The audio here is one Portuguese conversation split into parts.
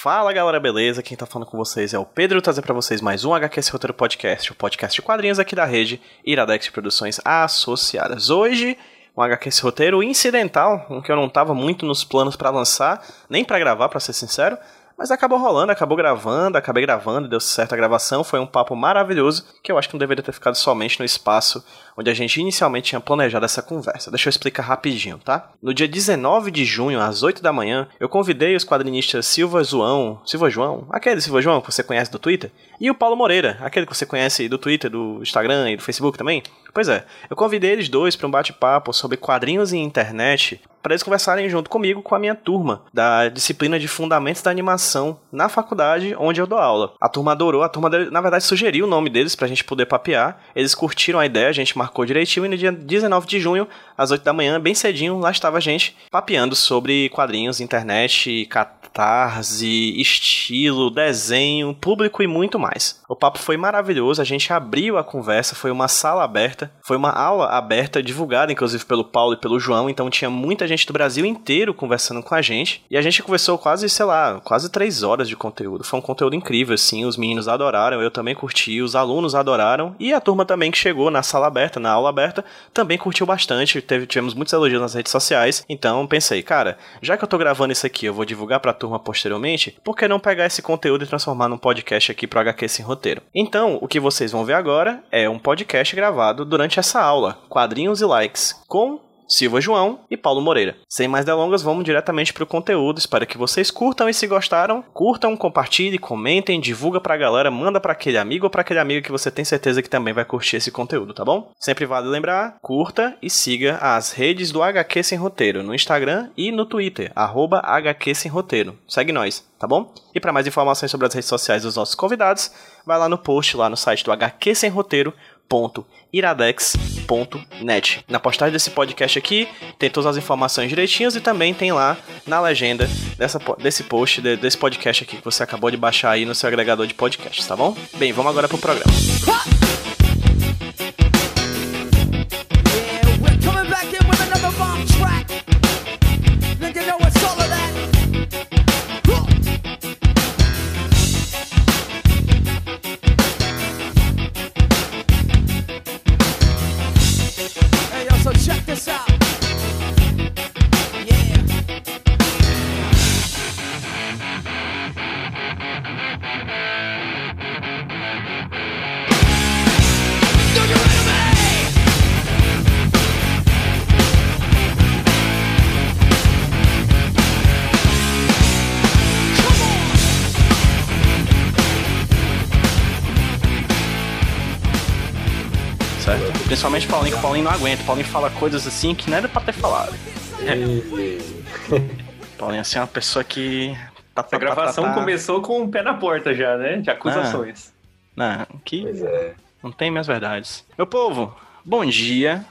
Fala galera, beleza? Quem tá falando com vocês é o Pedro, trazer para vocês mais um HQS Roteiro Podcast, o podcast de quadrinhos aqui da rede Iradex Produções Associadas. Hoje, um HQS Roteiro incidental, um que eu não tava muito nos planos para lançar, nem para gravar, para ser sincero, mas acabou rolando, acabou gravando, acabei gravando, deu certo a gravação, foi um papo maravilhoso que eu acho que não deveria ter ficado somente no espaço onde a gente inicialmente tinha planejado essa conversa. Deixa eu explicar rapidinho, tá? No dia 19 de junho, às 8 da manhã, eu convidei os quadrinistas Silva João, Silva João, aquele Silva João que você conhece do Twitter, e o Paulo Moreira, aquele que você conhece do Twitter, do Instagram e do Facebook também. Pois é, eu convidei eles dois para um bate-papo sobre quadrinhos e internet para eles conversarem junto comigo com a minha turma da disciplina de Fundamentos da Animação na faculdade onde eu dou aula. A turma adorou, a turma, na verdade, sugeriu o nome deles pra gente poder papear. Eles curtiram a ideia, a gente marcou direitinho e no dia 19 de junho, às 8 da manhã, bem cedinho, lá estava a gente papeando sobre quadrinhos, internet, catarse, estilo, desenho, público e muito mais. O papo foi maravilhoso, a gente abriu a conversa, foi uma sala aberta, foi uma aula aberta, divulgada inclusive pelo Paulo e pelo João, então tinha muita gente do Brasil inteiro conversando com a gente. E a gente conversou quase, sei lá, quase três horas de conteúdo. Foi um conteúdo incrível, assim, os meninos adoraram, eu também curti, os alunos adoraram, e a turma também que chegou na sala aberta, na aula aberta, também curtiu bastante, teve, tivemos muitos elogios nas redes sociais, então pensei, cara, já que eu tô gravando isso aqui, eu vou divulgar pra turma posteriormente, por que não pegar esse conteúdo e transformar num podcast aqui pro HQ Sem Roteiro? Então, o que vocês vão ver agora é um podcast gravado durante essa aula, Quadrinhos e Likes, com Silva João e Paulo Moreira. Sem mais delongas, vamos diretamente para o conteúdo. Espero que vocês curtam e se gostaram, curtam, compartilhem, comentem, divulga para a galera, manda para aquele amigo ou para aquele amigo que você tem certeza que também vai curtir esse conteúdo, tá bom? Sempre vale lembrar, curta e siga as redes do HQ Sem Roteiro no Instagram e no Twitter, arroba HQ Sem Roteiro. Segue nós, tá bom? E para mais informações sobre as redes sociais dos nossos convidados, vai lá no post lá no site do HQ Sem Roteiro iradex.net. Na postagem desse podcast aqui tem todas as informações direitinhas e também tem lá na legenda dessa, desse post, desse podcast aqui que você acabou de baixar aí no seu agregador de podcasts, tá bom? Bem, vamos agora pro programa. Principalmente Paulinho, que o Paulinho não aguenta. O Paulinho fala coisas assim que não era pra ter falado. Paulinho, assim, é uma pessoa que. Tá, tá, A gravação tá, tá, começou com o pé na porta já, né? De acusações. Não, não que. É. Não tem minhas verdades. Meu povo, bom dia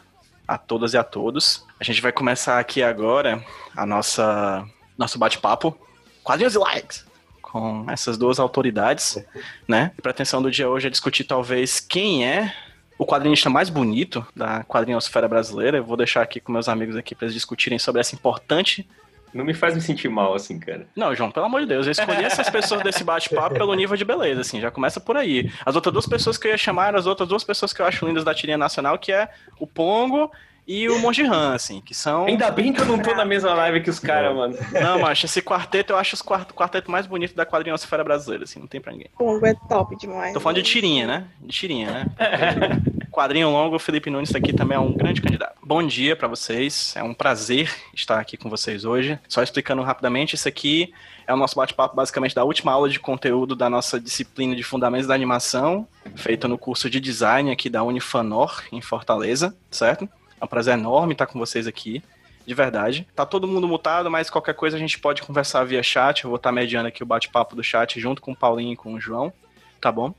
a todas e a todos. A gente vai começar aqui agora a nossa nosso bate-papo. Quadrinhos e likes! Com essas duas autoridades, né? A pretensão do dia hoje é discutir talvez quem é o quadrinista mais bonito da quadrinhosfera brasileira. Eu vou deixar aqui com meus amigos aqui para eles discutirem sobre essa importante não me faz me sentir mal, assim, cara. Não, João, pelo amor de Deus, eu escolhi essas pessoas desse bate-papo pelo nível de beleza, assim, já começa por aí. As outras duas pessoas que eu ia chamar eram as outras duas pessoas que eu acho lindas da tirinha nacional, que é o Pongo e o Monge Han, assim, que são. Ainda bem que eu não tô na mesma live que os caras, mano. Não, macho, esse quarteto eu acho os quart quarteto mais bonito da quadrinhosfera brasileira, assim, não tem pra ninguém. Pongo é top demais. Tô falando de tirinha, né? De tirinha, né? Quadrinho longo, o Felipe Nunes aqui também é um grande candidato. Bom dia para vocês, é um prazer estar aqui com vocês hoje. Só explicando rapidamente, isso aqui é o nosso bate-papo basicamente da última aula de conteúdo da nossa disciplina de Fundamentos da Animação, feita no curso de design aqui da Unifanor, em Fortaleza, certo? É um prazer enorme estar com vocês aqui. De verdade. Tá todo mundo mutado, mas qualquer coisa a gente pode conversar via chat. Eu vou estar mediando aqui o bate-papo do chat junto com o Paulinho e com o João. Tá bom?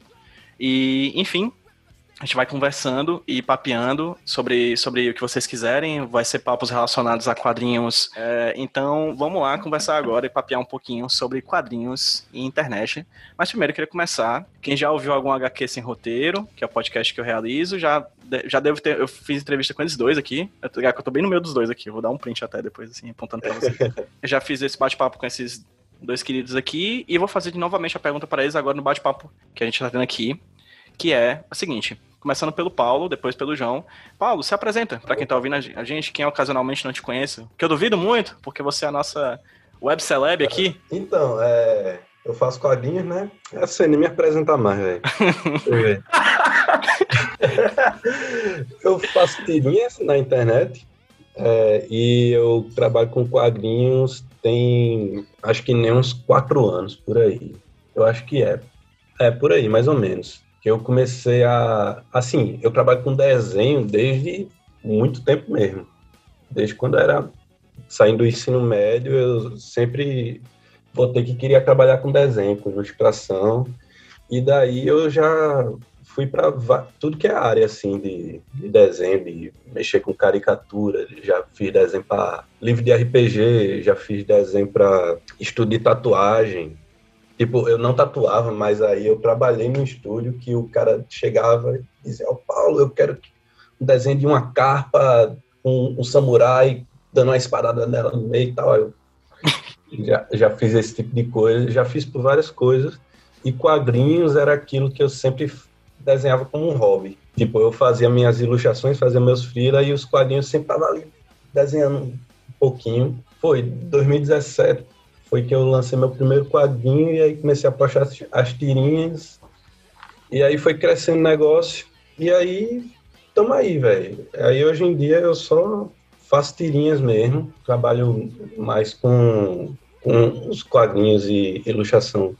E, enfim, a gente vai conversando e papeando sobre, sobre o que vocês quiserem. Vai ser papos relacionados a quadrinhos. É, então, vamos lá conversar agora e papear um pouquinho sobre quadrinhos e internet. Mas primeiro eu queria começar. Quem já ouviu algum HQ sem roteiro, que é o podcast que eu realizo, já, já devo ter. Eu fiz entrevista com eles dois aqui. Eu, eu tô bem no meio dos dois aqui. Eu vou dar um print até depois, assim, apontando pra vocês. eu já fiz esse bate-papo com esses dois queridos aqui, e vou fazer novamente a pergunta para eles agora no bate-papo que a gente está tendo aqui, que é a seguinte. Começando pelo Paulo, depois pelo João. Paulo, se apresenta para quem está ouvindo a gente, quem ocasionalmente não te conhece. Que eu duvido muito, porque você é a nossa web celeb aqui. Então, é, eu faço quadrinhos, né? Eu sei nem me apresentar mais, velho. Eu faço tirinhas na internet é, e eu trabalho com quadrinhos tem acho que nem uns quatro anos por aí. Eu acho que é. É, por aí, mais ou menos. Que eu comecei a. Assim, eu trabalho com desenho desde muito tempo mesmo. Desde quando era saindo do ensino médio, eu sempre botei que queria trabalhar com desenho, com ilustração. E daí eu já fui para tudo que é área assim de, de, desenho, de mexer com caricatura, já fiz desenho para livro de RPG, já fiz desenho para estudo de tatuagem. Tipo, eu não tatuava, mas aí eu trabalhei no estúdio que o cara chegava e dizia: "Ó, oh, Paulo, eu quero um desenho de uma carpa um, um samurai dando uma espadada nela no meio e tal". Eu já, já fiz esse tipo de coisa, já fiz por várias coisas. E quadrinhos era aquilo que eu sempre desenhava como um hobby. Tipo, eu fazia minhas ilustrações, fazia meus freela e os quadrinhos sempre estavam ali desenhando um pouquinho. Foi 2017 foi que eu lancei meu primeiro quadrinho e aí comecei a postar as, as tirinhas. E aí foi crescendo o negócio. E aí, tamo aí, velho. Aí hoje em dia eu só faço tirinhas mesmo, trabalho mais com, com os quadrinhos e ilustração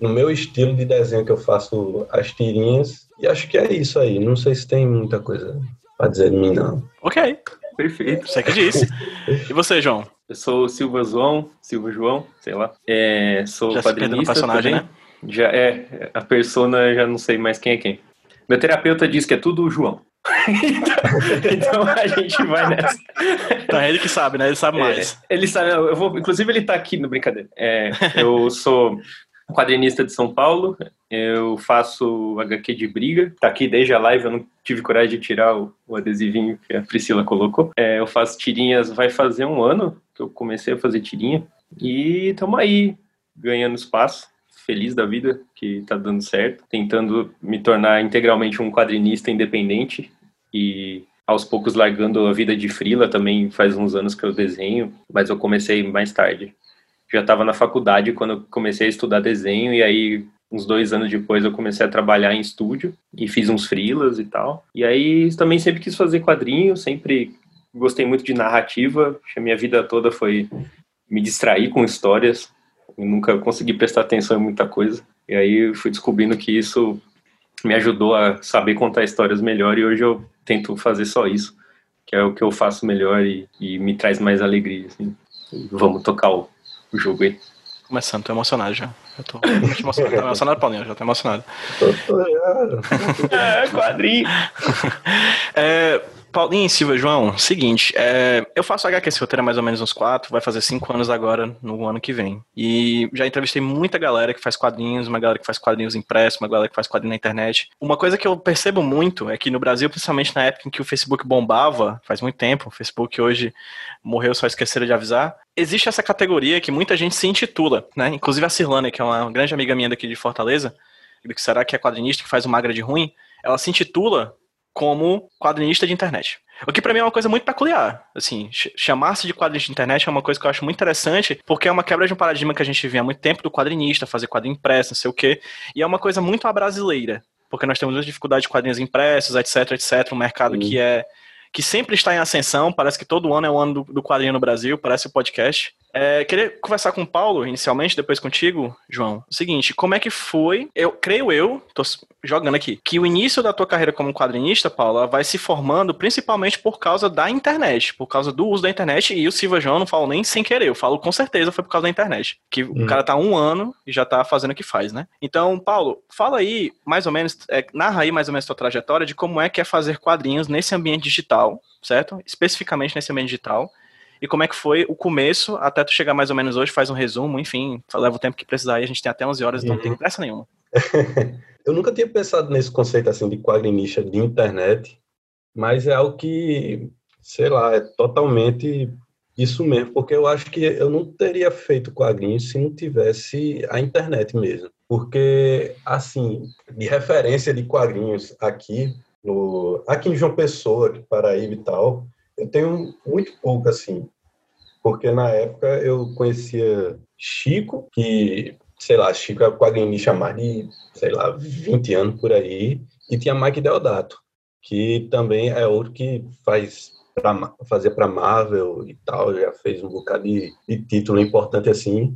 no meu estilo de desenho que eu faço as tirinhas. E acho que é isso aí. Não sei se tem muita coisa para dizer de mim, não. Ok. Perfeito. Você que disse. e você, João? Eu sou Silva João, Silva João, sei lá. É, sou já personagem, também. né? Já é, a persona já não sei mais quem é quem. Meu terapeuta diz que é tudo João. então, então, a gente vai nessa. Então é ele que sabe, né? Ele sabe é, mais. É, ele sabe, eu vou, inclusive ele tá aqui no brincadeira. É, eu sou quadrinista de São Paulo, eu faço HQ de briga, tá aqui desde a live, eu não tive coragem de tirar o, o adesivinho que a Priscila colocou. É, eu faço tirinhas, vai fazer um ano que eu comecei a fazer tirinha, e estamos aí, ganhando espaço, feliz da vida que tá dando certo, tentando me tornar integralmente um quadrinista independente e aos poucos largando a vida de frila também faz uns anos que eu desenho, mas eu comecei mais tarde já estava na faculdade quando eu comecei a estudar desenho e aí uns dois anos depois eu comecei a trabalhar em estúdio e fiz uns frilas e tal. E aí também sempre quis fazer quadrinhos, sempre gostei muito de narrativa, a minha vida toda foi me distrair com histórias, eu nunca consegui prestar atenção em muita coisa. E aí fui descobrindo que isso me ajudou a saber contar histórias melhor e hoje eu tento fazer só isso, que é o que eu faço melhor e, e me traz mais alegria. Assim. Vamos tocar o o jogo aí. Começando, tô emocionado já. Eu tô emocionado, tô emocionado, Paulinho, já tô emocionado. é, quadrinho. é, Paulinho Silva, João, seguinte, é, eu faço HQ esse roteiro há mais ou menos uns quatro, vai fazer cinco anos agora, no ano que vem. E já entrevistei muita galera que faz quadrinhos, uma galera que faz quadrinhos impressos, uma galera que faz quadrinho na internet. Uma coisa que eu percebo muito é que no Brasil, principalmente na época em que o Facebook bombava, faz muito tempo, o Facebook hoje morreu, só esqueceram de avisar, existe essa categoria que muita gente se intitula, né? Inclusive a Cirlane, que é uma grande amiga minha daqui de Fortaleza, que será que é quadrinista que faz o Magra de Ruim, ela se intitula como quadrinista de internet. O que para mim é uma coisa muito peculiar. Assim, chamar-se de quadrinista de internet é uma coisa que eu acho muito interessante, porque é uma quebra de um paradigma que a gente vê há muito tempo do quadrinista, fazer quadrinho impresso, não sei o quê, e é uma coisa muito brasileira, porque nós temos muita dificuldade de quadrinhos impressos, etc, etc, um mercado que é que sempre está em ascensão, parece que todo ano é o ano do, do quadrinho no Brasil, parece o podcast. É, queria conversar com o Paulo inicialmente, depois contigo, João. O seguinte, como é que foi? Eu creio eu, tô jogando aqui, que o início da tua carreira como quadrinista, Paula, vai se formando principalmente por causa da internet, por causa do uso da internet. E o Silva João não falo nem sem querer, eu falo com certeza foi por causa da internet. Que hum. o cara tá um ano e já tá fazendo o que faz, né? Então, Paulo, fala aí mais ou menos, é, narra aí mais ou menos a tua trajetória de como é que é fazer quadrinhos nesse ambiente digital, certo? Especificamente nesse ambiente digital e como é que foi o começo até tu chegar mais ou menos hoje, faz um resumo, enfim, leva o tempo que precisar aí, a gente tem até 11 horas, uhum. não tem pressa nenhuma. eu nunca tinha pensado nesse conceito assim de quadrinista de internet, mas é algo que, sei lá, é totalmente Isso mesmo, porque eu acho que eu não teria feito quadrinhos se não tivesse a internet mesmo. Porque, assim, de referência de quadrinhos aqui, no, aqui em João Pessoa, Paraíba e tal, eu tenho muito pouco, assim. Porque na época eu conhecia Chico, que, sei lá, Chico é quadrinista mais de, sei lá, 20 anos por aí, e tinha Mike Deodato, que também é outro que faz para fazer para Marvel e tal, já fez um bocado de, de título importante assim.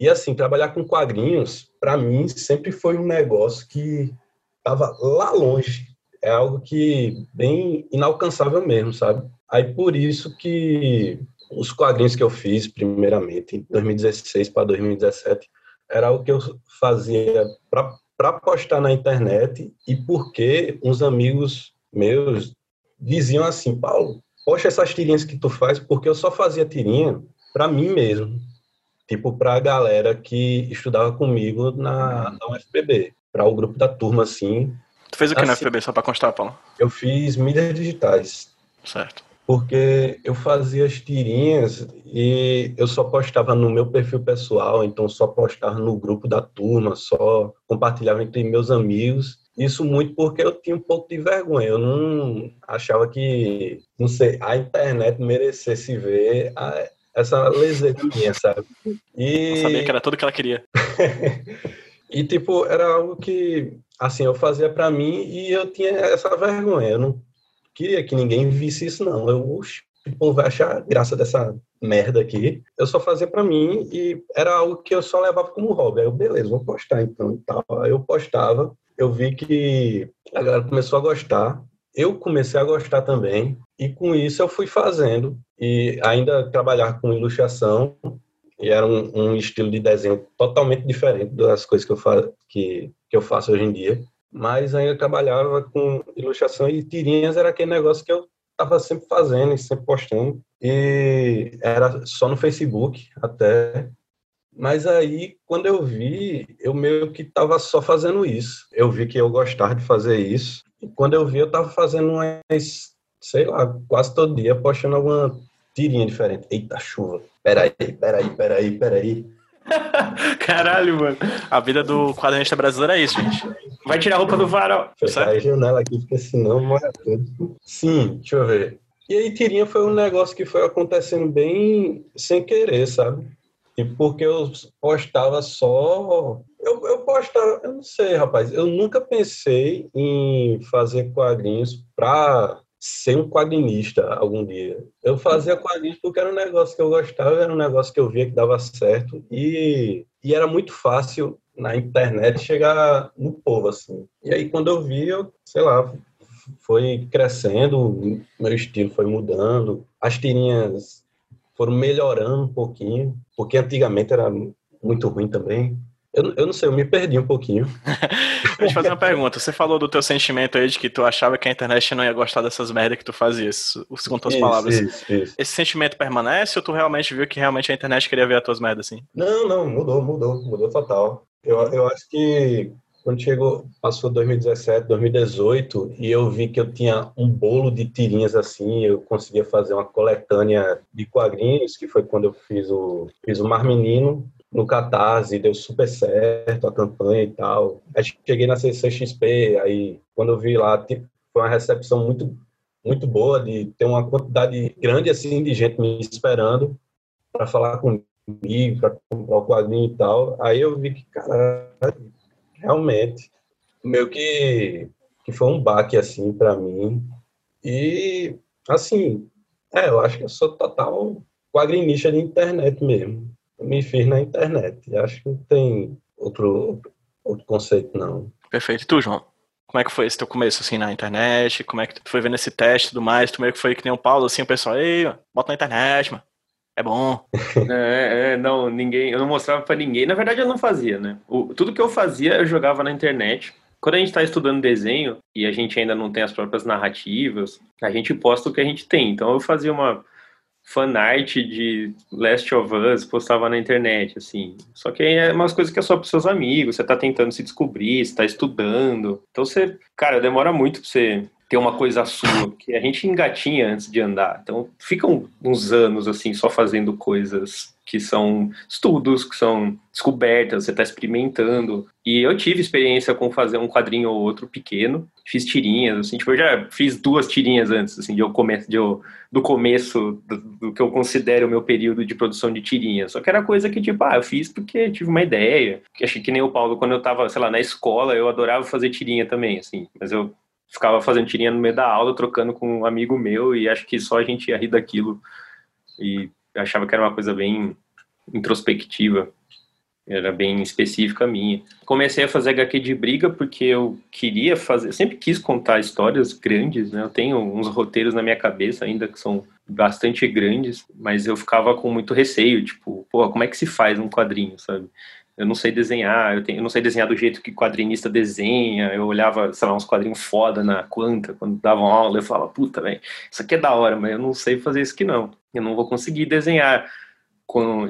E assim, trabalhar com quadrinhos, para mim, sempre foi um negócio que estava lá longe. É algo que bem inalcançável mesmo, sabe? Aí por isso que os quadrinhos que eu fiz, primeiramente, em 2016 para 2017, era algo que eu fazia para postar na internet e porque uns amigos meus diziam assim, Paulo, poxa essas tirinhas que tu faz, porque eu só fazia tirinha para mim mesmo, tipo para a galera que estudava comigo na, na UFPB, para o grupo da turma, assim. Tu fez o que assim, na UFPB, só para constar, Paulo? Eu fiz mídias digitais. Certo. Porque eu fazia as tirinhas e eu só postava no meu perfil pessoal, então só postava no grupo da turma, só compartilhava entre meus amigos isso muito porque eu tinha um pouco de vergonha. Eu não achava que, não sei, a internet merecesse ver a, essa leseira minha, sabe? E... Eu sabia que era tudo que ela queria. e, tipo, era algo que, assim, eu fazia para mim e eu tinha essa vergonha. Eu não queria que ninguém visse isso, não. Eu, oxe, o vai achar graça dessa merda aqui. Eu só fazia para mim e era algo que eu só levava como hobby. Aí eu, beleza, vou postar então e tal. Aí eu postava eu vi que a galera começou a gostar. Eu comecei a gostar também, e com isso eu fui fazendo. E ainda trabalhar com ilustração, e era um, um estilo de desenho totalmente diferente das coisas que eu, fa que, que eu faço hoje em dia. Mas ainda trabalhava com ilustração e tirinhas era aquele negócio que eu estava sempre fazendo e sempre postando. E era só no Facebook até. Mas aí, quando eu vi, eu meio que estava só fazendo isso. Eu vi que eu gostava de fazer isso. E quando eu vi, eu estava fazendo umas, sei lá, quase todo dia, postando alguma tirinha diferente. Eita, chuva. Peraí, peraí, peraí, peraí. Caralho, mano. A vida do quadrinista brasileiro é isso, gente. Vai tirar a roupa do varal. Fechar a janela aqui, porque senão morre tudo. Sim, deixa eu ver. E aí, tirinha foi um negócio que foi acontecendo bem sem querer, sabe? E porque eu postava só. Eu, eu postava, eu não sei, rapaz. Eu nunca pensei em fazer quadrinhos para ser um quadrinista algum dia. Eu fazia quadrinhos porque era um negócio que eu gostava, era um negócio que eu via que dava certo e, e era muito fácil na internet chegar no povo assim. E aí quando eu vi, eu, sei lá, foi crescendo, meu estilo foi mudando, as tirinhas foram melhorando um pouquinho, porque antigamente era muito ruim também. Eu, eu não sei, eu me perdi um pouquinho. Vou te fazer uma pergunta. Você falou do teu sentimento aí de que tu achava que a internet não ia gostar dessas merdas que tu fazia, com tuas isso, palavras. Isso, isso. Esse sentimento permanece ou tu realmente viu que realmente a internet queria ver as tuas merdas assim? Não, não, mudou, mudou, mudou total. Eu, eu acho que quando chegou, passou 2017, 2018, e eu vi que eu tinha um bolo de tirinhas assim, eu conseguia fazer uma coletânea de quadrinhos, que foi quando eu fiz o, fiz o Mar Menino no Catarse, deu super certo a campanha e tal. Aí cheguei na CCXP, aí quando eu vi lá, foi uma recepção muito, muito boa, de ter uma quantidade grande assim de gente me esperando para falar comigo, para comprar o quadrinho e tal. Aí eu vi que, cara, realmente, meio que, que foi um baque, assim, para mim. E, assim, é, eu acho que eu sou total quadrinista de internet mesmo. Eu me fiz na internet. Acho que não tem outro, outro conceito, não. Perfeito. E tu, João? Como é que foi esse teu começo, assim, na internet? Como é que tu foi vendo esse teste e tudo mais? Tu meio que foi que nem o Paulo, assim, o pessoal, ei, bota na internet, mano. É bom. é, é, não, ninguém, eu não mostrava para ninguém. Na verdade, eu não fazia, né? O, tudo que eu fazia, eu jogava na internet. Quando a gente está estudando desenho e a gente ainda não tem as próprias narrativas, a gente posta o que a gente tem. Então, eu fazia uma fanart de Last of Us, postava na internet, assim. Só que é umas coisas que é só para seus amigos, você tá tentando se descobrir, você tá estudando. Então, você, cara, demora muito pra você ter uma coisa sua, que a gente engatinha antes de andar. Então, ficam uns anos assim só fazendo coisas que são estudos, que são descobertas, você está experimentando. E eu tive experiência com fazer um quadrinho ou outro pequeno, fiz tirinhas, assim, tipo, eu já fiz duas tirinhas antes, assim, de eu começo, de eu, do começo do, do, que eu considero o meu período de produção de tirinhas. Só que era coisa que, tipo, ah, eu fiz porque tive uma ideia. Que achei que nem o Paulo, quando eu tava, sei lá, na escola, eu adorava fazer tirinha também, assim, mas eu ficava fazendo tirinha no meio da aula, trocando com um amigo meu, e acho que só a gente ia rir daquilo. E achava que era uma coisa bem introspectiva, era bem específica minha. Comecei a fazer HQ de briga porque eu queria fazer, eu sempre quis contar histórias grandes, né? Eu tenho uns roteiros na minha cabeça ainda que são bastante grandes, mas eu ficava com muito receio, tipo, pô, como é que se faz um quadrinho, sabe? Eu não sei desenhar, eu, tenho, eu não sei desenhar do jeito que quadrinista desenha. Eu olhava, sei lá, uns quadrinhos foda na Quanta, quando davam aula, eu falava, puta, velho, isso aqui é da hora, mas eu não sei fazer isso aqui não. Eu não vou conseguir desenhar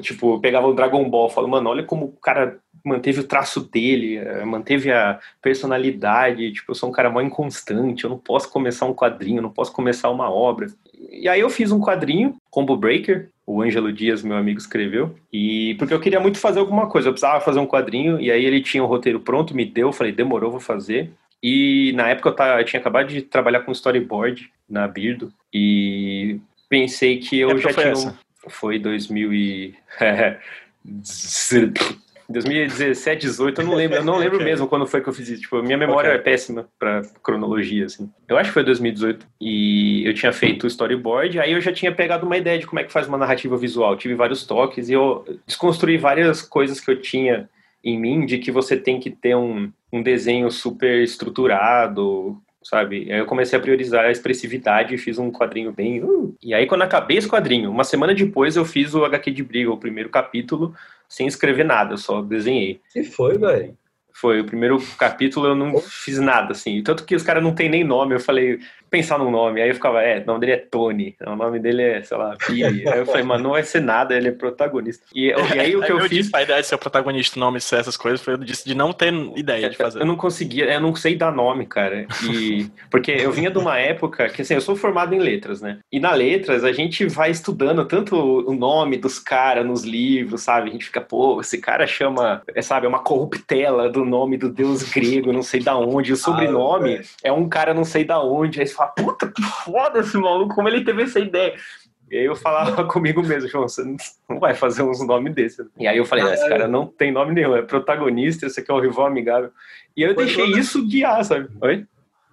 tipo, eu pegava o Dragon Ball falava, mano, olha como o cara manteve o traço dele, eh, manteve a personalidade, tipo, eu sou um cara mó inconstante, eu não posso começar um quadrinho, não posso começar uma obra. E aí eu fiz um quadrinho, Combo Breaker, o Ângelo Dias, meu amigo, escreveu, e porque eu queria muito fazer alguma coisa, eu precisava fazer um quadrinho, e aí ele tinha o um roteiro pronto, me deu, eu falei, demorou, vou fazer. E na época eu, tava, eu tinha acabado de trabalhar com storyboard na Birdo, e pensei que eu já tinha... Um, foi 2000 e... 2017, 18, eu não lembro, eu não lembro mesmo quando foi que eu fiz isso. Tipo, minha memória okay. é péssima para cronologia, assim. Eu acho que foi 2018 e eu tinha feito o storyboard, aí eu já tinha pegado uma ideia de como é que faz uma narrativa visual. tive vários toques e eu desconstruí várias coisas que eu tinha em mim de que você tem que ter um, um desenho super estruturado, sabe? Aí eu comecei a priorizar a expressividade e fiz um quadrinho bem. Uh. E aí, quando acabei esse quadrinho, uma semana depois eu fiz o HQ de Briga, o primeiro capítulo, sem escrever nada, eu só desenhei. E foi, velho. Foi, o primeiro capítulo eu não fiz nada, assim. Tanto que os caras não tem nem nome. Eu falei, pensar num nome. Aí eu ficava, é, o nome dele é Tony. O nome dele é, sei lá, Billy. aí eu falei, mano, não vai ser nada, ele é protagonista. E, e aí o que eu, eu fiz. A ideia de ser o protagonista, nome, essas coisas, foi de não ter ideia de fazer. Eu não conseguia, eu não sei dar nome, cara. E, porque eu vinha de uma época que, assim, eu sou formado em letras, né? E na letras a gente vai estudando tanto o nome dos caras nos livros, sabe? A gente fica, pô, esse cara chama, é, sabe, é uma corruptela do nome do deus grego, não sei da onde. O sobrenome ah, é um cara não sei da onde. Aí você fala, puta que foda esse maluco, como ele teve essa ideia. E aí eu falava comigo mesmo, João, você não vai fazer uns nomes desses. E aí eu falei, ah, esse cara não tem nome nenhum, é protagonista, esse aqui é o rival amigável. E eu deixei isso guiar, sabe? Oi?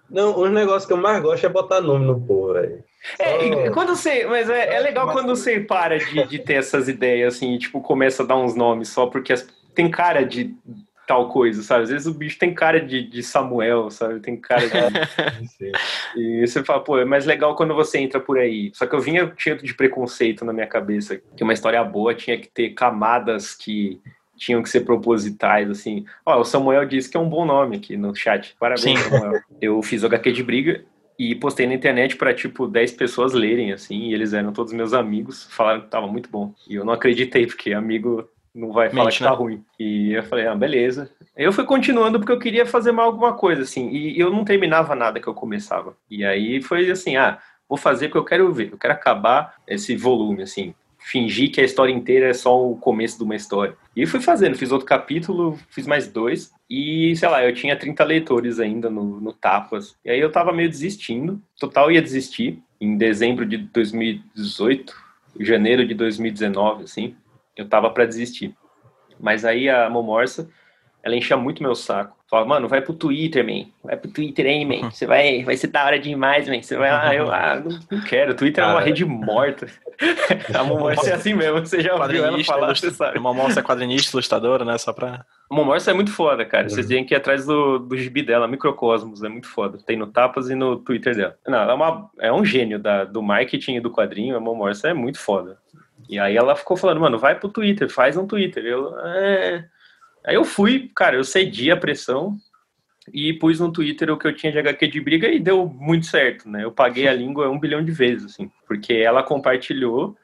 Não, um negócio que eu mais gosto é botar nome no povo, velho. É, quando você. Mas é, é legal quando você para de, de ter essas ideias, assim, e, tipo, começa a dar uns nomes só porque as, tem cara de tal coisa, sabe? Às vezes o bicho tem cara de, de Samuel, sabe? Tem cara de. e você fala, pô, é mais legal quando você entra por aí. Só que eu vinha cheio de preconceito na minha cabeça, que uma história boa tinha que ter camadas que tinham que ser propositais, assim. Ó, o Samuel disse que é um bom nome aqui no chat. Parabéns, Sim. Samuel. Eu fiz o HQ de briga e postei na internet para tipo 10 pessoas lerem assim, e eles eram todos meus amigos, falaram que tava muito bom. E eu não acreditei porque amigo não vai falar Mente, que tá né? ruim. E eu falei, ah, beleza. Eu fui continuando porque eu queria fazer mais alguma coisa, assim, e eu não terminava nada que eu começava. E aí foi assim, ah, vou fazer porque eu quero ver, eu quero acabar esse volume, assim, fingir que a história inteira é só o começo de uma história. E fui fazendo, fiz outro capítulo, fiz mais dois, e sei lá, eu tinha 30 leitores ainda no, no Tapas. E aí eu tava meio desistindo, total ia desistir, em dezembro de 2018, janeiro de 2019, assim eu tava para desistir. Mas aí a Momorsa, ela enchia muito meu saco. Falava, mano, vai pro Twitter, man. Vai pro Twitter aí, man. Você vai, vai ser da hora demais, man. Você vai lá, eu, ah, não, não quero. O Twitter é uma rede morta. a Momorsa é assim mesmo. Você já ouviu ela falar, você sabe. A Momorsa é quadrinista, ilustradora, né? Só pra... A Momorsa é muito foda, cara. Uhum. Vocês têm que ir atrás do, do gibi dela, Microcosmos. É muito foda. Tem no Tapas e no Twitter dela. Não, ela é, uma, é um gênio da, do marketing e do quadrinho. A Momorsa é muito foda. E aí ela ficou falando, mano, vai pro Twitter, faz um Twitter. Eu, é... Aí eu fui, cara, eu cedi a pressão e pus no Twitter o que eu tinha de HQ de briga e deu muito certo, né? Eu paguei a língua um bilhão de vezes, assim, porque ela compartilhou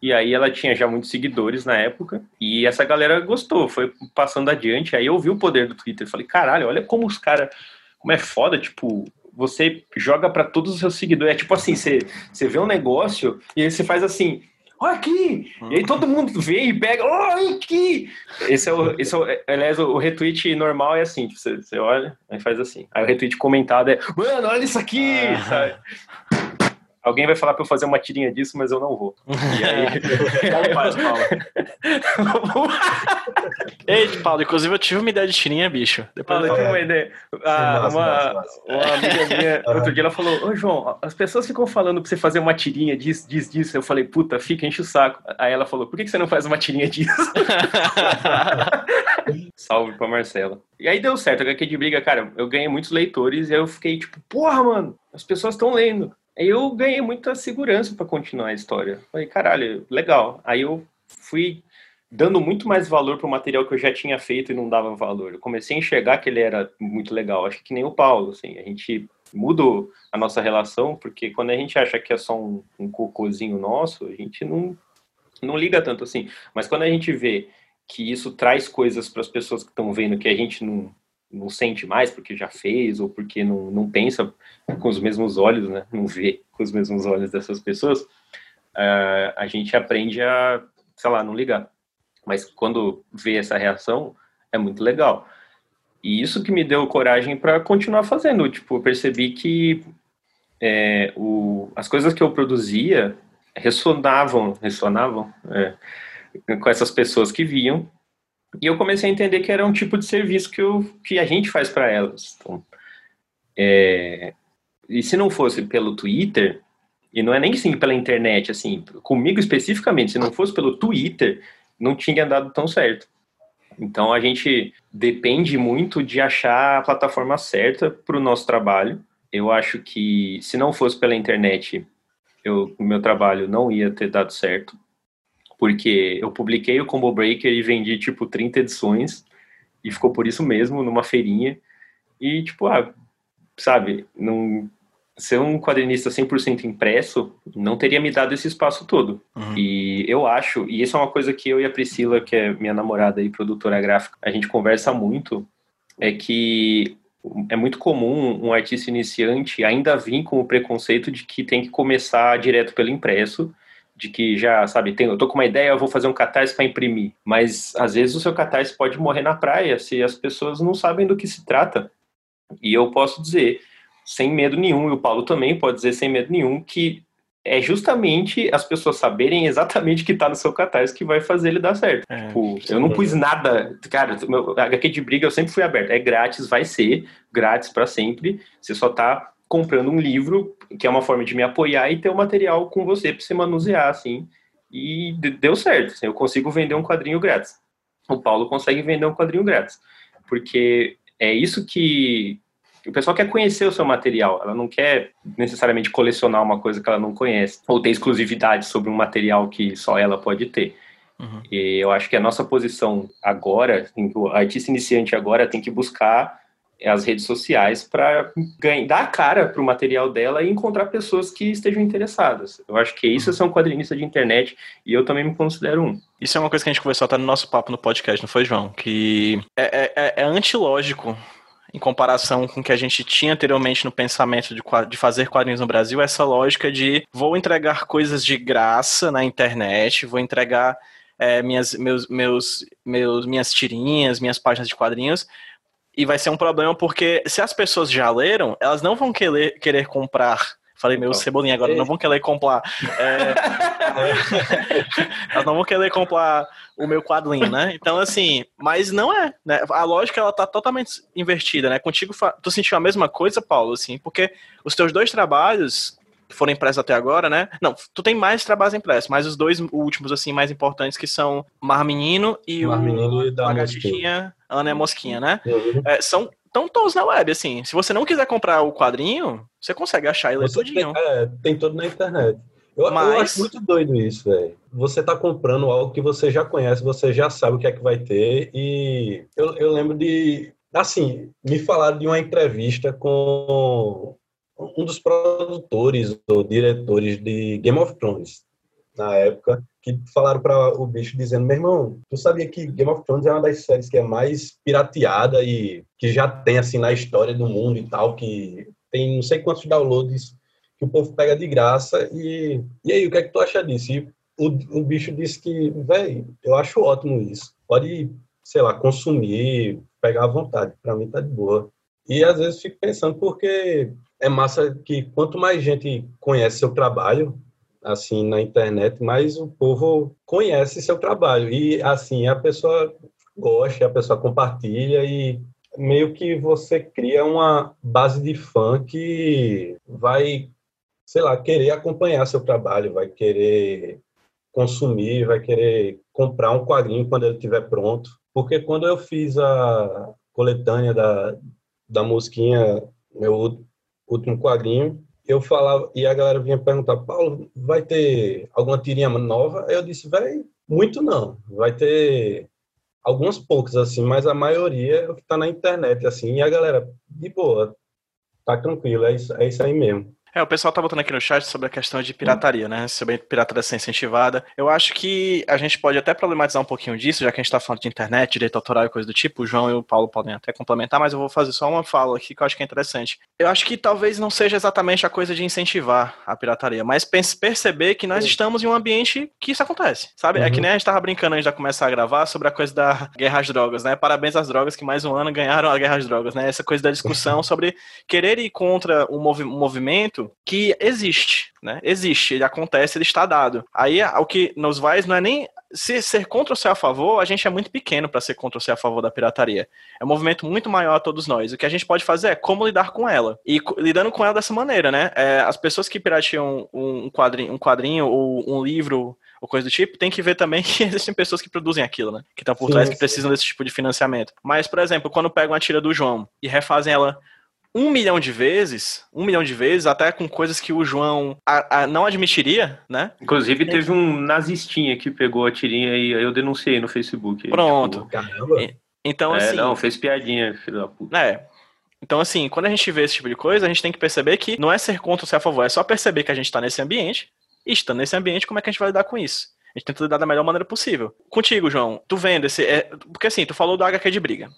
e aí ela tinha já muitos seguidores na época e essa galera gostou, foi passando adiante. Aí eu vi o poder do Twitter, falei, caralho, olha como os caras, como é foda, tipo, você joga para todos os seus seguidores. É tipo assim, você, você vê um negócio e aí você faz assim, olha aqui! E aí todo mundo vê e pega, olha aqui! Esse é o, esse é o, aliás, o retweet normal é assim, tipo, você, você olha, aí faz assim. Aí o retweet comentado é, mano, olha isso aqui! Ah. Alguém vai falar pra eu fazer uma tirinha disso, mas eu não vou. E aí. Faz, Paulo. Ei, Paulo, inclusive eu tive uma ideia de tirinha, bicho. Depois eu tive uma ideia. Ah, uma, uma amiga minha, outro dia, ela falou: Ô, João, as pessoas ficam falando pra você fazer uma tirinha disso, disso, disso. Eu falei: puta, fica, enche o saco. Aí ela falou: por que você não faz uma tirinha disso? Salve pra Marcela. E aí deu certo, a HQ de briga, cara, eu ganhei muitos leitores e eu fiquei tipo, porra, mano, as pessoas estão lendo. Eu ganhei muita segurança para continuar a história. Falei, caralho, legal. Aí eu fui dando muito mais valor para o material que eu já tinha feito e não dava valor. Eu comecei a enxergar que ele era muito legal. Acho que nem o Paulo, assim, a gente mudou a nossa relação, porque quando a gente acha que é só um, um cocôzinho nosso, a gente não, não liga tanto assim. Mas quando a gente vê que isso traz coisas para as pessoas que estão vendo que a gente não, não sente mais porque já fez ou porque não, não pensa com os mesmos olhos, né? Não vê com os mesmos olhos dessas pessoas, uh, a gente aprende a, sei lá, não ligar. Mas quando vê essa reação, é muito legal. E isso que me deu coragem para continuar fazendo. Tipo, eu percebi que é, o, as coisas que eu produzia ressonavam, ressonavam é, com essas pessoas que viam e eu comecei a entender que era um tipo de serviço que, eu, que a gente faz para elas. Então, é, e se não fosse pelo Twitter, e não é nem assim pela internet, assim, comigo especificamente, se não fosse pelo Twitter, não tinha dado tão certo. Então a gente depende muito de achar a plataforma certa para o nosso trabalho. Eu acho que se não fosse pela internet, o meu trabalho não ia ter dado certo porque eu publiquei o Combo Breaker e vendi, tipo, 30 edições, e ficou por isso mesmo, numa feirinha, e, tipo, ah, sabe, não, ser um quadrinista 100% impresso não teria me dado esse espaço todo. Uhum. E eu acho, e isso é uma coisa que eu e a Priscila, que é minha namorada e produtora gráfica, a gente conversa muito, é que é muito comum um artista iniciante ainda vir com o preconceito de que tem que começar direto pelo impresso, de que já, sabe, tem, eu tô com uma ideia, eu vou fazer um catarse para imprimir. Mas às vezes o seu catarse pode morrer na praia se as pessoas não sabem do que se trata. E eu posso dizer, sem medo nenhum, e o Paulo também pode dizer sem medo nenhum, que é justamente as pessoas saberem exatamente o que tá no seu catarse que vai fazer ele dar certo. É, tipo, eu não pus nada, cara, meu HQ de briga eu sempre fui aberto, é grátis, vai ser grátis para sempre. Você só tá comprando um livro, que é uma forma de me apoiar e ter o um material com você para você manusear, assim. E deu certo, assim, eu consigo vender um quadrinho grátis. O Paulo consegue vender um quadrinho grátis. Porque é isso que o pessoal quer conhecer o seu material, ela não quer necessariamente colecionar uma coisa que ela não conhece, ou ter exclusividade sobre um material que só ela pode ter. Uhum. E eu acho que a nossa posição agora, assim, o artista iniciante agora tem que buscar as redes sociais para dar a cara para o material dela e encontrar pessoas que estejam interessadas. Eu acho que isso é ser um quadrinista de internet e eu também me considero um. Isso é uma coisa que a gente conversou até no nosso papo no podcast, não foi, João? Que é, é, é antilógico em comparação com o que a gente tinha anteriormente no pensamento de, de fazer quadrinhos no Brasil, essa lógica de vou entregar coisas de graça na internet, vou entregar é, minhas, meus, meus, meus, minhas tirinhas, minhas páginas de quadrinhos, e vai ser um problema porque se as pessoas já leram, elas não vão querer, querer comprar. Falei meu cebolinha agora, não vão querer comprar. É, elas não vão querer comprar o meu quadrinho, né? Então, assim, mas não é, né? A lógica, ela tá totalmente invertida, né? Contigo, tu sentiu a mesma coisa, Paulo, assim, porque os teus dois trabalhos que foram impressos até agora, né? Não, tu tem mais trabalhos impressos, mas os dois últimos, assim, mais importantes, que são Mar Menino e Mar o Menino e da Ana é Mosquinha, né? Uhum. É, são tão todos na web, assim. Se você não quiser comprar o quadrinho, você consegue achar ele todinho. Tem, é, tem todo na internet. Eu, Mas... eu acho muito doido isso, velho. Você tá comprando algo que você já conhece, você já sabe o que é que vai ter. E eu, eu lembro de. Assim, me falaram de uma entrevista com um dos produtores ou diretores de Game of Thrones na época, que falaram para o bicho dizendo: meu irmão, tu sabia que Game of Thrones é uma das séries que é mais pirateada e que já tem assim na história do mundo e tal, que tem não sei quantos downloads que o povo pega de graça. E, e aí, o que é que tu acha disso? E o, o bicho disse que, velho, eu acho ótimo isso. Pode, sei lá, consumir, pegar à vontade. Para mim tá de boa. E às vezes fico pensando, porque é massa que quanto mais gente conhece seu trabalho, assim, na internet, mais o povo conhece seu trabalho. E, assim, a pessoa gosta, a pessoa compartilha e meio que você cria uma base de fã que vai, sei lá, querer acompanhar seu trabalho, vai querer consumir, vai querer comprar um quadrinho quando ele estiver pronto. Porque quando eu fiz a coletânea da, da musiquinha, meu último quadrinho, eu falava, e a galera vinha perguntar, Paulo, vai ter alguma tirinha nova? Eu disse, vai, muito não. Vai ter algumas poucas, assim, mas a maioria é o que tá na internet, assim, e a galera, de boa, tá tranquilo, é isso, é isso aí mesmo. É, o pessoal tá botando aqui no chat sobre a questão de pirataria, né? Sobre a pirataria ser incentivada. Eu acho que a gente pode até problematizar um pouquinho disso, já que a gente tá falando de internet, direito autoral e coisa do tipo. O João e o Paulo podem até complementar, mas eu vou fazer só uma fala aqui que eu acho que é interessante. Eu acho que talvez não seja exatamente a coisa de incentivar a pirataria, mas perceber que nós estamos em um ambiente que isso acontece, sabe? Uhum. É que uhum. nem a gente tava brincando antes de começar a gravar sobre a coisa da guerra às drogas, né? Parabéns às drogas que mais um ano ganharam a guerra às drogas, né? Essa coisa da discussão sobre querer ir contra um, movi um que existe existe, né? Existe, ele acontece, ele está dado. Aí o que nos vai não é nem se ser contra ou ser a favor, a gente é muito pequeno para ser contra ou ser a favor da pirataria. É um movimento muito maior a todos nós. O que a gente pode fazer é como lidar com ela. E lidando com ela dessa maneira, né? É, as pessoas que pirateam um quadrinho, um quadrinho ou um livro ou coisa do tipo, tem que ver também que existem pessoas que produzem aquilo, né? Que estão por sim, trás, que sim. precisam desse tipo de financiamento. Mas, por exemplo, quando pegam a tira do João e refazem ela um milhão de vezes, um milhão de vezes, até com coisas que o João a, a, não admitiria, né? Inclusive teve um nazistinha que pegou a tirinha e eu denunciei no Facebook. Pronto. Tipo, Caramba. Então, é, assim... Não, fez piadinha, filho da puta. É. Então, assim, quando a gente vê esse tipo de coisa, a gente tem que perceber que não é ser contra ou ser a favor, é só perceber que a gente está nesse ambiente, e estando nesse ambiente, como é que a gente vai lidar com isso? A gente tenta lidar da melhor maneira possível. Contigo, João, tu vendo esse... É, porque assim, tu falou do HQ de briga,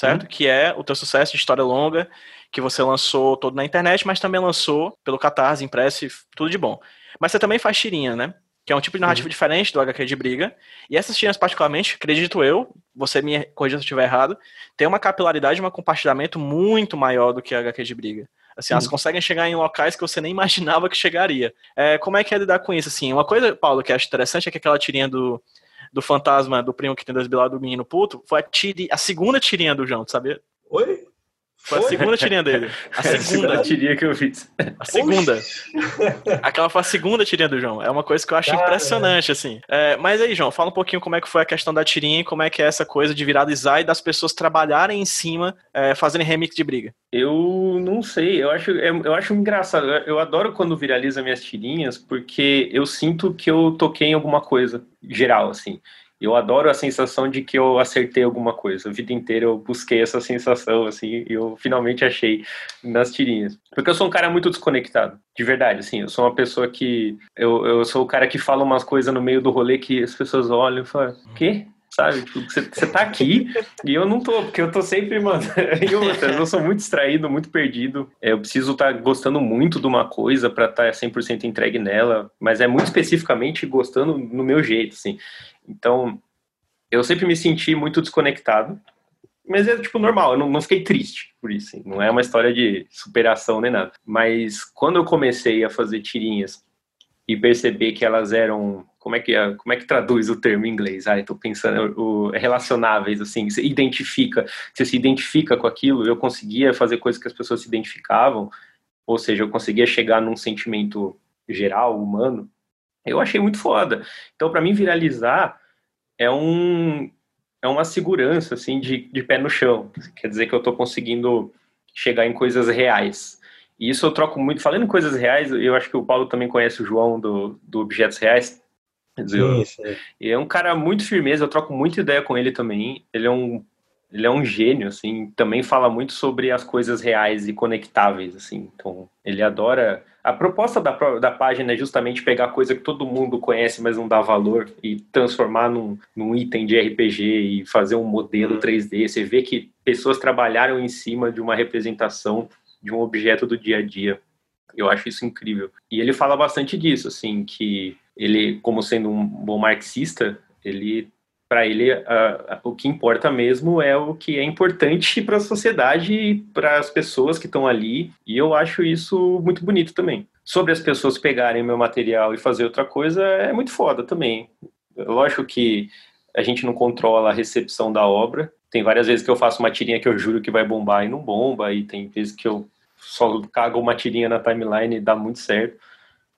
certo? Uhum. Que é o teu sucesso de história longa, que você lançou todo na internet, mas também lançou pelo Catarse, impresso, tudo de bom. Mas você também faz tirinha, né? Que é um tipo de narrativa uhum. diferente do HQ de briga. E essas tirinhas, particularmente, acredito eu, você me corrija se eu estiver errado, tem uma capilaridade, um compartilhamento muito maior do que a HQ de briga. Assim, elas conseguem chegar em locais que você nem imaginava que chegaria. É, como é que é lidar com isso? Assim, uma coisa, Paulo, que eu acho interessante é que aquela tirinha do, do fantasma do primo que tem dois bilados do menino puto foi a, tiri, a segunda tirinha do João, sabia? Oi? Foi a segunda tirinha dele. A segunda. a tirinha que eu fiz. A segunda. Aquela foi a segunda tirinha do João. É uma coisa que eu acho impressionante, assim. É, mas aí, João, fala um pouquinho como é que foi a questão da tirinha e como é que é essa coisa de viralizar e das pessoas trabalharem em cima, é, fazendo remix de briga. Eu não sei, eu acho, eu acho engraçado. Eu adoro quando viraliza minhas tirinhas, porque eu sinto que eu toquei em alguma coisa geral, assim. Eu adoro a sensação de que eu acertei alguma coisa. A vida inteira eu busquei essa sensação, assim, e eu finalmente achei nas tirinhas. Porque eu sou um cara muito desconectado, de verdade, assim. Eu sou uma pessoa que. Eu, eu sou o cara que fala umas coisas no meio do rolê que as pessoas olham e falam: quê? sabe? Tipo, você, você tá aqui e eu não tô, porque eu tô sempre, mano. eu, eu sou muito distraído, muito perdido. É, eu preciso estar tá gostando muito de uma coisa para estar tá 100% entregue nela, mas é muito especificamente gostando no meu jeito, assim. Então, eu sempre me senti muito desconectado, mas é tipo normal, eu não, não fiquei triste por isso, assim. não é uma história de superação nem nada. Mas quando eu comecei a fazer tirinhas e perceber que elas eram como é que é, como é que traduz o termo em inglês? Ah, estou pensando o, relacionáveis assim, você identifica, você se identifica com aquilo. Eu conseguia fazer coisas que as pessoas se identificavam, ou seja, eu conseguia chegar num sentimento geral humano. Eu achei muito foda. Então, para mim viralizar é um é uma segurança assim de, de pé no chão. Quer dizer que eu estou conseguindo chegar em coisas reais. E isso eu troco muito. Falando em coisas reais, eu acho que o Paulo também conhece o João do, do Objetos Reais. Sim. E é um cara muito firmeza, eu troco muita ideia com ele também. Ele é um ele é um gênio, assim, também fala muito sobre as coisas reais e conectáveis, assim. Então, ele adora. A proposta da, da página é justamente pegar coisa que todo mundo conhece, mas não dá valor, e transformar num, num item de RPG e fazer um modelo 3D. Uhum. Você vê que pessoas trabalharam em cima de uma representação de um objeto do dia a dia. Eu acho isso incrível. E ele fala bastante disso, assim, que ele, como sendo um bom marxista, ele para ele o que importa mesmo é o que é importante para a sociedade e para as pessoas que estão ali. E eu acho isso muito bonito também. Sobre as pessoas pegarem meu material e fazer outra coisa é muito foda também. Lógico que a gente não controla a recepção da obra. Tem várias vezes que eu faço uma tirinha que eu juro que vai bombar e não bomba, e tem vezes que eu só cago uma tirinha na timeline e dá muito certo.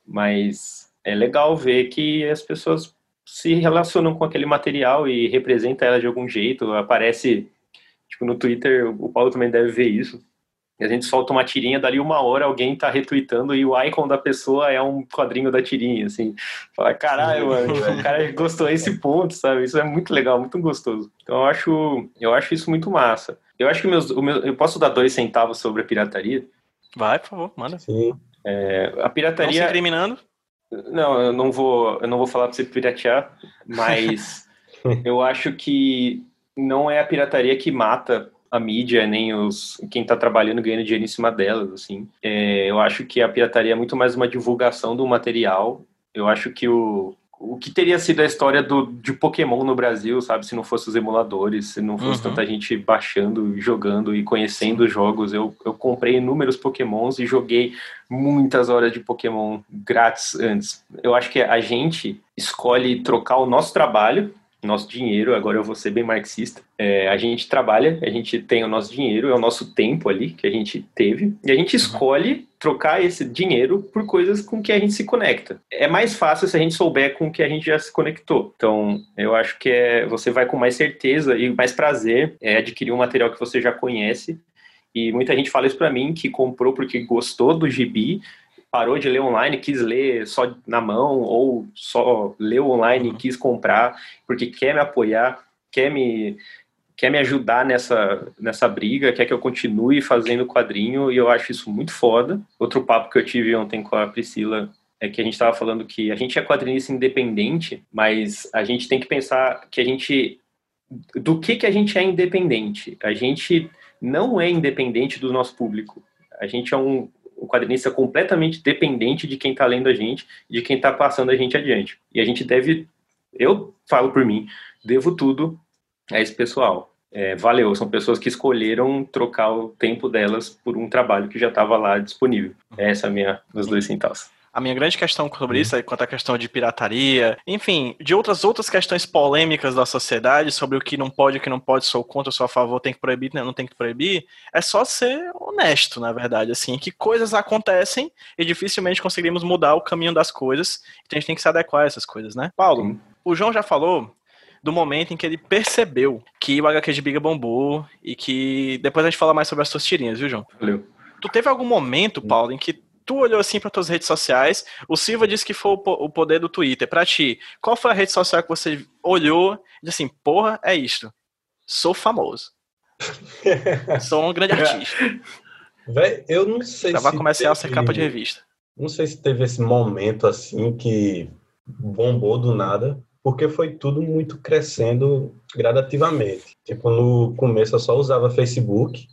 Mas é legal ver que as pessoas se relacionam com aquele material e representa ela de algum jeito. Aparece, tipo, no Twitter, o Paulo também deve ver isso. E a gente solta uma tirinha, dali uma hora alguém tá retweetando e o icon da pessoa é um quadrinho da tirinha, assim. Fala, caralho, mano, o cara gostou desse ponto, sabe? Isso é muito legal, muito gostoso. Então eu acho, eu acho isso muito massa. Eu acho que meus, o meu, eu posso dar dois centavos sobre a pirataria? Vai, por favor, manda. Sim. É, a pirataria. Não se incriminando? Não, eu não vou, eu não vou falar para você piratear, mas eu acho que não é a pirataria que mata a mídia, nem os quem está trabalhando ganhando dinheiro em cima delas, assim. É, eu acho que a pirataria é muito mais uma divulgação do material. Eu acho que o, o que teria sido a história do, de Pokémon no Brasil, sabe? Se não fosse os emuladores, se não fosse uhum. tanta gente baixando, jogando e conhecendo os jogos. Eu, eu comprei inúmeros Pokémons e joguei muitas horas de Pokémon grátis antes. Eu acho que a gente escolhe trocar o nosso trabalho nosso dinheiro, agora eu vou ser bem marxista, é, a gente trabalha, a gente tem o nosso dinheiro, é o nosso tempo ali que a gente teve, e a gente escolhe trocar esse dinheiro por coisas com que a gente se conecta. É mais fácil se a gente souber com que a gente já se conectou. Então, eu acho que é, você vai com mais certeza e mais prazer é, adquirir um material que você já conhece. E muita gente fala isso para mim, que comprou porque gostou do gibi, parou de ler online, quis ler só na mão, ou só leu online e uhum. quis comprar, porque quer me apoiar, quer me, quer me ajudar nessa, nessa briga, quer que eu continue fazendo quadrinho, e eu acho isso muito foda. Outro papo que eu tive ontem com a Priscila é que a gente estava falando que a gente é quadrinista independente, mas a gente tem que pensar que a gente. Do que, que a gente é independente? A gente não é independente do nosso público. A gente é um, um quadrinista completamente dependente de quem está lendo a gente, de quem está passando a gente adiante. E a gente deve, eu falo por mim, devo tudo a esse pessoal. É, valeu, são pessoas que escolheram trocar o tempo delas por um trabalho que já estava lá disponível. Essa é a minha, meus dois centavos. A minha grande questão sobre isso é quanto à questão de pirataria, enfim, de outras outras questões polêmicas da sociedade sobre o que não pode, o que não pode, sou contra, sou a favor, tem que proibir, né, não tem que proibir, é só ser honesto, na verdade, assim, que coisas acontecem e dificilmente conseguimos mudar o caminho das coisas, então a gente tem que se adequar a essas coisas, né? Paulo, Sim. o João já falou do momento em que ele percebeu que o HQ de Biga bombou e que depois a gente fala mais sobre as suas tirinhas, viu, João? Valeu. Tu teve algum momento, Paulo, em que tu olhou assim para tuas redes sociais, o Silva disse que foi o poder do Twitter. Para ti, qual foi a rede social que você olhou e disse assim, porra, é isto. Sou famoso. Sou um grande artista. Véi, eu não sei Tava se comercial teve... ser capa de revista. Não sei se teve esse momento assim que bombou do nada, porque foi tudo muito crescendo gradativamente. Tipo, no começo eu só usava Facebook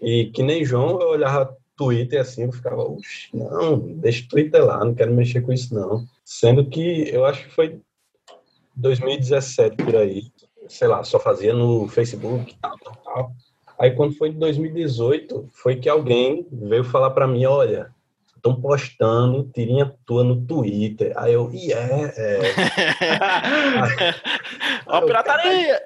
e que nem João eu olhava Twitter assim, eu ficava, não, deixa o Twitter lá, não quero mexer com isso não. Sendo que eu acho que foi 2017 por aí, sei lá, só fazia no Facebook, tal, tal, tal. Aí quando foi em 2018, foi que alguém veio falar para mim, olha, estão postando tirinha tua no Twitter. Aí eu, e yeah, é. Ó, pirataria!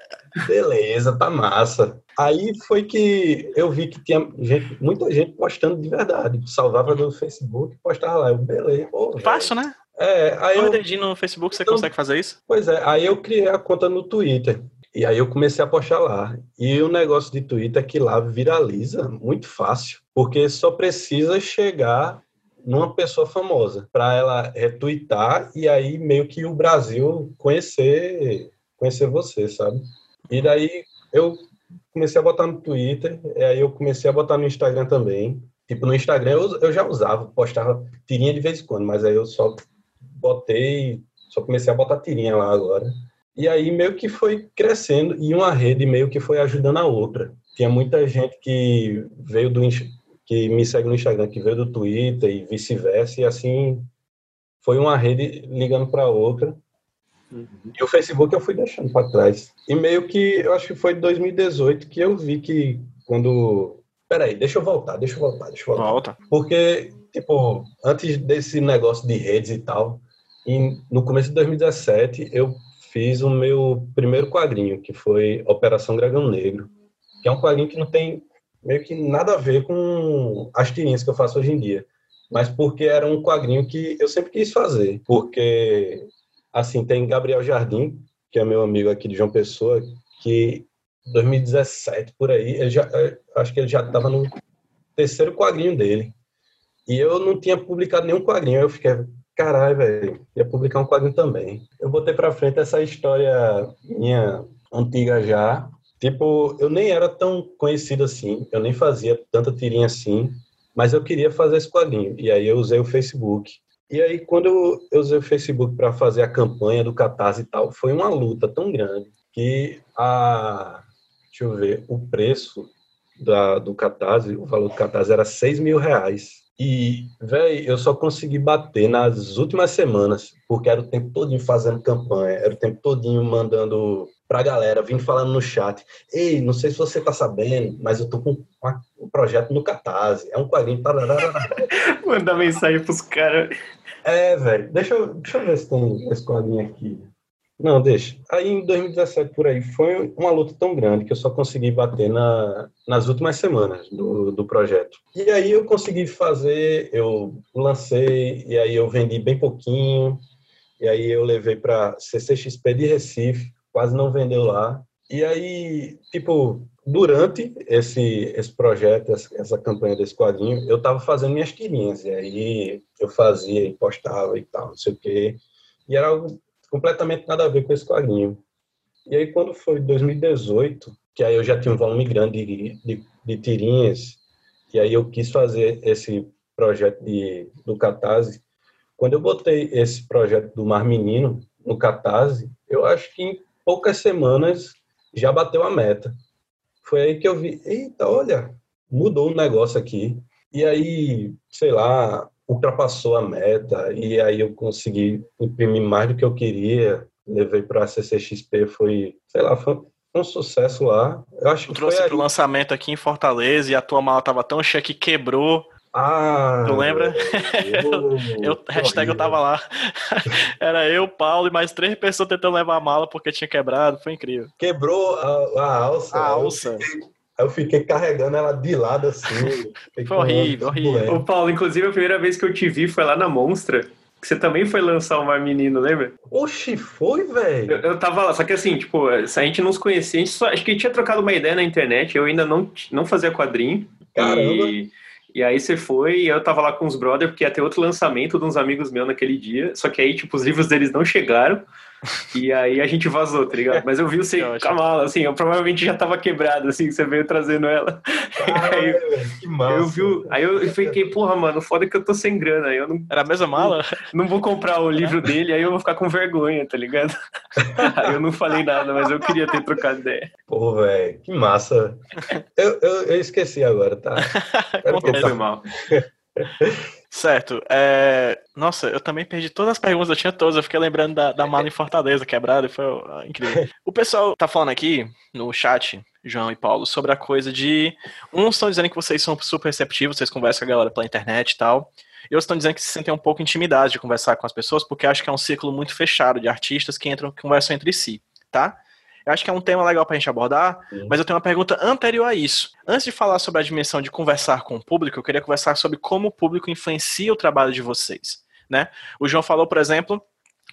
Beleza, tá massa. Aí foi que eu vi que tinha gente, muita gente postando de verdade. Salvava no Facebook e postava lá. Eu, beleza. Pô, Fácil, né? É, aí eu... dedinho no Facebook, você então, consegue fazer isso? Pois é, aí eu criei a conta no Twitter. E aí eu comecei a postar lá. E o negócio de Twitter é que lá viraliza muito fácil, porque só precisa chegar numa pessoa famosa para ela retweetar e aí meio que o Brasil conhecer conhecer você, sabe? E daí eu comecei a botar no Twitter, e aí eu comecei a botar no Instagram também. Tipo, no Instagram eu, eu já usava, postava tirinha de vez em quando, mas aí eu só botei, só comecei a botar tirinha lá agora. E aí meio que foi crescendo e uma rede meio que foi ajudando a outra. Tinha muita gente que veio do que me segue no Instagram, que veio do Twitter e vice-versa, e assim foi uma rede ligando para outra. Uhum. E o Facebook eu fui deixando para trás. E meio que, eu acho que foi em 2018 que eu vi que quando. Peraí, deixa eu voltar, deixa eu voltar, deixa eu voltar. Volta. Porque, tipo, antes desse negócio de redes e tal, e no começo de 2017 eu fiz o meu primeiro quadrinho, que foi Operação Dragão Negro, que é um quadrinho que não tem meio que nada a ver com as tirinhas que eu faço hoje em dia, mas porque era um quadrinho que eu sempre quis fazer, porque assim tem Gabriel Jardim, que é meu amigo aqui de João Pessoa, que 2017 por aí, ele já, acho que ele já estava no terceiro quadrinho dele. E eu não tinha publicado nenhum quadrinho, eu fiquei, caralho, velho, ia publicar um quadrinho também. Eu botei para frente essa história minha antiga já, Tipo, eu nem era tão conhecido assim, eu nem fazia tanta tirinha assim, mas eu queria fazer esse quadrinho. E aí eu usei o Facebook. E aí, quando eu, usei o Facebook para fazer a campanha do Catarse e tal, foi uma luta tão grande que a. Deixa eu ver, o preço da, do Catarse, o valor do Catarse era 6 mil reais. E, velho, eu só consegui bater nas últimas semanas, porque era o tempo todinho fazendo campanha, era o tempo todinho mandando pra galera, vindo falando no chat. Ei, não sei se você tá sabendo, mas eu tô com um projeto no Catarse. É um quadrinho. Mandar mensagem pros caras. É, velho. Deixa eu, deixa eu ver se tem esse quadrinho aqui. Não, deixa. Aí em 2017 por aí foi uma luta tão grande que eu só consegui bater na, nas últimas semanas do, do projeto. E aí eu consegui fazer, eu lancei, e aí eu vendi bem pouquinho, e aí eu levei para CCXP de Recife, quase não vendeu lá. E aí, tipo, durante esse, esse projeto, essa, campanha desse quadrinho, eu estava fazendo minhas tirinhas, e aí eu fazia e postava e tal, não sei o quê. E era algo completamente nada a ver com esse quadrinho. E aí, quando foi 2018, que aí eu já tinha um volume grande de, de, de tirinhas, e aí eu quis fazer esse projeto de, do Catarse. Quando eu botei esse projeto do Mar Menino no Catarse, eu acho que em poucas semanas já bateu a meta. Foi aí que eu vi, eita, olha, mudou o um negócio aqui. E aí, sei lá, ultrapassou a meta e aí eu consegui imprimir mais do que eu queria. Levei para a CCXP, foi, sei lá, foi um sucesso lá. Eu acho que trouxe para o lançamento aqui em Fortaleza e a tua mala tava tão cheia que quebrou. Ah, tu lembra? Eu, eu, hashtag eu tava lá. Era eu, Paulo e mais três pessoas tentando levar a mala porque tinha quebrado. Foi incrível. Quebrou a, a alça. A alça. Aí eu fiquei carregando ela de lado assim. Foi horrível, horrível. Ô, Paulo, inclusive a primeira vez que eu te vi foi lá na Monstra. Que você também foi lançar o Mar Menino, lembra? Oxi, foi, velho. Eu, eu, tava lá, só que assim, tipo, se a gente não se conhecia, a gente só, acho que tinha trocado uma ideia na internet, eu ainda não, não fazia quadrinho. Caramba. E, e aí você foi e eu tava lá com os brothers, porque ia ter outro lançamento de uns amigos meus naquele dia, só que aí, tipo, os livros deles não chegaram. E aí a gente vazou, tá ligado? Mas eu vi você com a mala, assim, eu provavelmente já tava quebrado, assim, você veio trazendo ela. Ah, aí, que massa. Eu vi, aí eu fiquei, porra, mano, foda que eu tô sem grana. Aí eu não, Era a mesma mala? Não, vou comprar o livro dele, aí eu vou ficar com vergonha, tá ligado? Aí eu não falei nada, mas eu queria ter trocado ideia. Pô, velho, que massa. Eu, eu, eu, esqueci agora, tá? Foi mal. Certo. É... Nossa, eu também perdi todas as perguntas, eu tinha todas. Eu fiquei lembrando da, da mala em Fortaleza quebrada, foi incrível. O pessoal tá falando aqui no chat, João e Paulo, sobre a coisa de. Uns estão dizendo que vocês são super receptivos, vocês conversam com a galera pela internet e tal. E outros estão dizendo que se sentem um pouco intimidados de conversar com as pessoas, porque acham que é um círculo muito fechado de artistas que entram e conversam entre si, tá? Eu acho que é um tema legal para a gente abordar, Sim. mas eu tenho uma pergunta anterior a isso. Antes de falar sobre a dimensão de conversar com o público, eu queria conversar sobre como o público influencia o trabalho de vocês. Né? O João falou, por exemplo,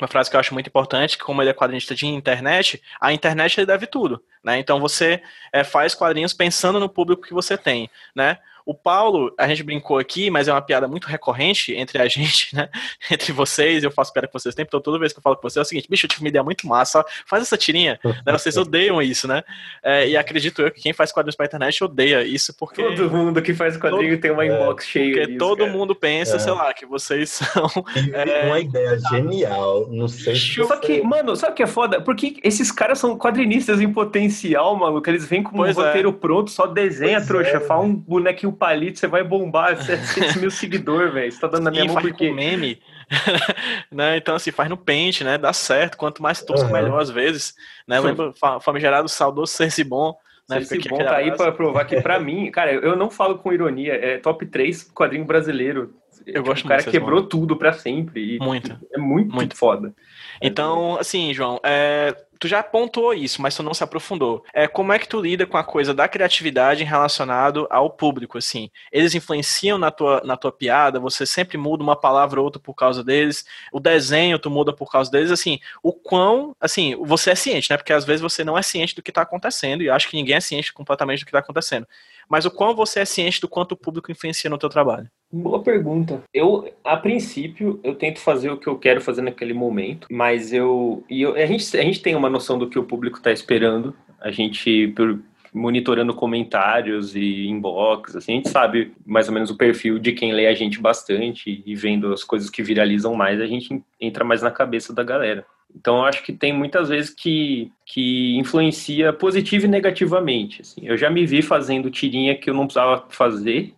uma frase que eu acho muito importante, que como ele é quadrinista de internet, a internet ele deve tudo, né? Então você é, faz quadrinhos pensando no público que você tem, né? O Paulo, a gente brincou aqui, mas é uma piada muito recorrente entre a gente, né? Entre vocês, eu faço piada com vocês sempre, então toda vez que eu falo com você é o seguinte, bicho, eu tive uma ideia muito massa, faz essa tirinha, né? Vocês odeiam isso, né? É, e acredito eu que quem faz quadrinhos pra internet odeia isso, porque... Todo mundo que faz quadrinho todo, tem uma inbox é, cheia Porque todo cara. mundo pensa, é. sei lá, que vocês são... É, uma ideia genial, não sei se Só que, mano, sabe o que é foda? Porque esses caras são quadrinistas em potência sequencial, maluco. Eles vêm com pois um é. roteiro pronto, só desenha, pois trouxa. É, Fala um bonequinho palito, você vai bombar 700 mil seguidores, velho. Você tá dando na minha Sim, mão porque... meme. né? Então, assim, faz no pente, né? Dá certo. Quanto mais tosco, uhum. melhor às vezes. Né? Lembra, famigerado, saudoso, sense bom. Né? Esse bom tá aí para provar que para mim, cara, eu não falo com ironia, é top 3 quadrinho brasileiro. Eu tipo, gosto O cara quebrou bom. tudo para sempre. muito. É muito, muito foda. Então, assim, João, é, tu já pontuou isso, mas tu não se aprofundou. É, como é que tu lida com a coisa da criatividade relacionado ao público, assim? Eles influenciam na tua, na tua piada, você sempre muda uma palavra ou outra por causa deles, o desenho tu muda por causa deles, assim, o quão, assim, você é ciente, né? Porque às vezes você não é ciente do que tá acontecendo, e acho que ninguém é ciente completamente do que tá acontecendo mas o quão você é ciente do quanto o público influencia no teu trabalho? Boa pergunta. Eu, a princípio, eu tento fazer o que eu quero fazer naquele momento, mas eu. E eu, a, gente, a gente tem uma noção do que o público está esperando. A gente, por, monitorando comentários e inbox, assim, a gente sabe mais ou menos o perfil de quem lê a gente bastante e vendo as coisas que viralizam mais, a gente entra mais na cabeça da galera. Então, eu acho que tem muitas vezes que, que influencia positivo e negativamente. Assim. Eu já me vi fazendo tirinha que eu não precisava fazer,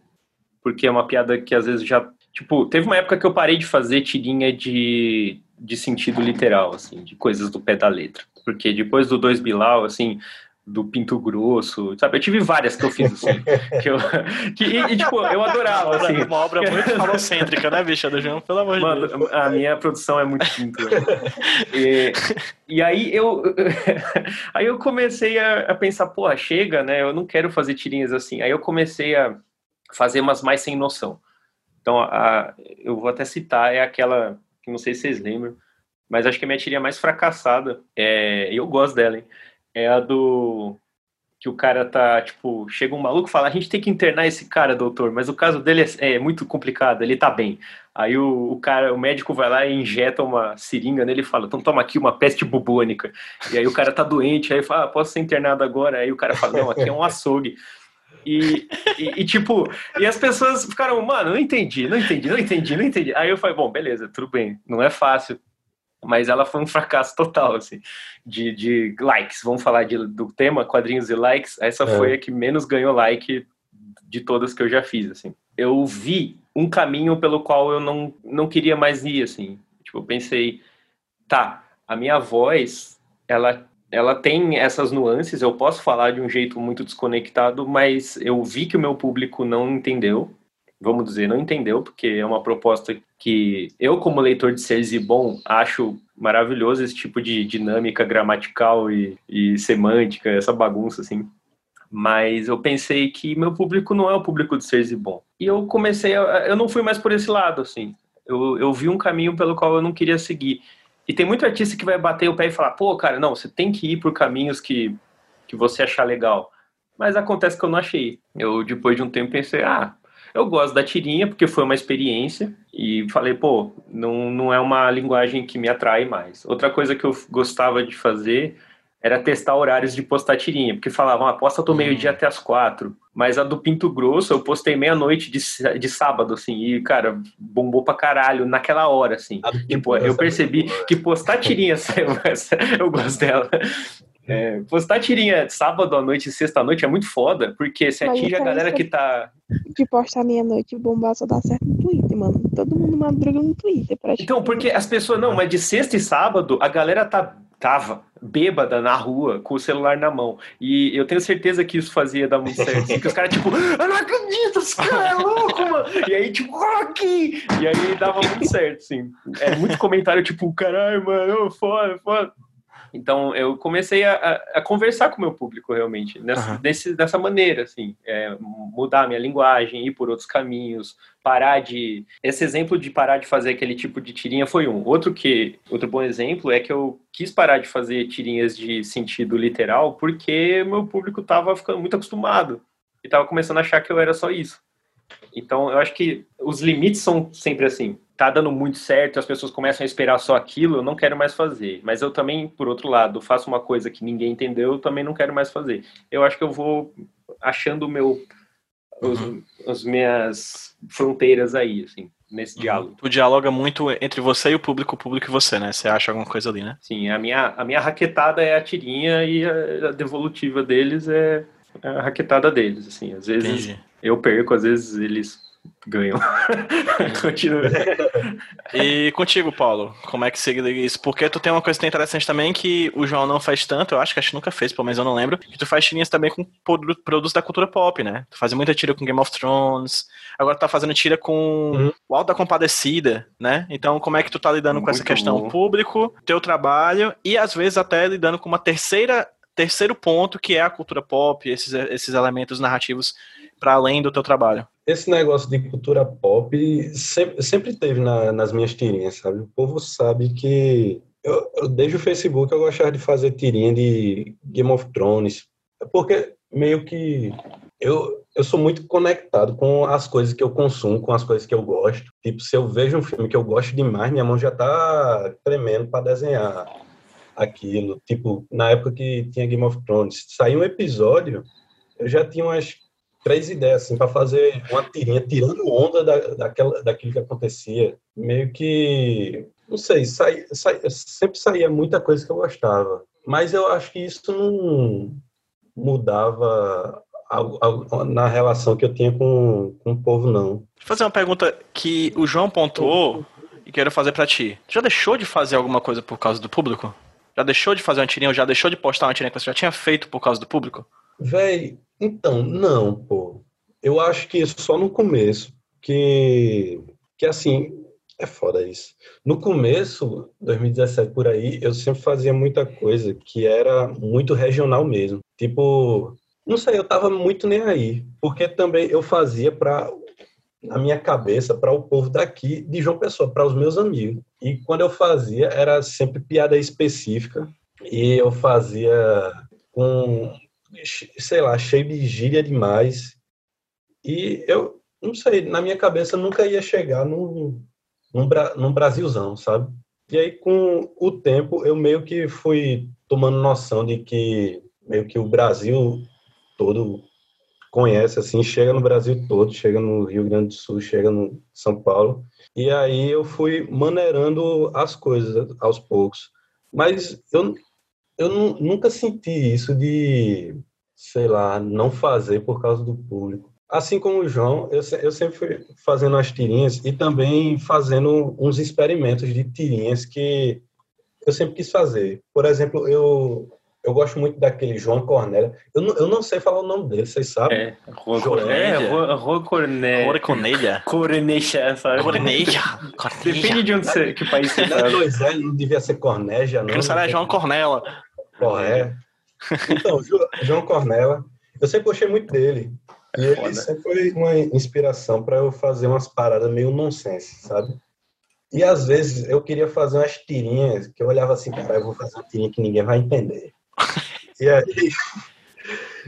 porque é uma piada que às vezes já. Tipo, teve uma época que eu parei de fazer tirinha de, de sentido literal, assim, de coisas do pé da letra. Porque depois do Dois Bilal, assim, do Pinto Grosso, sabe? Eu tive várias que eu fiz, assim. que eu, que, e, e, tipo, eu adorava, assim. Uma obra muito falocêntrica, né, bicha do João? Pelo amor Mano, de Deus. A minha produção é muito pinto. e, e aí eu aí eu comecei a, a pensar, porra, chega, né? Eu não quero fazer tirinhas assim. Aí eu comecei a fazer umas mais sem noção. Então, a, eu vou até citar, é aquela, que não sei se vocês lembram, mas acho que a minha tirinha mais fracassada, é, eu gosto dela, hein? é a do que o cara tá, tipo, chega um maluco e fala, a gente tem que internar esse cara, doutor, mas o caso dele é, é muito complicado, ele tá bem. Aí o, o, cara, o médico vai lá e injeta uma seringa nele e fala, então toma aqui uma peste bubônica. E aí o cara tá doente, aí fala, ah, posso ser internado agora? Aí o cara fala, não, aqui é um açougue. E, e, e, tipo, e as pessoas ficaram, mano, não entendi, não entendi, não entendi, não entendi. Aí eu falei, bom, beleza, tudo bem, não é fácil mas ela foi um fracasso total, assim, de, de likes. Vamos falar de, do tema, quadrinhos e likes. Essa é. foi a que menos ganhou like de todas que eu já fiz, assim. Eu vi um caminho pelo qual eu não, não queria mais ir, assim. Tipo, eu pensei, tá, a minha voz, ela, ela tem essas nuances, eu posso falar de um jeito muito desconectado, mas eu vi que o meu público não entendeu, vamos dizer, não entendeu, porque é uma proposta que eu, como leitor de seres e bom, acho maravilhoso esse tipo de dinâmica gramatical e, e semântica, essa bagunça, assim. Mas eu pensei que meu público não é o público de seres e bom. E eu comecei, a, eu não fui mais por esse lado, assim. Eu, eu vi um caminho pelo qual eu não queria seguir. E tem muito artista que vai bater o pé e falar, pô, cara, não, você tem que ir por caminhos que, que você achar legal. Mas acontece que eu não achei. Eu, depois de um tempo, pensei, ah, eu gosto da tirinha porque foi uma experiência e falei, pô, não, não é uma linguagem que me atrai mais. Outra coisa que eu gostava de fazer era testar horários de postar tirinha, porque falavam, ah, posta do uhum. meio-dia até as quatro. Mas a do Pinto Grosso eu postei meia-noite de, de sábado, assim, e, cara, bombou pra caralho naquela hora, assim. Tipo, eu percebi que postar tirinha, eu gosto dela. É, postar tirinha sábado à noite e sexta à noite é muito foda, porque se atinge a galera que tá. De postar meia-noite e bombar só dá certo no Twitter, mano. Todo mundo madruga no Twitter. Então, porque as pessoas. Não, mas de sexta e sábado a galera tá, tava bêbada na rua com o celular na mão. E eu tenho certeza que isso fazia dar muito certo. Porque os caras, tipo, eu não acredito, esse cara é louco, mano. E aí, tipo, aqui! E aí dava muito certo, sim. É muito comentário, tipo, caralho, mano, foda, foda. Então eu comecei a, a, conversar com o meu público realmente nessa, uhum. desse, dessa maneira, assim, é, mudar a minha linguagem, ir por outros caminhos, parar de. Esse exemplo de parar de fazer aquele tipo de tirinha foi um. Outro que outro bom exemplo é que eu quis parar de fazer tirinhas de sentido literal porque meu público estava ficando muito acostumado e estava começando a achar que eu era só isso. Então eu acho que os limites são sempre assim tá dando muito certo, as pessoas começam a esperar só aquilo, eu não quero mais fazer. Mas eu também, por outro lado, faço uma coisa que ninguém entendeu, eu também não quero mais fazer. Eu acho que eu vou achando o meu os, uhum. as minhas fronteiras aí, assim. nesse diálogo. Tu dialoga muito entre você e o público, o público e você, né? Você acha alguma coisa ali, né? Sim, a minha, a minha raquetada é a tirinha e a, a devolutiva deles é a raquetada deles, assim. Às vezes Entendi. eu perco, às vezes eles ganham. Continua. E contigo, Paulo, como é que segue isso? Porque tu tem uma coisa é interessante também que o João não faz tanto, eu acho que a gente nunca fez, pelo menos eu não lembro, que tu faz tirinhas também com produ- produtos da cultura pop, né? Tu faz muita tira com Game of Thrones, agora tu tá fazendo tira com Uhum. o Alto da Compadecida, né? Então como é que tu tá lidando com essa Muito questão bom. público, teu trabalho e às vezes até lidando com uma terceira terceiro ponto que é a cultura pop, esses, esses elementos narrativos para além do teu trabalho. Esse negócio de cultura pop sempre, sempre teve na- nas minhas tirinhas, sabe? O povo sabe que eu, eu- desde o Facebook eu gostava de fazer tirinha de Game of Thrones, porque meio que eu, eu sou muito conectado com as coisas que eu consumo, com as coisas que eu gosto. Tipo, se eu vejo um filme que eu gosto demais, minha mão já tá tremendo para desenhar aquilo. Tipo, na época que tinha Game of Thrones, saiu um episódio, eu já tinha umas três ideias assim para fazer uma tirinha tirando onda da, daquela, daquilo que acontecia. Meio que não sei, sai, sai, sempre saía muita coisa que eu gostava, mas eu acho que isso não mudava algo- algo na relação que eu tinha com, com o povo não. Eu fazer uma pergunta que o João pontuou e quero fazer pra ti. Já deixou de fazer alguma coisa por causa do público? Já deixou de fazer uma tirinha ou já deixou de postar uma tirinha que você já tinha feito por causa do público? Véi, então, não, pô. Eu acho que só no começo, que, que assim, é foda isso. No começo, 2017 por aí, eu sempre fazia muita coisa que era muito regional mesmo. Tipo, não sei, eu tava muito nem aí, porque também eu fazia para na minha cabeça para o povo daqui de João Pessoa, para os meus amigos. E quando eu fazia era sempre piada específica e eu fazia com sei lá, cheio de gíria demais. E eu não sei, na minha cabeça nunca ia chegar num, num, num Brasilzão, sabe? E aí, com o tempo, eu meio que fui tomando noção de que meio que o Brasil todo conhece, assim, chega no Brasil todo, chega no Rio Grande do Sul, chega no São Paulo. E aí eu fui maneirando as coisas aos poucos. Mas eu, eu nu- nunca senti isso de, sei lá, não fazer por causa do público. Assim como o João, eu, eu sempre fui fazendo as tirinhas e também fazendo uns experimentos de tirinhas que eu sempre quis fazer. Por exemplo, eu, eu gosto muito daquele João Cornélia. Eu não, eu não sei falar o nome dele, vocês sabem? É, Rua Cornélia? Cornélia. Rua Cornélia. Cora Conelha. Cornecha, sabe? Depende de onde você, que país você Não é tá. dois L, não devia ser Cornélia, não. Cara é João Cornela. Corré. Então, Jo- João Cornella, eu sempre gostei muito dele. E ele sempre foi uma inspiração para eu fazer umas paradas meio nonsense, sabe? E às vezes eu queria fazer umas tirinhas que eu olhava assim, cara, eu vou fazer uma tirinha que ninguém vai entender. E aí,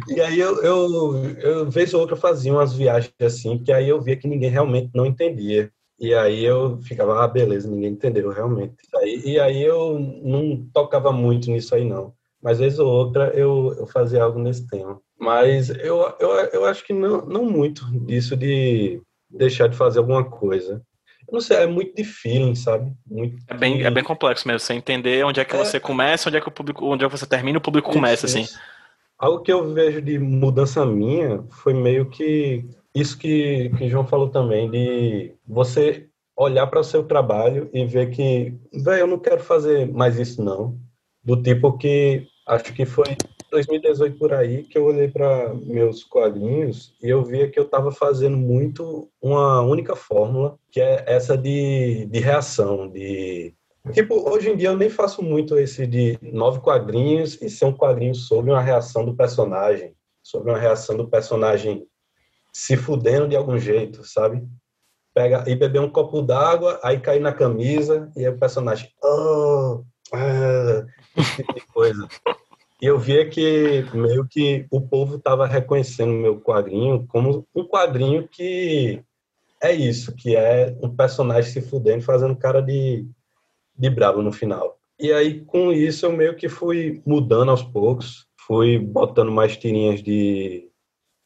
e aí eu, eu, eu, vez ou outra, fazia umas viagens assim, que aí eu via que ninguém realmente não entendia. E aí eu ficava, ah, beleza, ninguém entendeu realmente. Aí, e aí eu não tocava muito nisso aí, não. Mas vez ou outra eu, eu fazia algo nesse tema. Mas eu, eu, eu acho que não, não muito disso de deixar de fazer alguma coisa. Não sei, é muito de feeling, sabe? Muito É bem, é bem complexo mesmo. Você entender onde é que É. você começa, onde é que o público, onde é que você termina, o público começa, Isso, assim. isso. Algo que eu vejo de mudança minha foi meio que isso que, que o João falou também, de você olhar para o seu trabalho e ver que, velho, eu não quero fazer mais isso, não. Do tipo que, acho que foi 2018 por aí que eu olhei para meus quadrinhos e eu via que eu estava fazendo muito uma única fórmula, que é essa de, de reação, de Tipo, hoje em dia eu nem faço muito esse de nove quadrinhos e ser um quadrinho sobre uma reação do personagem, sobre uma reação do personagem se fudendo de algum jeito, sabe? Pega e beber um copo d'água, aí cair na camisa e aí o personagem, oh, ah, esse tipo de coisa. E eu via que meio que o povo estava reconhecendo meu quadrinho como um quadrinho que é isso, que é um personagem se fudendo, fazendo cara de de brabo no final. E aí, com isso, eu meio que fui mudando aos poucos, fui botando mais tirinhas de,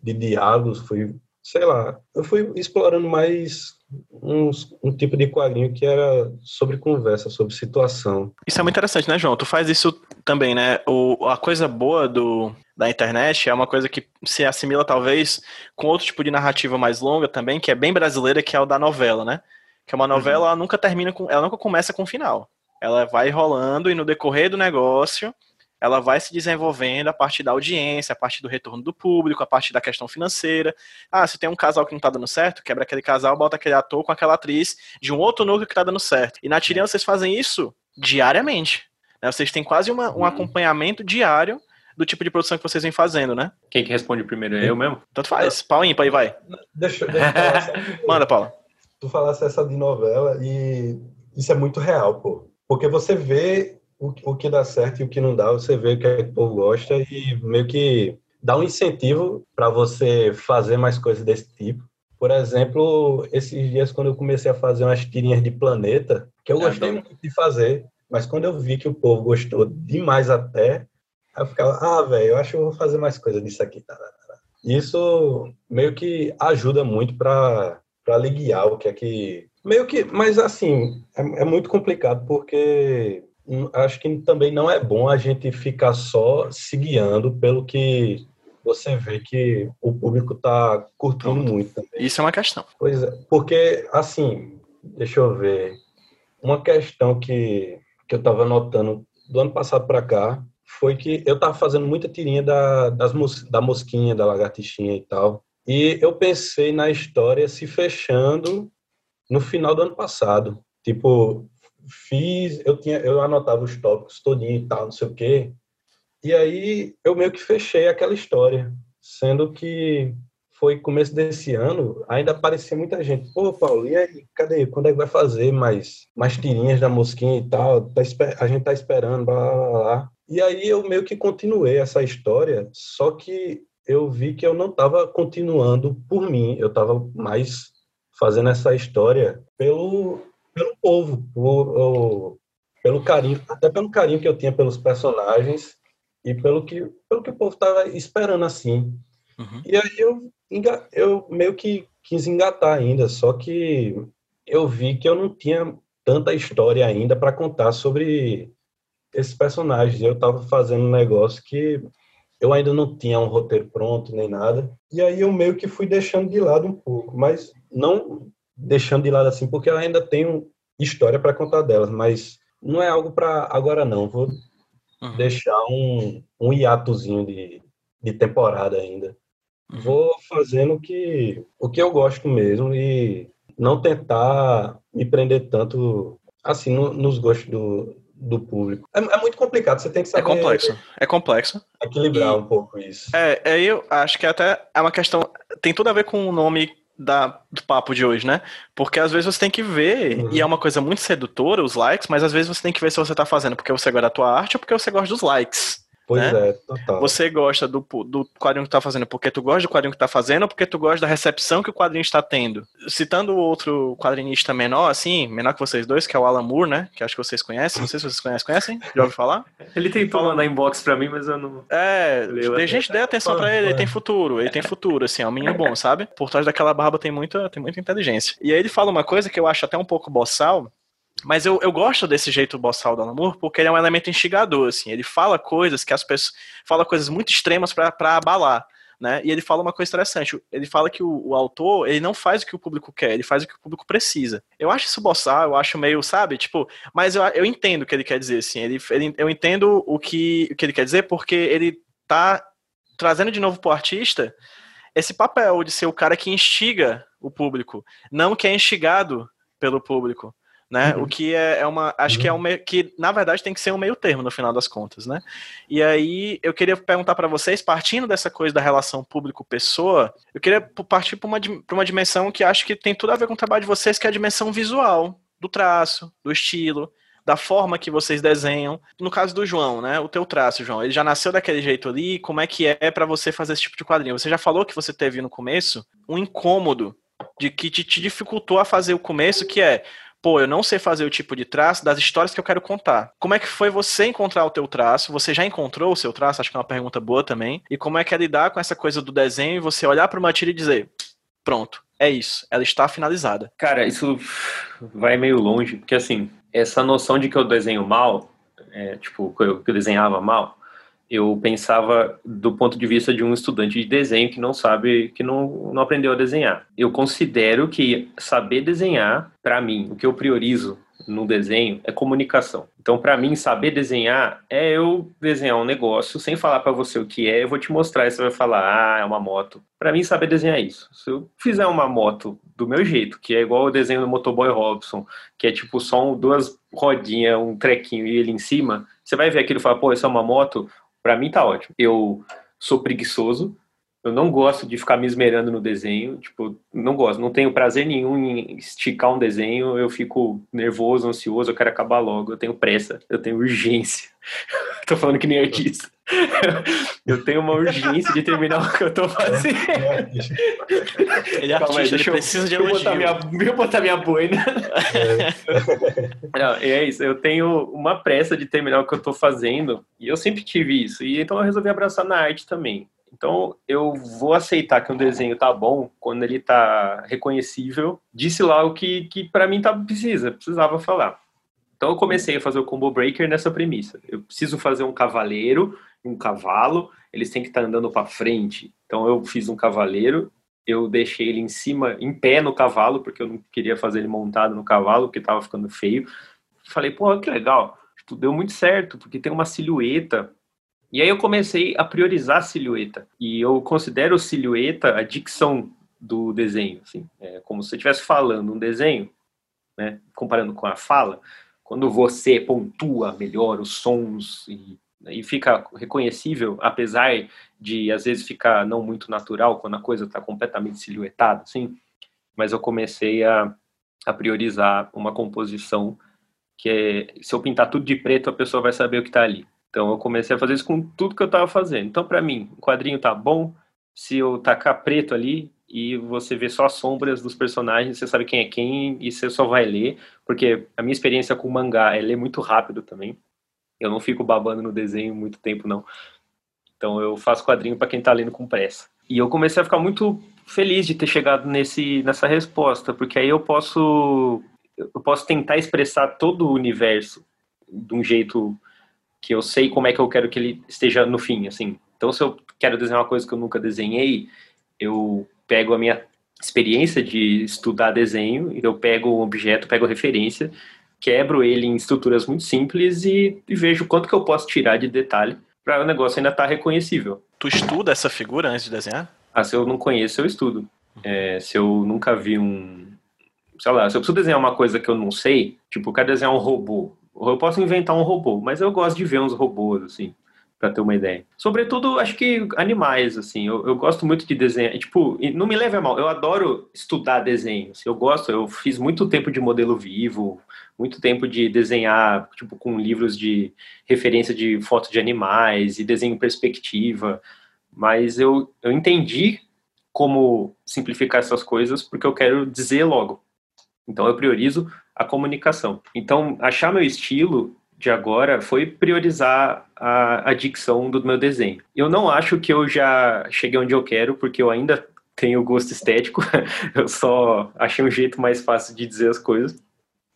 de diálogos, fui sei lá, eu fui explorando mais uns, um tipo de quadrinho que era sobre conversa, sobre situação. Isso é muito interessante, né, João? Tu faz isso também, né? O, a coisa boa do, da internet é uma coisa que se assimila talvez com outro tipo de narrativa mais longa também, que é bem brasileira, que é o da novela, né? Que é uma novela, uhum. ela nunca termina com. Ela nunca começa com um final. Ela vai rolando e no decorrer do negócio ela vai se desenvolvendo a partir da audiência, a partir do retorno do público, a partir da questão financeira. Ah, se tem um casal que não tá dando certo, quebra aquele casal, bota aquele ator com aquela atriz de um outro núcleo que tá dando certo. E na tirinha vocês fazem isso diariamente. Né? Vocês têm quase uma, um uhum. acompanhamento diário do tipo de produção que vocês vêm fazendo, né? Quem que responde primeiro? É eu mesmo? Tanto faz. Pau ímpar aí, vai. Deixa, deixa eu falar Manda, Paula. Tu falasse essa de novela e isso é muito real, pô. Porque você vê o, o que dá certo e o que não dá, você vê o que, que o povo gosta e meio que dá um incentivo para você fazer mais coisas desse tipo. Por exemplo, esses dias quando eu comecei a fazer umas tirinhas de planeta, que eu é gostei muito de fazer, mas quando eu vi que o povo gostou demais até, eu ficava, ah, velho, eu acho que eu vou fazer mais coisa disso aqui. Isso meio que ajuda muito para aliviar o que é que. Meio que. Mas assim, é, é muito complicado porque acho que também não é bom a gente ficar só se guiando pelo que você vê que o público está curtindo Pronto. muito. Também. Isso é uma questão. Pois é, porque, assim, deixa eu ver, uma questão que, que eu estava notando do ano passado para cá foi que eu estava fazendo muita tirinha da, das, da mosquinha, da lagartixinha e tal, e eu pensei na história se fechando no final do ano passado. Tipo, fiz, eu tinha, eu anotava os tópicos todinho e tal, não sei o quê. E aí eu meio que fechei aquela história, sendo que foi começo desse ano, ainda aparecia muita gente. Pô, Paulo, e aí, cadê? Quando é que vai fazer mais, mais tirinhas da mosquinha e tal? Tá, a gente tá esperando, blá, blá, blá. E aí eu meio que continuei essa história, só que eu vi que eu não estava continuando por mim, eu estava mais fazendo essa história pelo pelo povo, por, pelo carinho, até pelo carinho que eu tinha pelos personagens e pelo que, pelo que o povo estava esperando assim. Uhum. E aí eu, eu meio que quis engatar ainda, só que eu vi que eu não tinha tanta história ainda para contar sobre esses personagens. Eu estava fazendo um negócio que eu ainda não tinha um roteiro pronto nem nada. E aí eu meio que fui deixando de lado um pouco, mas não deixando de lado assim, porque eu ainda tenho história para contar delas, mas não é algo para agora não. Vou uhum. deixar um, um hiatozinho de, de temporada ainda. Uhum. Vou fazendo o que, o que eu gosto mesmo e não tentar me prender tanto assim no, nos gostos do, do público. É, é, muito complicado, você tem que saber. É complexo, é complexo. Equilibrar e, um pouco isso. É, é, eu acho que até é uma questão. Tem tudo a ver com o nome da, do papo de hoje, né? Porque às vezes você tem que ver, uhum. e é uma coisa muito sedutora, os likes, mas às vezes você tem que ver se você tá fazendo porque você gosta da tua arte ou porque você gosta dos likes. Pois né? é, total. Você gosta do, do quadrinho que tá fazendo porque tu gosta do quadrinho que tá fazendo ou porque tu gosta da recepção que o quadrinho está tendo. Citando outro quadrinista menor, assim, menor que vocês dois, que é o Alan Moore, né? Que acho que vocês conhecem. Não sei se vocês conhecem. Conhecem? Já ouviu falar? Ele tentou mandar inbox pra mim, mas eu não. É, tem gente dê atenção pra ele, ele tem futuro. Ele tem futuro, assim, é um menino bom, sabe? Por trás daquela barba tem muita, tem muita inteligência. E aí ele fala uma coisa que eu acho até um pouco boçal, mas eu, eu gosto desse jeito boçal do Alan porque ele é um elemento instigador, assim. Ele fala coisas que as pessoas... Fala coisas muito extremas para abalar, né? E ele fala uma coisa interessante. Ele fala que o, o, autor, ele não faz o que o público quer, ele faz o que o público precisa. Eu acho isso boçal, eu acho meio, sabe? Tipo, mas eu, eu entendo o que ele quer dizer, assim. Ele, ele, eu entendo o que, o que ele quer dizer porque ele tá trazendo de novo pro artista esse papel de ser o cara que instiga o público, não que é instigado pelo público né? Uhum. O que é, é, uma. Acho uhum. que é um que, na verdade, tem que ser um meio termo no final das contas, né? E aí eu queria perguntar para vocês, partindo dessa coisa da relação público-pessoa, eu queria partir para uma, uma dimensão que acho que tem tudo a ver com o trabalho de vocês, que é a dimensão visual, do traço, do estilo. Da forma que vocês desenham. No caso do João, né? O teu traço, João, ele já nasceu daquele jeito ali. Como é que é para você fazer esse tipo de quadrinho? Você já falou que você teve no começo um incômodo de que te, te dificultou a fazer o começo, que é pô, eu não sei fazer o tipo de traço das histórias que eu quero contar. Como é que foi você encontrar o teu traço? Você já encontrou o seu traço? Acho que é uma pergunta boa também. E como é que é lidar com essa coisa do desenho e você olhar para uma tira e dizer, pronto, é isso, ela está finalizada. Cara, isso vai meio longe, porque assim, essa noção de que eu desenho mal, é, tipo, que eu, que eu desenhava mal, eu pensava do ponto de vista de um estudante de desenho que não sabe, que não, não aprendeu a desenhar. Eu considero que saber desenhar, para mim, o que eu priorizo no desenho é comunicação. Então, para mim, saber desenhar é eu desenhar um negócio sem falar para você o que é, eu vou te mostrar e você vai falar, ah, é uma moto. Para mim, saber desenhar é isso. Se eu fizer uma moto do meu jeito, que é igual o desenho do Motoboy Robson, que é tipo só um, duas rodinhas, um trequinho e ele em cima, você vai ver aquilo e falar, pô, isso é uma moto, para mim tá ótimo. Eu sou preguiçoso, eu não gosto de ficar me esmerando no desenho, tipo, não gosto, não tenho prazer nenhum em esticar um desenho, eu fico nervoso, ansioso, eu quero acabar logo, eu tenho pressa, eu tenho urgência. tô falando que nem artista. eu tenho uma urgência de terminar o que eu tô fazendo. Ele é artista, aí, ele precisa de elogio. Botar minha, deixa eu botar minha boina. É. Não, é isso, eu tenho uma pressa de terminar o que eu tô fazendo, e eu sempre tive isso, e então eu resolvi abraçar na arte também. Então, eu vou aceitar que um desenho tá bom quando ele tá reconhecível. Disse lá o que, que para mim tá, precisa, precisava falar. Então, eu comecei a fazer o combo breaker nessa premissa. Eu preciso fazer um cavaleiro, um cavalo, eles têm que estar tá andando para frente. Então, eu fiz um cavaleiro, eu deixei ele em cima, em pé no cavalo, porque eu não queria fazer ele montado no cavalo, porque tava ficando feio. Falei, pô, que legal. Deu muito certo, porque tem uma silhueta e aí eu comecei a priorizar a silhueta. E eu considero silhueta a dicção do desenho, assim. É como se você estivesse falando um desenho, né, comparando com a fala, quando você pontua melhor os sons e, e fica reconhecível, apesar de às vezes ficar não muito natural quando a coisa está completamente silhuetada, assim. Mas eu comecei a, a priorizar uma composição que é, se eu pintar tudo de preto, a pessoa vai saber o que está ali. Então eu comecei a fazer isso com tudo que eu estava fazendo. Então para mim, o quadrinho tá bom se eu tacar preto ali e você vê só as sombras dos personagens, você sabe quem é quem e você só vai ler, porque a minha experiência com mangá é ler muito rápido também. Eu não fico babando no desenho muito tempo não. Então eu faço quadrinho para quem está lendo com pressa. E eu comecei a ficar muito feliz de ter chegado nesse nessa resposta, porque aí eu posso eu posso tentar expressar todo o universo de um jeito que eu sei como é que eu quero que ele esteja no fim, assim. Então, se eu quero desenhar uma coisa que eu nunca desenhei, eu pego a minha experiência de estudar desenho, eu pego o objeto, pego referência, quebro ele em estruturas muito simples e, e vejo quanto que eu posso tirar de detalhe para o negócio ainda estar tá reconhecível. Tu estuda essa figura antes de desenhar? Ah, se eu não conheço, eu estudo. É, se eu nunca vi um... Sei lá, se eu preciso desenhar uma coisa que eu não sei, tipo, eu quero desenhar um robô, eu posso inventar um robô, mas eu gosto de ver uns robôs, assim, para ter uma ideia. Sobretudo, acho que animais, assim, eu, eu gosto muito de desenhar. Tipo, não me leve a mal, eu adoro estudar desenho. Assim, eu gosto, eu fiz muito tempo de modelo vivo, muito tempo de desenhar, tipo, com livros de referência de foto de animais e desenho perspectiva. Mas eu, eu entendi como simplificar essas coisas porque eu quero dizer logo. Então eu priorizo a comunicação. Então, achar meu estilo de agora foi priorizar a, a dicção do meu desenho. Eu não acho que eu já cheguei onde eu quero, porque eu ainda tenho gosto estético, eu só achei um jeito mais fácil de dizer as coisas.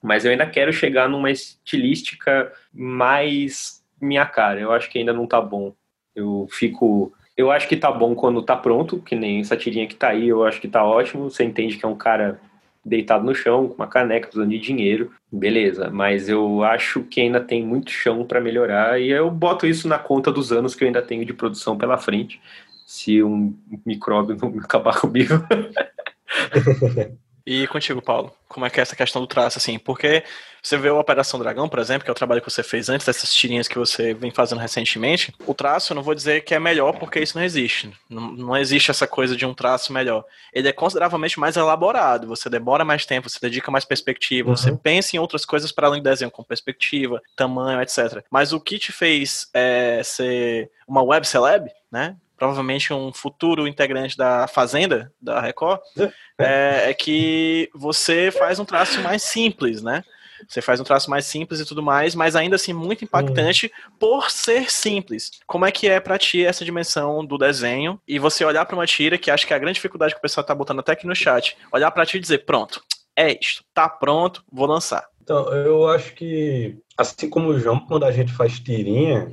Mas eu ainda quero chegar numa estilística mais minha cara. Eu acho que ainda não tá bom. Eu fico. Eu acho que tá bom quando tá pronto, que nem essa tirinha que tá aí, eu acho que tá ótimo. Você entende que é um cara deitado no chão, com uma caneca, precisando de dinheiro, beleza. Mas eu acho que ainda tem muito chão para melhorar e eu boto isso na conta dos anos que eu ainda tenho de produção pela frente. Se um micróbio não acabar comigo. E contigo, Paulo, como é que é essa questão do traço, assim? Porque você vê o Operação Dragão, por exemplo, que é o trabalho que você fez antes dessas tirinhas que você vem fazendo recentemente. O traço, eu não vou dizer que é melhor, porque isso não existe. Não, não existe essa coisa de um traço melhor. Ele é consideravelmente mais elaborado. Você demora mais tempo, você dedica mais perspectiva, uhum. você pensa em outras coisas para além do desenho, como perspectiva, tamanho, etc. Mas o que te fez é, ser uma web celeb, né? Provavelmente um futuro integrante da Fazenda, da Record, é, é que você faz um traço mais simples, né? Você faz um traço mais simples e tudo mais, mas ainda assim muito impactante hum. por ser simples. Como é que é para ti essa dimensão do desenho e você olhar para uma tira, que acho que é a grande dificuldade que o pessoal tá botando até aqui no chat, olhar para ti e dizer, pronto, é isto, tá pronto, vou lançar. Então, eu acho que, assim como o João, quando a gente faz tirinha,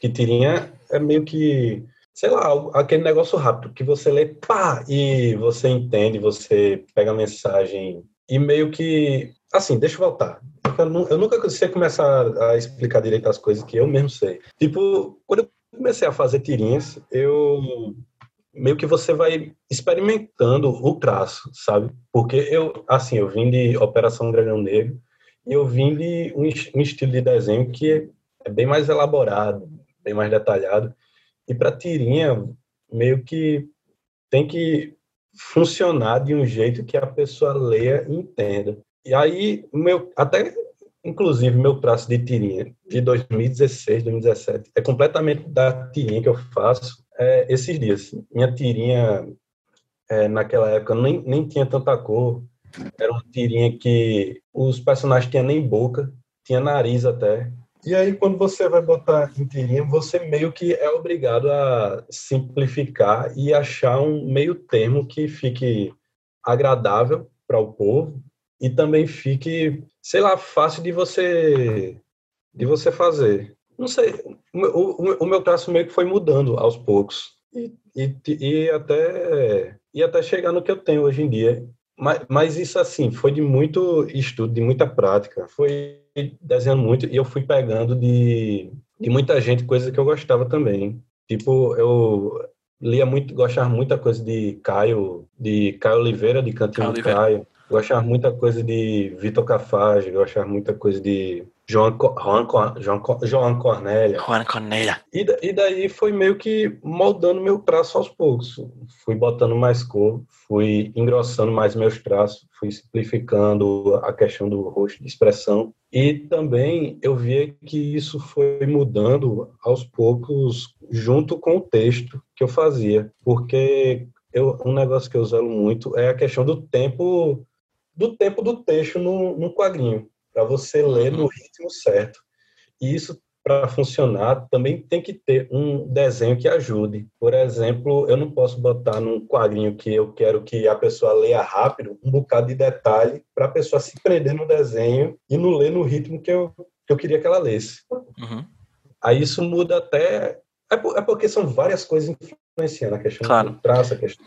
que tirinha é meio que, sei lá, aquele negócio rápido, que você lê, pá, e você entende, você pega a mensagem e meio que, assim, deixa eu voltar. Eu nunca sei começar a explicar direito as coisas que eu mesmo sei. Tipo, quando eu comecei a fazer tirinhas, eu meio que você vai experimentando o traço, sabe? Porque eu, assim, eu vim de Operação Dragão Negro e eu vim de um, um estilo de desenho que é bem mais elaborado, bem mais detalhado. E para tirinha, meio que tem que funcionar de um jeito que a pessoa leia e entenda. E aí, meu, até inclusive meu traço de tirinha de 2016, 2017 é completamente da tirinha que eu faço é, esses dias. Minha tirinha, é, naquela época, nem, nem tinha tanta cor. Era uma tirinha que os personagens tinham nem boca, tinha nariz até. E aí, quando você vai botar em tirinha, você meio que é obrigado a simplificar e achar um meio termo que fique agradável para o povo e também fique, sei lá, fácil de você de você fazer não sei, o, o, o, meu traço meio que foi mudando aos poucos. E, e, e, até, e até chegar no que eu tenho hoje em dia. Mas, mas isso, assim, foi de muito estudo, de muita prática. Foi desenhando muito e eu fui pegando de, de muita gente coisa que eu gostava também. Tipo, eu lia muito, gostava muita coisa de Caio, de Caio Oliveira, de Cantinho Caio. Caio. Gostava muita coisa de Vitor Cafage, gostava muita coisa de João, João, João, João Cornélia. João Cornélia. E, e daí foi meio que moldando meu traço aos poucos. Fui botando mais cor, fui engrossando mais meus traços, fui simplificando a questão do rosto de expressão. E também eu via que isso foi mudando aos poucos junto com o texto que eu fazia. Porque eu, um negócio que eu uso muito é a questão do tempo do tempo do texto no, no quadrinho para você ler no ritmo certo. E isso, para funcionar, também tem que ter um desenho que ajude. Por exemplo, eu não posso botar num quadrinho que eu quero que a pessoa leia rápido um bocado de detalhe para a pessoa se prender no desenho e não ler no ritmo que eu, que eu queria que ela lesse. Uhum. Aí isso muda até. É, é porque são várias coisas influenciando a questão claro. do traço, a questão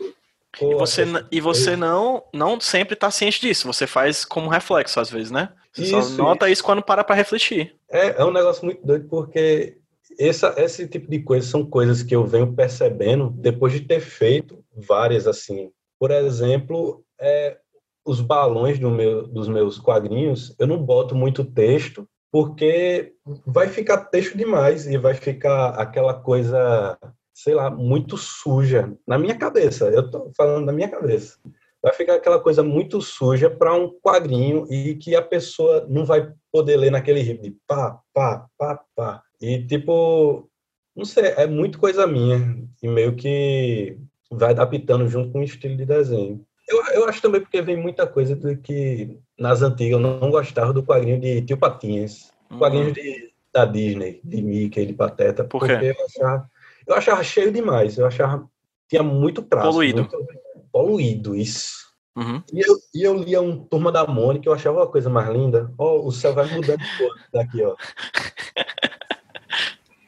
Pô, e você, e você não, não sempre está ciente disso, você faz como reflexo às vezes, né? Você isso, só nota isso. quando para para refletir. É, é um negócio muito doido porque essa, esse tipo de coisa são coisas que eu venho percebendo depois de ter feito várias assim. Por exemplo, é, os balões do meu, dos meus quadrinhos, eu não boto muito texto porque vai ficar texto demais e vai ficar aquela coisa sei lá, muito suja na minha cabeça. Eu tô falando da minha cabeça. Vai ficar aquela coisa muito suja para um quadrinho e que a pessoa não vai poder ler naquele ritmo de pá, pá, pá, pá. E tipo, não sei, é muito coisa minha e meio que vai adaptando junto com o estilo de desenho. Eu, eu acho também porque vem muita coisa do que nas antigas eu não gostava do quadrinho de Tio Patinhas, uhum. quadrinhos de, da Disney, de Mickey, de Pateta, Por porque eu achava eu achava cheio demais. Eu achava. Tinha muito traço. Poluído. Muito, poluído, isso. Uhum. E, eu, e eu lia um Turma da Mônica, eu achava uma coisa mais linda. Ó, oh, o céu vai mudando de cor daqui, ó.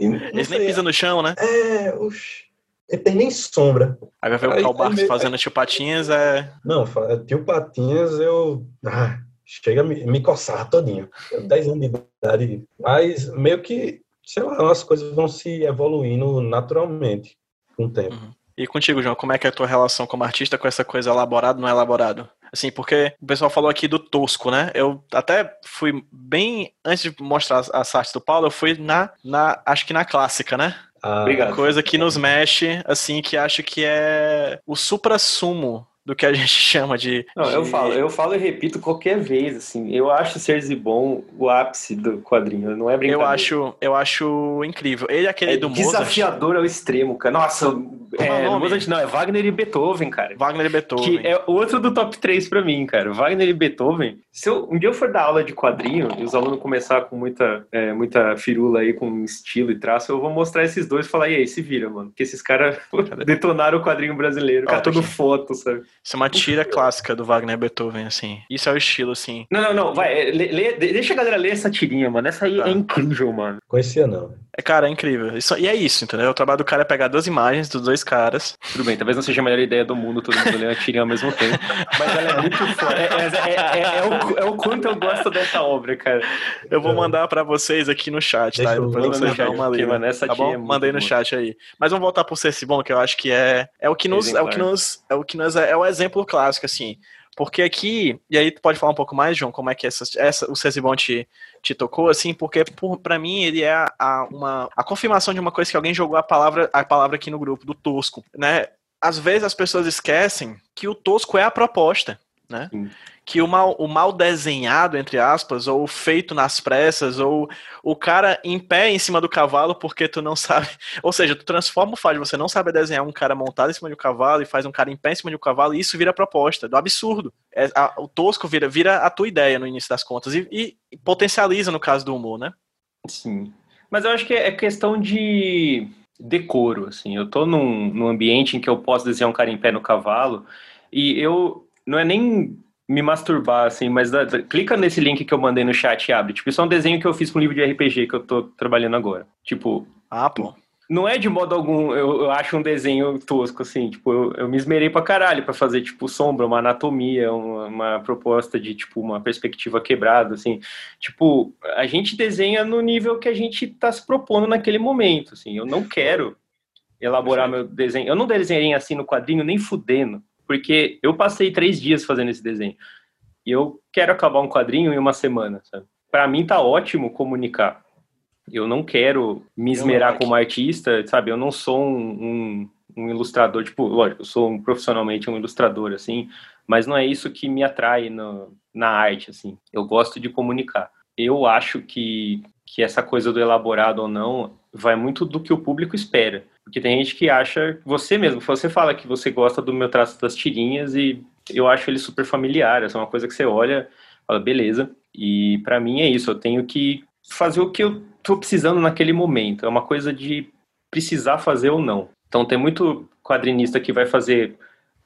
E, Eles nem pisam no chão, né? É, oxi. Ele tem nem sombra. Aí vai ver o Karl Barks fazendo tio Patinhas, é... Não, tio Patinhas eu... Ah, chega a me, me coçar todinho. 10 anos de idade. Mas meio que sei lá, as coisas vão se evoluindo naturalmente com o tempo. Uhum. E contigo, João, como é que é a tua relação como artista com essa coisa elaborado não elaborado? Assim, porque o pessoal falou aqui do tosco, né? Eu até fui bem antes de mostrar as artes do Paulo, eu fui na, na acho que na clássica, né? Ah, Obrigado. Coisa que nos mexe, assim, que acho que é o supra-sumo do que a gente chama de. Não, de... eu falo, eu falo e repito qualquer vez, assim. Eu acho Cersei bom o ápice do quadrinho, não é brincadeira. Eu acho, eu acho incrível. Ele é aquele é do Mozart. desafiador ao extremo, cara. Nossa, é, nome? Mozart não, é Wagner e Beethoven, cara. Wagner e Beethoven. Que é outro do top 3 pra mim, cara. Wagner e Beethoven. Se eu, um dia eu for dar aula de quadrinho e os alunos começar com muita, é, muita firula aí, com estilo e traço, eu vou mostrar esses dois e falar, e aí, se vira, mano. Porque esses caras detonaram o quadrinho brasileiro. Catando aqui. foto, sabe? Isso é uma tira clássica do Wagner Beethoven, assim. Isso é o estilo, assim. Não, não, não. Vai, é, lê- lê- deixa a galera ler essa tirinha, mano. Essa aí Tá. é incrível, mano. Conhecia não. É, cara, é incrível. Isso, e é isso, entendeu? O trabalho do cara é pegar duas imagens dos dois caras. Tudo bem, talvez não seja a melhor ideia do mundo todo mundo ler uma tirinha ao mesmo tempo. Mas ela é muito foda. É, é- é- é- é o, é o quanto eu gosto dessa obra, cara. Eu vou É. mandar pra vocês aqui no chat, Deixa tá? eu Depois vocês dão uma lida. Tá bom? é Mandei no chat aí. Mas vamos voltar pro Ceci Bom, que eu acho que é, é o que nos. É o que nos. É o que nos é, é o exemplo clássico, assim. Porque aqui, e aí tu pode falar um pouco mais, João, como é que essa, essa, o Ceci Bom te, te tocou, assim, porque por, pra mim ele é a, a- uma, a confirmação de uma coisa que alguém jogou a palavra, a palavra aqui no grupo, do tosco, né? Às vezes as pessoas esquecem que o tosco é a proposta, né? Sim. Que o mal, o mal desenhado, entre aspas, ou feito nas pressas, ou o cara em pé em cima do cavalo porque tu não sabe. Ou seja, tu transforma o fato de você não saber desenhar um cara montado em cima de um cavalo e faz um cara em pé em cima de um cavalo, e isso vira proposta, do absurdo. É, a- o tosco vira, vira a tua ideia no início das contas, e, e- e potencializa no caso do humor, né? Sim. Mas eu acho que é questão de decoro, assim. Eu tô num, num ambiente em que eu posso desenhar um cara em pé no cavalo e eu não é nem me masturbar, assim, mas dá- dá- clica nesse link que eu mandei no chat e abre. Tipo, isso é um desenho que eu fiz com um livro de RPG que eu tô trabalhando agora. Tipo, Ah, pô. não é de modo algum, eu, eu acho um desenho tosco, assim, tipo, eu, eu me esmerei pra caralho pra fazer, tipo, sombra, uma anatomia, uma, uma proposta de, tipo, uma perspectiva quebrada, assim. Tipo, a gente desenha no nível que a gente tá se propondo naquele momento, assim. Eu não quero elaborar meu desenho. Eu não desenhei assim no quadrinho nem fudendo, porque eu passei três dias fazendo esse desenho. E eu quero acabar um quadrinho em uma semana, sabe? Pra mim tá ótimo comunicar. Eu não quero me esmerar como artista, sabe? Eu não sou um, um, um ilustrador, tipo, lógico, eu sou um- profissionalmente um ilustrador, assim, mas não é isso que me atrai no, na arte, assim. Eu gosto de comunicar. Eu acho que, que essa coisa do elaborado ou não vai muito do que o público espera. Porque tem gente que acha, você mesmo, você fala que você gosta do meu traço das tirinhas e eu acho ele super familiar, essa é uma coisa que você olha, fala, beleza. E pra mim é isso, eu tenho que fazer o que eu tô precisando naquele momento. É uma coisa de precisar fazer ou não. Então tem muito quadrinista que vai fazer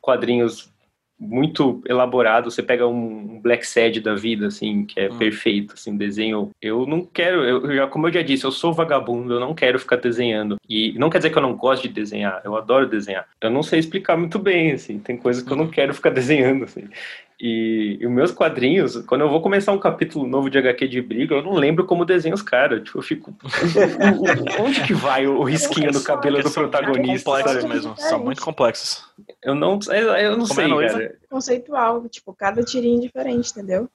quadrinhos muito elaborados. Você pega um Black Sad da vida, assim, que é Hum. perfeito, assim, desenho. Eu não quero, eu, eu já, como eu já disse, eu sou vagabundo, eu não quero ficar desenhando. E não quer dizer que eu não gosto de desenhar, eu adoro desenhar. Eu não sei explicar muito bem, assim, tem coisas que eu não quero ficar desenhando, assim. E, e os meus quadrinhos, quando eu vou começar um capítulo novo de HQ de briga, eu não lembro como desenho os caras. Tipo, eu fico. onde que vai o risquinho do cabelo do Porque são muito protagonista? complexos mesmo, são muito complexos. Eu não, eu, eu não Como sei, é, cara. Conceitual, tipo, cada tirinho diferente, entendeu?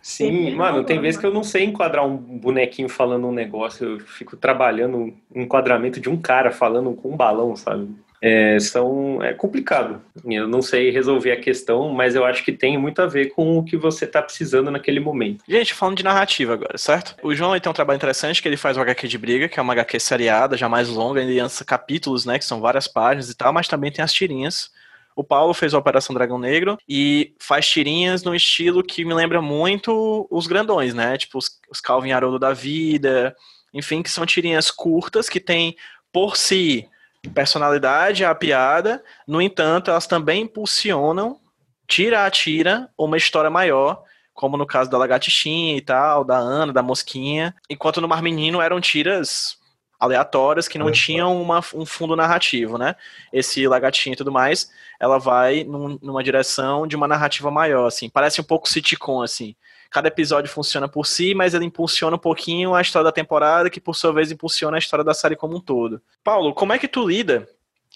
Sim, Sempre mano, tem vezes que eu não sei enquadrar um bonequinho falando um negócio, eu fico trabalhando um enquadramento de um cara falando com um balão, sabe? É, são, é complicado. Eu não sei resolver a questão, mas eu acho que tem muito a ver com o que você tá precisando naquele momento. Gente, falando de narrativa agora, certo? O João tem um trabalho interessante que ele faz o HQ de briga, que é uma HQ seriada, já mais longa, ele lança capítulos, né, que são várias páginas e tal, mas também tem as tirinhas. O Paulo fez a Operação Dragão Negro e faz tirinhas no estilo que me lembra muito os grandões, né? Tipo os, os Calvin Haroldo da vida, enfim, que são tirinhas curtas que tem por si personalidade, a piada, no entanto, elas também impulsionam, tira a tira, uma história maior como no caso da lagartixinha e tal, da Ana, da mosquinha, enquanto no Mar Menino eram tiras aleatórias que não tinham uma- um fundo narrativo, né? Esse lagartinho e tudo mais, ela vai num- numa direção de uma narrativa maior, assim. Parece um pouco sitcom, assim. Cada episódio funciona por si, mas ele impulsiona um pouquinho a história da temporada, que por sua vez impulsiona a história da série como um todo. Paulo, como é que tu lida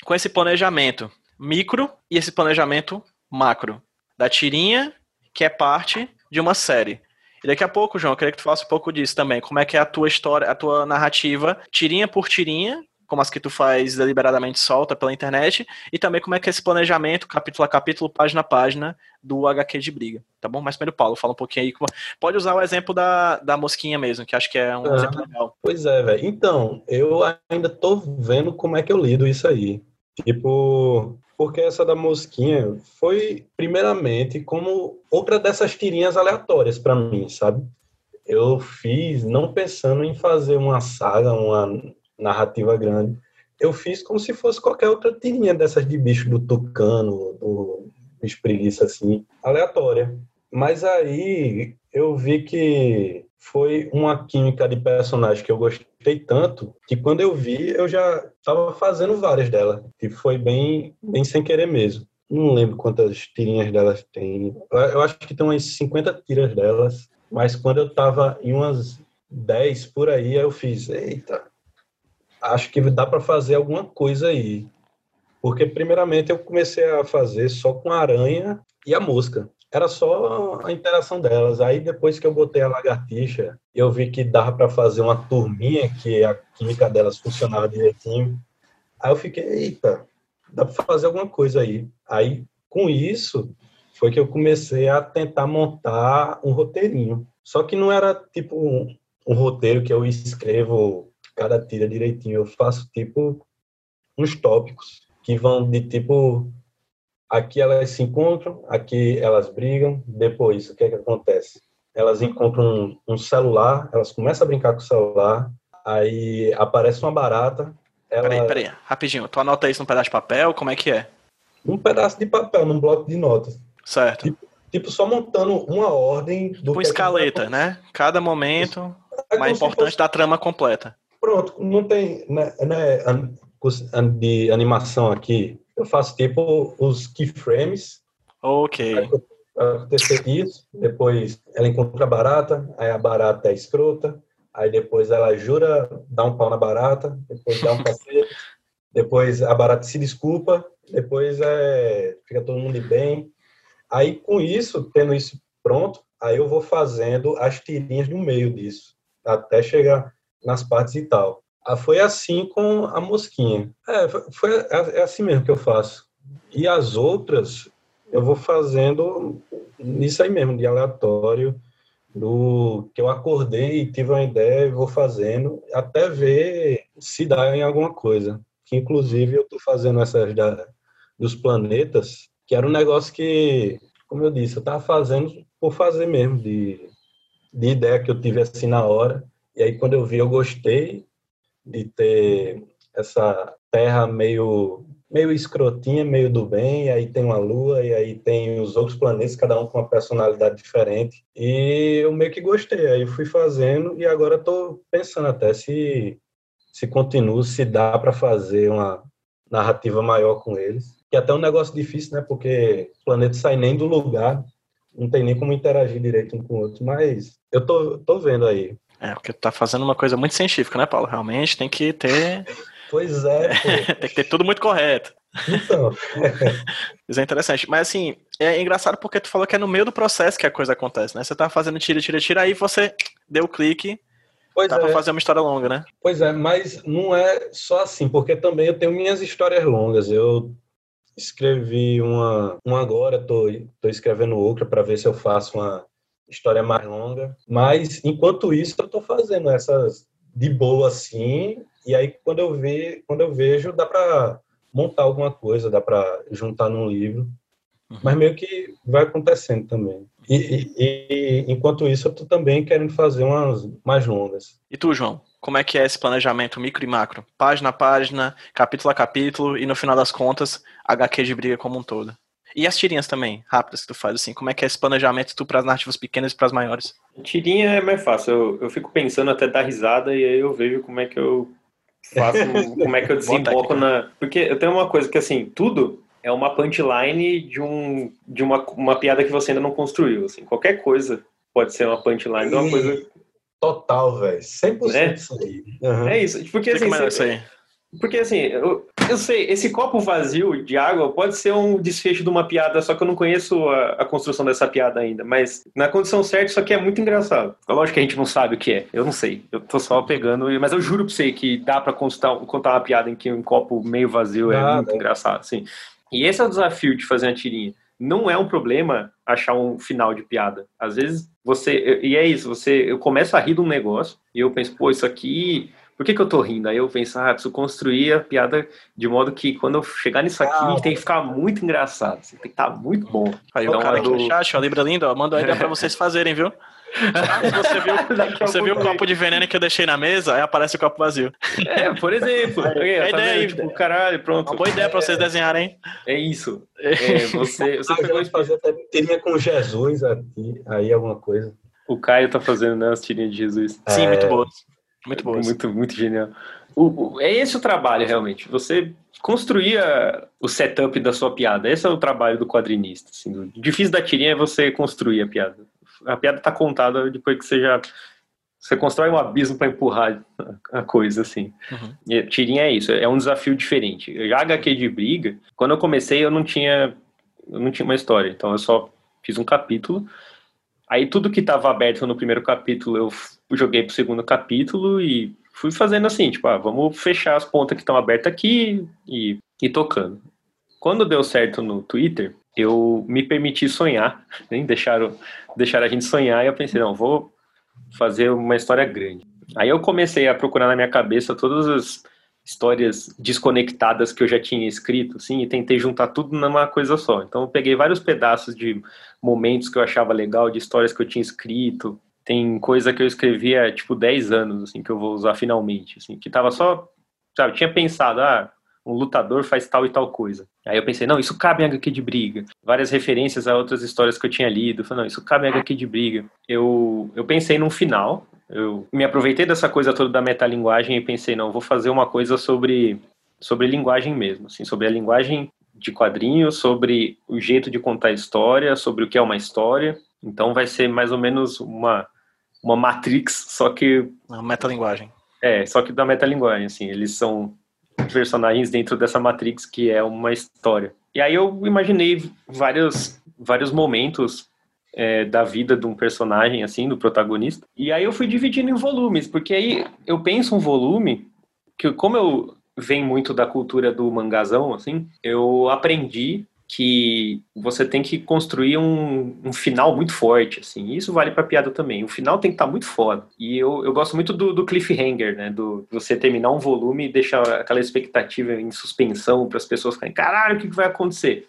com esse planejamento micro e esse planejamento macro? Da tirinha, que é parte de uma série. E daqui a pouco, João, eu queria que tu falasse um pouco disso também. Como é que é a tua história, a tua narrativa, tirinha por tirinha, como as que tu faz deliberadamente solta pela internet, e também como é que é esse planejamento, capítulo a capítulo, página a página, do HQ de briga, tá bom? Mas primeiro, Paulo, fala um pouquinho aí. Pode usar o exemplo da, da mosquinha mesmo, que acho que é um ah, exemplo legal. Pois é, velho. Então, eu ainda tô vendo como é que eu lido isso aí. Tipo, porque essa da mosquinha foi, primeiramente, como outra dessas tirinhas aleatórias para mim, sabe? Eu fiz não pensando em fazer uma saga, uma narrativa grande. Eu fiz como se fosse qualquer outra tirinha dessas de bicho do tucano, do bicho preguiça, assim, aleatória. Mas aí eu vi que foi uma química de personagem que eu gostei tanto que quando eu vi eu já estava fazendo várias delas. E foi bem, bem sem querer mesmo. Não lembro quantas tirinhas delas tem. Eu acho que tem umas 50 tiras delas. Mas quando eu estava em umas 10 por aí, eu fiz, eita, acho que dá para fazer alguma coisa aí. Porque, primeiramente, eu comecei a fazer só com a aranha e a mosca. Era só a interação delas. Aí, depois que eu botei a lagartixa, eu vi que dava para fazer uma turminha, que a química delas funcionava direitinho. Aí eu fiquei, eita, dá para fazer alguma coisa aí. Aí, com isso, foi que eu comecei a tentar montar um roteirinho. Só que não era tipo um, um roteiro que eu escrevo cada tira direitinho. Eu faço tipo uns tópicos que vão de tipo aqui elas se encontram, aqui elas brigam, depois o que é que acontece? Elas encontram um, um celular, elas começam a brincar com o celular, aí aparece uma barata. Ela... Peraí, peraí, rapidinho. Tu anota isso num pedaço de papel? Como é que é? Um pedaço de papel, num bloco de notas. Certo. Tipo, tipo só montando uma ordem do. Tipo escaleta, né? Cada momento é mais importante fosse... da trama completa. Pronto, não tem né, né, de animação aqui. Eu faço tipo os keyframes. Ok. Acontecer isso, depois ela encontra a barata, aí a barata é escrota, aí depois ela jura dar um pau na barata, depois dá um cacete, depois a barata se desculpa, depois é, fica todo mundo bem. Aí com isso, tendo isso pronto, aí eu vou fazendo as tirinhas no meio disso, até chegar nas partes e tal. Ah, foi assim com a mosquinha. É, foi, é, é assim mesmo que eu faço. E as outras eu vou fazendo nisso aí mesmo, de aleatório, do que eu acordei e tive uma ideia e vou fazendo até ver se dá em alguma coisa. Que inclusive eu estou fazendo essas da, dos planetas, que era um negócio que, como eu disse, eu estava fazendo por fazer mesmo, de, de ideia que eu tive assim na hora. E aí, quando eu vi, eu gostei de ter essa terra meio meio escrotinha, meio do bem, e aí tem uma lua, e aí tem os outros planetas, cada um com uma personalidade diferente. E eu meio que gostei, aí fui fazendo, e agora estou pensando até se, se continuo, se dá para fazer uma narrativa maior com eles. Que é até um negócio difícil, né? Porque o planeta sai nem do lugar, não tem nem como interagir direito um com o outro, mas eu tô, tô vendo aí. É, porque tu tá fazendo uma coisa muito científica, né, Paulo? Realmente tem que ter. pois é. tem que ter tudo muito correto. Então. Isso é interessante. Mas assim, é engraçado porque tu falou que é no meio do processo que a coisa acontece, né? Você tá fazendo tira, tira, tira, aí você deu o clique. Pois dá é. pra fazer uma história longa, né? Pois é, mas não é só assim, porque também eu tenho minhas histórias longas. Eu escrevi uma, uma agora, tô, tô escrevendo outra para ver se eu faço uma história mais longa. Mas, enquanto isso, eu estou fazendo essas de boa, assim, e aí quando eu, ve, quando eu vejo, dá para montar alguma coisa, dá para juntar num livro. Uhum. Mas meio que vai acontecendo também. E, e, e, enquanto isso, eu estou também querendo fazer umas mais longas. E tu, João? Como é que é esse planejamento micro e macro? Página a página, capítulo a capítulo e no final das contas, HQ de briga como um todo. E as tirinhas também, rápidas que tu faz, assim, como é que é esse planejamento tu para as narrativas pequenas e para as maiores? Tirinha é mais fácil, eu, eu fico pensando até dar risada e aí eu vejo como é que eu faço, como é que eu desemboco na... Porque eu tenho uma coisa que, assim, tudo é uma punchline de, um, de uma, uma piada que você ainda não construiu, assim, qualquer coisa pode ser uma punchline de uma coisa... Total, velho, 100% né? isso aí. Uhum. É isso, porque assim... Você, Porque assim, eu, eu sei, esse copo vazio de água pode ser um desfecho de uma piada, só que eu não conheço a, a construção dessa piada ainda. Mas na condição certa, isso aqui é muito engraçado. Lógico que a gente não sabe o que é. Eu não sei. Eu tô só pegando. Mas eu juro pra você que dá pra contar, contar uma piada em que um copo meio vazio é Ah, muito engraçado. Assim. E esse é o desafio de fazer uma tirinha. Não é um problema achar um final de piada. Às vezes você. E é isso, você. Eu começo a rir de um negócio e eu penso, pô, isso aqui. Por que, que eu tô rindo? Aí eu penso, ah, preciso construir a piada de modo que quando eu chegar nisso aqui, Ah. tem que ficar muito engraçado. assim, tem que estar muito bom. Aí Então, o cara a aqui do- no chat, ó, Libra Lindo, ó, mandou a ideia pra vocês fazerem, viu? Ah, se você viu, você viu o copo de veneno que eu deixei na mesa, aí aparece o copo vazio. É, por exemplo. É tá ideia aí. Tipo, caralho, pronto. Uma boa ideia pra vocês desenharem. É isso. É, você, você Ah, pegou esse- fazer até tirinha com Jesus aqui, aí alguma coisa. O Caio tá fazendo né, as tirinhas de Jesus. Sim, É. muito boas. Muito boas. Muito, muito genial. O- o- é esse o trabalho, realmente. Você construir a- o setup da sua piada. Esse é o trabalho do quadrinista. assim. O difícil da tirinha é você construir a piada. A piada tá contada depois que você já. Você constrói um abismo para empurrar a coisa, assim. Uhum. Tirinha é isso, é um desafio diferente. Já HQ de briga, quando eu comecei, eu não tinha. Eu não tinha uma história. Então eu só fiz um capítulo. Aí tudo que estava aberto no primeiro capítulo eu joguei pro segundo capítulo e fui fazendo assim, tipo, ah, vamos fechar as pontas que estão abertas aqui e, tocando. Quando deu certo no Twitter, eu me permiti sonhar, né? deixaram, deixaram a gente sonhar e eu pensei, não, vou fazer uma história grande. Aí eu comecei a procurar na minha cabeça todas as histórias desconectadas que eu já tinha escrito, assim, e tentei juntar tudo numa coisa só. Então eu peguei vários pedaços de momentos que eu achava legal, de histórias que eu tinha escrito. Tem coisa que eu escrevi há, tipo, 10 anos, assim, que eu vou usar finalmente, assim, que tava só, sabe, tinha pensado, ah, um lutador faz tal e tal coisa. Aí eu pensei, não, isso cabe em HQ de briga. Várias referências a outras histórias que eu tinha lido. Eu falei, não, isso cabe em HQ de briga. Eu, eu pensei num final, eu me aproveitei dessa coisa toda da metalinguagem e pensei, não, vou fazer uma coisa sobre, sobre linguagem mesmo, assim, sobre a linguagem de quadrinhos, sobre o jeito de contar história, sobre o que é uma história. Então vai ser mais ou menos uma, uma Matrix, só que Uma metalinguagem. é, só que da metalinguagem, assim, eles são personagens dentro dessa Matrix que é uma história. E aí eu imaginei vários, vários momentos é, da vida de um personagem, assim, do protagonista. E aí eu fui dividindo em volumes, porque aí eu penso um volume que, como eu venho muito da cultura do mangazão, assim, eu aprendi que você tem que construir um, um final muito forte, assim. Isso vale pra piada também. O final tem que estar muito foda. E eu, eu gosto muito do, do cliffhanger, né? Do você terminar um volume e deixar aquela expectativa em suspensão para as pessoas ficarem, caralho, o que, que vai acontecer?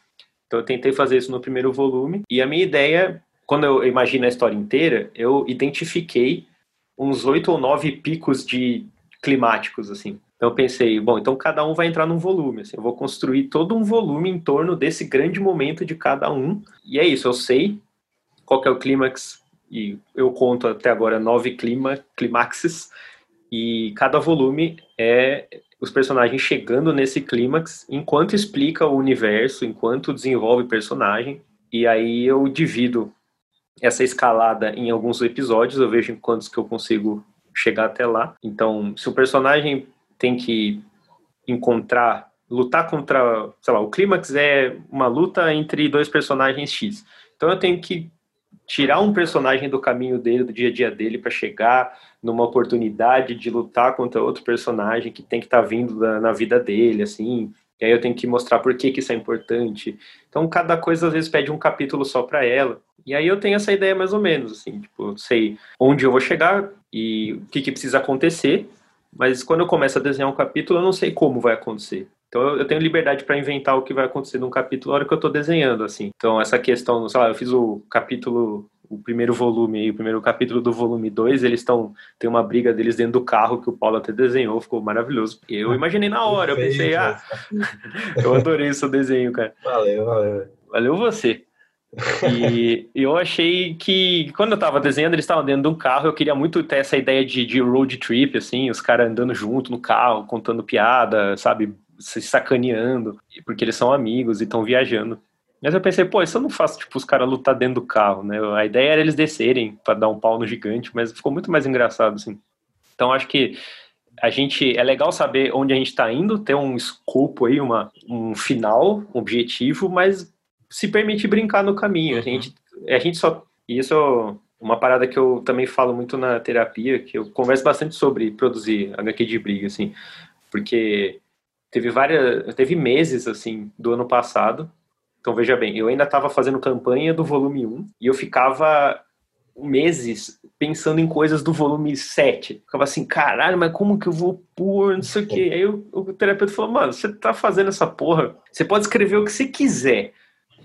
Então eu tentei fazer isso no primeiro volume. E a minha ideia, quando eu imagino a história inteira, eu identifiquei uns oito ou nove picos de climáticos, assim. Então eu pensei, bom, então cada um vai entrar num volume, assim, eu vou construir todo um volume em torno desse grande momento de cada um. E é isso, eu sei qual é o clímax e eu conto até agora nove clima, clímaxes e cada volume é os personagens chegando nesse clímax enquanto explica o universo, enquanto desenvolve personagem. E aí eu divido essa escalada em alguns episódios, eu vejo em quantos que eu consigo chegar até lá. Então, se o personagem tem que encontrar, lutar contra, sei lá, o clímax é uma luta entre dois personagens X. Então eu tenho que tirar um personagem do caminho dele, do dia a dia dele, para chegar numa oportunidade de lutar contra outro personagem que tem que estar tá vindo na vida dele, assim. E aí eu tenho que mostrar por que, que isso é importante. Então cada coisa às vezes pede um capítulo só para ela. E aí eu tenho essa ideia mais ou menos, assim, tipo, sei onde eu vou chegar e o que, que precisa acontecer, mas quando eu começo a desenhar um capítulo, eu não sei como vai acontecer. Então eu, tenho liberdade para inventar o que vai acontecer num capítulo na hora que eu estou desenhando, assim. Então essa questão, sei lá, eu fiz o capítulo, o primeiro volume aí, o primeiro capítulo do volume 2, eles estão, tem uma briga deles dentro do carro que o Paulo até desenhou, ficou maravilhoso. E eu imaginei na hora, eu pensei, ah, eu adorei o seu desenho, cara. Valeu, valeu. Valeu você. E eu achei que quando eu tava desenhando, eles estavam dentro de um carro, eu queria muito ter essa ideia de, de road trip, assim, os caras andando junto no carro, contando piada, sabe, se sacaneando, porque eles são amigos e estão viajando. Mas eu pensei, pô, isso eu não faço, tipo, os caras lutar dentro do carro, né? A ideia era eles descerem para dar um pau no gigante, mas ficou muito mais engraçado, assim. Então acho que a gente é legal saber onde a gente está indo, ter um escopo aí, uma, um final, um objetivo, mas se permitir brincar no caminho. A gente, a gente só. Isso é uma parada que eu também falo muito na terapia, que eu converso bastante sobre produzir HQ de briga, assim, porque teve várias. Teve meses, assim, do ano passado. Então, veja bem, eu ainda estava fazendo campanha do volume 1 e eu ficava meses pensando em coisas do volume 7. Ficava assim, caralho, mas como que eu vou pôr, não sei o quê. Aí o, o terapeuta falou, mano, você tá fazendo essa porra, você pode escrever o que você quiser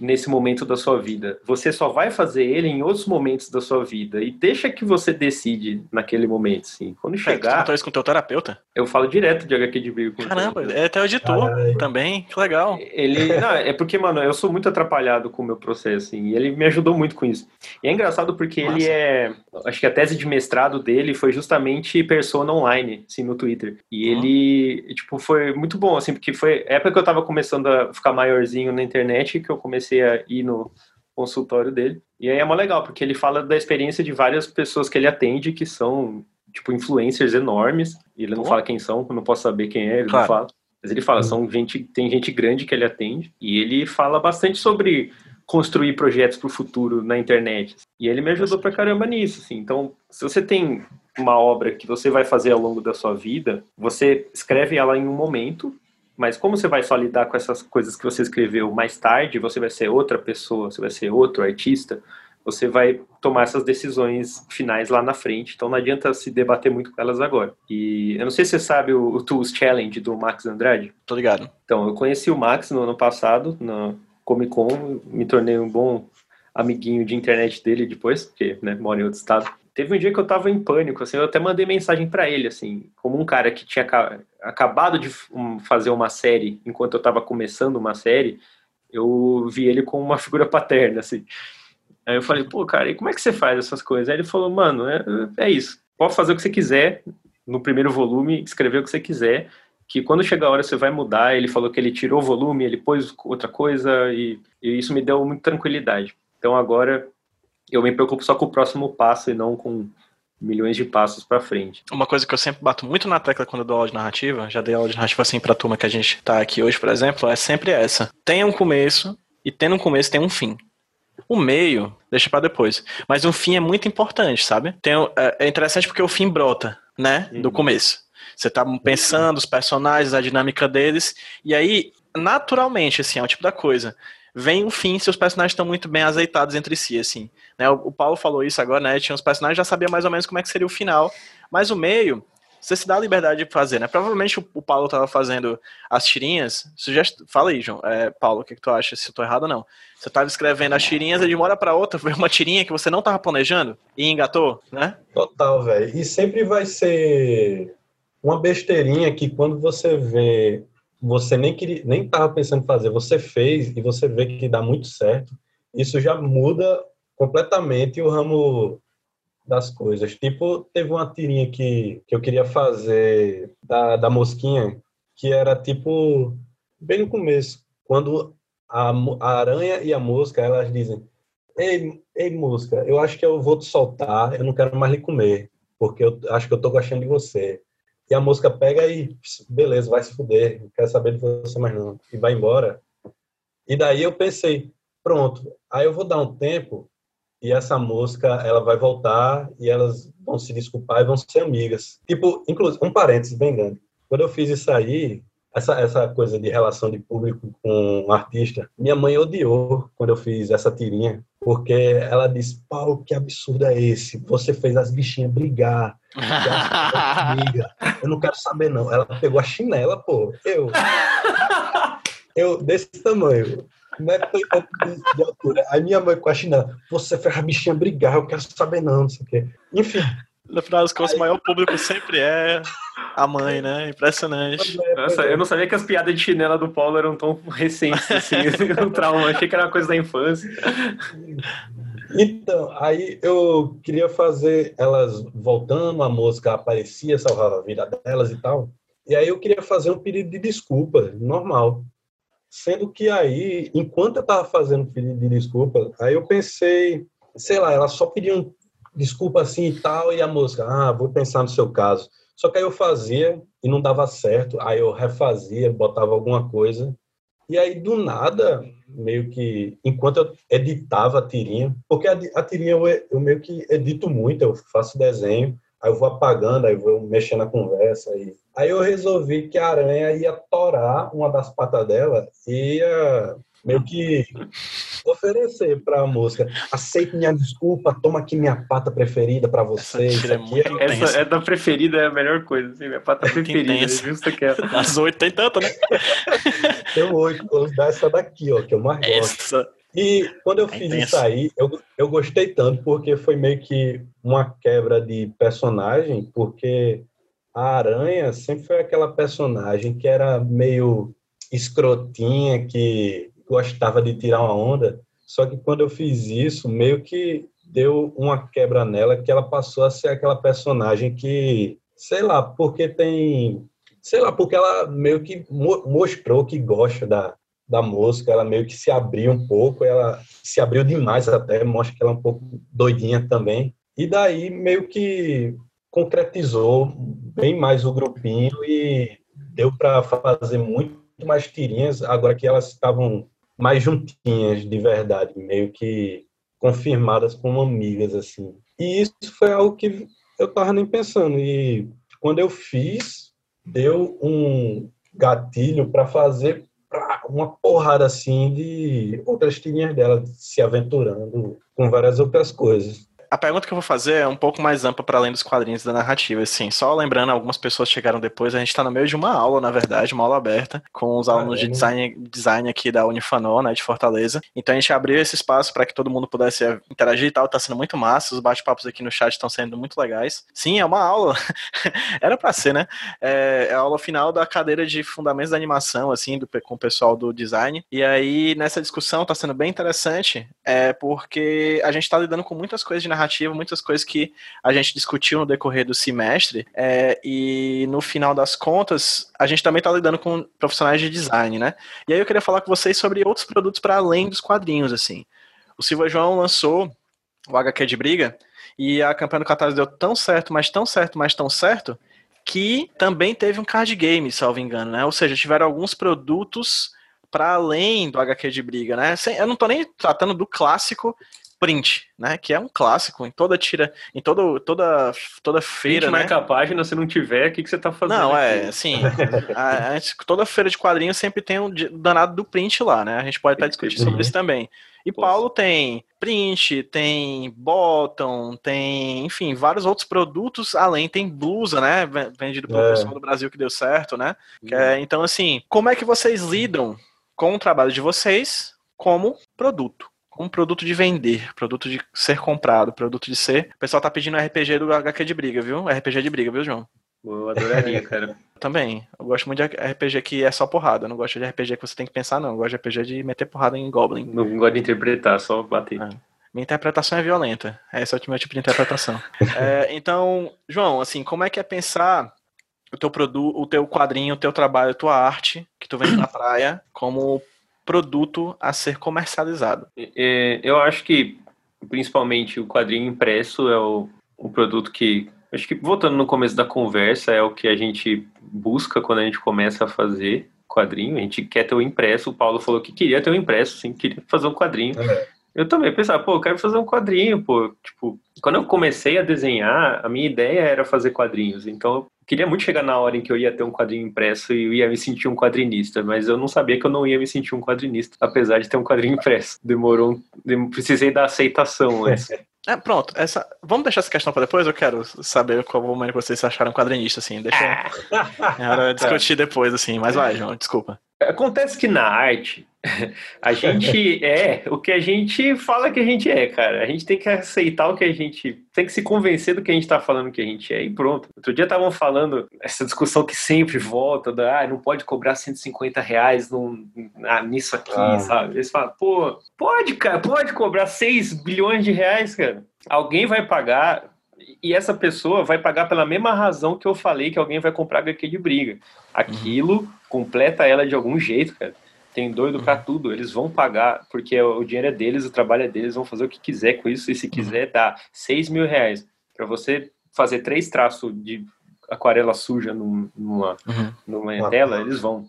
nesse momento da sua vida. Você só vai fazer ele em outros momentos da sua vida. E deixa que você decide naquele momento, assim. Quando chegar. Você isso com o teu terapeuta? Eu falo direto de HQ de Brio. Caramba, é até o editor também. Que legal. Ele. Não, é porque, mano, eu sou muito atrapalhado com o meu processo, assim. E ele me ajudou muito com isso. E é engraçado porque Nossa. ele é. Acho que a tese de mestrado dele foi justamente persona online, assim, no Twitter. E uhum. ele, tipo, foi muito bom, assim, porque foi época que eu tava começando a ficar maiorzinho na internet que eu comecei comecei a ir no consultório dele. E aí é mó legal, porque ele fala da experiência de várias pessoas que ele atende que são, tipo, influencers enormes. E ele não oh. fala quem são, eu não posso saber quem é, ele claro. não fala. Mas ele fala, são gente, tem gente grande que ele atende. E ele fala bastante sobre construir projetos para o futuro na internet. E ele me ajudou pra caramba nisso, assim. Então, se você tem uma obra que você vai fazer ao longo da sua vida, você escreve ela em um momento mas como você vai só lidar com essas coisas que você escreveu mais tarde, você vai ser outra pessoa, você vai ser outro artista, você vai tomar essas decisões finais lá na frente. Então não adianta se debater muito com elas agora. E eu não sei se você sabe o, o Tools Challenge do Max Andrade. Tô ligado. Então, eu conheci o Max no ano passado, na Comic Con, me tornei um bom amiguinho de internet dele depois, porque né, mora em outro estado. Teve um dia que eu tava em pânico, assim, eu até mandei mensagem para ele, assim, como um cara que tinha acabado de fazer uma série, enquanto eu tava começando uma série, eu vi ele como uma figura paterna, assim. Aí eu falei, pô, cara, e como é que você faz essas coisas? Aí ele falou, mano, é, é isso, pode fazer o que você quiser no primeiro volume, escrever o que você quiser, que quando chegar a hora você vai mudar. Ele falou que ele tirou o volume, ele pôs outra coisa, e, e isso me deu muita tranquilidade. Então agora eu me preocupo só com o próximo passo e não com milhões de passos para frente. Uma coisa que eu sempre bato muito na tecla quando eu dou aula de narrativa, já dei aula de narrativa assim pra turma que a gente tá aqui hoje, por exemplo, é sempre essa. Tem um começo e tendo um começo tem um fim. O meio, deixa para depois. Mas o fim é muito importante, sabe? Tem, é, é interessante porque o fim brota, né? Do uhum. começo. Você tá pensando os personagens, a dinâmica deles, e aí, naturalmente, assim, é o tipo da coisa vem um fim se os personagens estão muito bem azeitados entre si, assim. Né? O, o, Paulo falou isso agora, né? Tinha os personagens, já sabia mais ou menos como é que seria o final, mas o meio, você se dá a liberdade de fazer, né? Provavelmente o, o Paulo estava fazendo as tirinhas, sugest... fala aí, João, é, Paulo, o que, que tu acha, se eu tô errado ou não? Você estava escrevendo as tirinhas e de uma hora para outra veio uma tirinha que você não estava planejando e engatou, né? Total, velho. E sempre vai ser uma besteirinha que quando você vê você nem queria, nem estava pensando em fazer, você fez e você vê que dá muito certo, isso já muda completamente o ramo das coisas. Tipo, teve uma tirinha que, que eu queria fazer da, da mosquinha, que era tipo, bem no começo, quando a, a aranha e a mosca, elas dizem, ei, ei mosca, eu acho que eu vou te soltar, eu não quero mais lhe comer, porque eu acho que eu tô gostando de você. E a mosca pega e, beleza, vai se fuder, não quero saber de você mais não. E vai embora. E daí eu pensei, pronto, aí eu vou dar um tempo e essa mosca, ela vai voltar e elas vão se desculpar e vão ser amigas. Tipo, inclusive, um parênteses bem grande. Quando eu fiz isso aí, essa, essa coisa de relação de público com um artista, minha mãe odiou quando eu fiz essa tirinha, porque ela disse, Paulo, que absurdo é esse? Você fez as bichinhas brigar, eu não quero saber não. Ela pegou a chinela, pô, eu, eu desse tamanho, é de, de altura. Aí minha mãe com a chinela, você fez a bichinha brigar, eu quero saber não, não sei o quê. Enfim, no final das contas, o maior público sempre é a mãe, né? Impressionante. Nossa, eu não sabia que as piadas de chinela do Paulo eram tão recentes assim, um trauma. Achei que era uma coisa da infância. Então, aí eu queria fazer elas voltando, a música aparecia, salvava a vida delas e tal. E aí eu queria fazer um pedido de desculpa, normal. Sendo que aí, enquanto eu tava fazendo o pedido de desculpa, aí eu pensei, sei lá, elas só pediam desculpa assim e tal, e a música, ah, vou pensar no seu caso. Só que aí eu fazia e não dava certo, aí eu refazia, botava alguma coisa. E aí, do nada, meio que, enquanto eu editava a tirinha, porque a, tirinha eu, eu meio que edito muito, eu faço desenho, aí eu vou apagando, aí eu vou mexendo na conversa. Aí, aí eu resolvi que a aranha ia torar uma das patas dela e ia meio que oferecer para a música. Aceite minha desculpa, toma aqui minha pata preferida para você. Essa, é, é essa é da preferida, é a melhor coisa. Assim, minha pata é preferida, é justo que é. As oito tem tanto, né? tem oito, vamos dar essa daqui, ó, que eu mais gosto. Essa. E quando eu é fiz intenso. isso aí, eu, eu gostei tanto, porque foi meio que uma quebra de personagem, porque a Aranha sempre foi aquela personagem que era meio escrotinha, que gostava de tirar uma onda, só que quando eu fiz isso, meio que deu uma quebra nela, que ela passou a ser aquela personagem que, sei lá, porque tem. Sei lá, porque ela meio que mostrou que gosta da, da música, ela meio que se abriu um pouco, ela se abriu demais até, mostra que ela é um pouco doidinha também. E daí meio que concretizou bem mais o grupinho e deu para fazer muito mais tirinhas, agora que elas estavam mais juntinhas de verdade, meio que confirmadas como amigas assim. E isso foi algo que eu tava nem pensando e quando eu fiz, deu um gatilho para fazer uma porrada assim de outras tirinhas dela se aventurando com várias outras coisas a pergunta que eu vou fazer é um pouco mais ampla para além dos quadrinhos da narrativa, assim. Só lembrando, algumas pessoas chegaram depois, a gente está no meio de uma aula, na verdade, uma aula aberta, com os ah, alunos é, de design, design aqui da Unifanô, né, de Fortaleza. Então a gente abriu esse espaço para que todo mundo pudesse interagir e tal, tá sendo muito massa, os bate-papos aqui no chat estão sendo muito legais. Sim, é uma aula, era para ser, né? É, é, a aula final da cadeira de fundamentos da animação, assim, do, com o pessoal do design. E aí, nessa discussão, tá sendo bem interessante, é porque a gente está lidando com muitas coisas de narrativa narrativa, muitas coisas que a gente discutiu no decorrer do semestre, é, e no final das contas, a gente também está lidando com profissionais de design, né? E aí eu queria falar com vocês sobre outros produtos para além dos quadrinhos, assim. O Silva João lançou o HQ de Briga, e a campanha do Catarse deu tão certo, mas tão certo, mas tão certo, que também teve um card game, salvo engano, né? Ou seja, tiveram alguns produtos para além do HQ de briga, né? Eu não tô nem tratando do clássico print, né? Que é um clássico em toda tira, em todo, toda, toda feira. Print né? marca a página, se não tiver, o que, que você tá fazendo? Não, é, assim, a, a, toda feira de quadrinhos sempre tem um danado do print lá, né? A gente pode até discutir sobre isso também. E Poxa. Paulo tem print, tem bottom, tem, enfim, vários outros produtos, além tem blusa, né? Vendido pelo é. pessoal do Brasil que deu certo, né? Uhum. É, então, assim, como é que vocês lidam com o trabalho de vocês como produto? Um produto de vender, produto de ser comprado, produto de ser. O pessoal tá pedindo RPG do HQ de briga, viu? RPG de briga, viu, João? Eu adoraria, cara. Também. Eu gosto muito de RPG que é só porrada. Eu não gosto de RPG que você tem que pensar, não. Eu gosto de RPG de meter porrada em Goblin. Não gosto de interpretar, só bater. É. Minha interpretação é violenta. Esse é o meu tipo de interpretação. é, então, João, assim, como é que é pensar o teu produto, o teu quadrinho, o teu trabalho, a tua arte que tu vende na praia como produto a ser comercializado. É, eu acho que, principalmente, o quadrinho impresso é o, o produto que. Acho que, voltando no começo da conversa, é o que a gente busca quando a gente começa a fazer quadrinho. A gente quer ter o impresso. O Paulo falou que queria ter o impresso, sim, queria fazer um quadrinho. É. Eu também pensava, pô, eu quero fazer um quadrinho, pô. Tipo, quando eu comecei a desenhar, a minha ideia era fazer quadrinhos. Então, eu queria muito chegar na hora em que eu ia ter um quadrinho impresso e eu ia me sentir um quadrinista, mas eu não sabia que eu não ia me sentir um quadrinista, apesar de ter um quadrinho impresso. Demorou, um... precisei da aceitação antes. É, pronto, essa... vamos deixar essa questão para depois. Eu quero saber qual momento vocês acharam quadrinista, assim. Deixa é hora de discutir depois, assim. Mas vai, João, desculpa. Acontece que na arte, a gente é o que a gente fala que a gente é, cara. A gente tem que aceitar o que a gente. Tem que se convencer do que a gente tá falando que a gente é e pronto. Outro dia estavam falando essa discussão que sempre volta, da ah, não pode cobrar 150 reais num, ah, nisso aqui, ah. sabe? Eles falam, pô, pode, cara, pode cobrar 6 bilhões de reais, cara. Alguém vai pagar. E essa pessoa vai pagar pela mesma razão que eu falei que alguém vai comprar HQ de briga. Aquilo completa ela de algum jeito, cara tem doido uhum. para tudo, eles vão pagar, porque o dinheiro é deles, o trabalho é deles, vão fazer o que quiser com isso, e se uhum. quiser dar 6 mil reais para você fazer três traços de aquarela suja num- numa, Uhum. numa Uma tela, eles vão.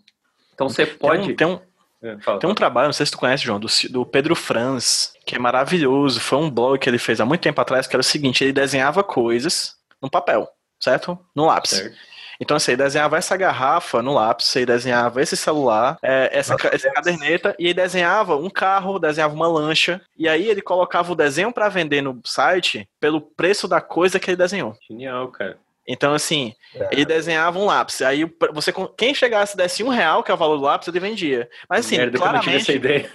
Então você Tem pode. um, tem, um, É, fala, tem um trabalho, não sei se tu conhece, João, do, do Pedro Franz, que é maravilhoso. Foi um blog que ele fez há muito tempo atrás, que era o seguinte: ele desenhava coisas no papel, certo? No lápis. certo. Então, assim, ele desenhava essa garrafa no lápis, ele desenhava esse celular, é, essa, essa caderneta, e ele desenhava um carro, desenhava uma lancha, e aí ele colocava o desenho para vender no site pelo preço da coisa que ele desenhou. Genial, cara. Então, assim, É. ele desenhava um lápis. Aí você, quem chegasse e desse um real, que é o valor do lápis, ele vendia. Mas assim, Merda que eu não essa claramente. ideia.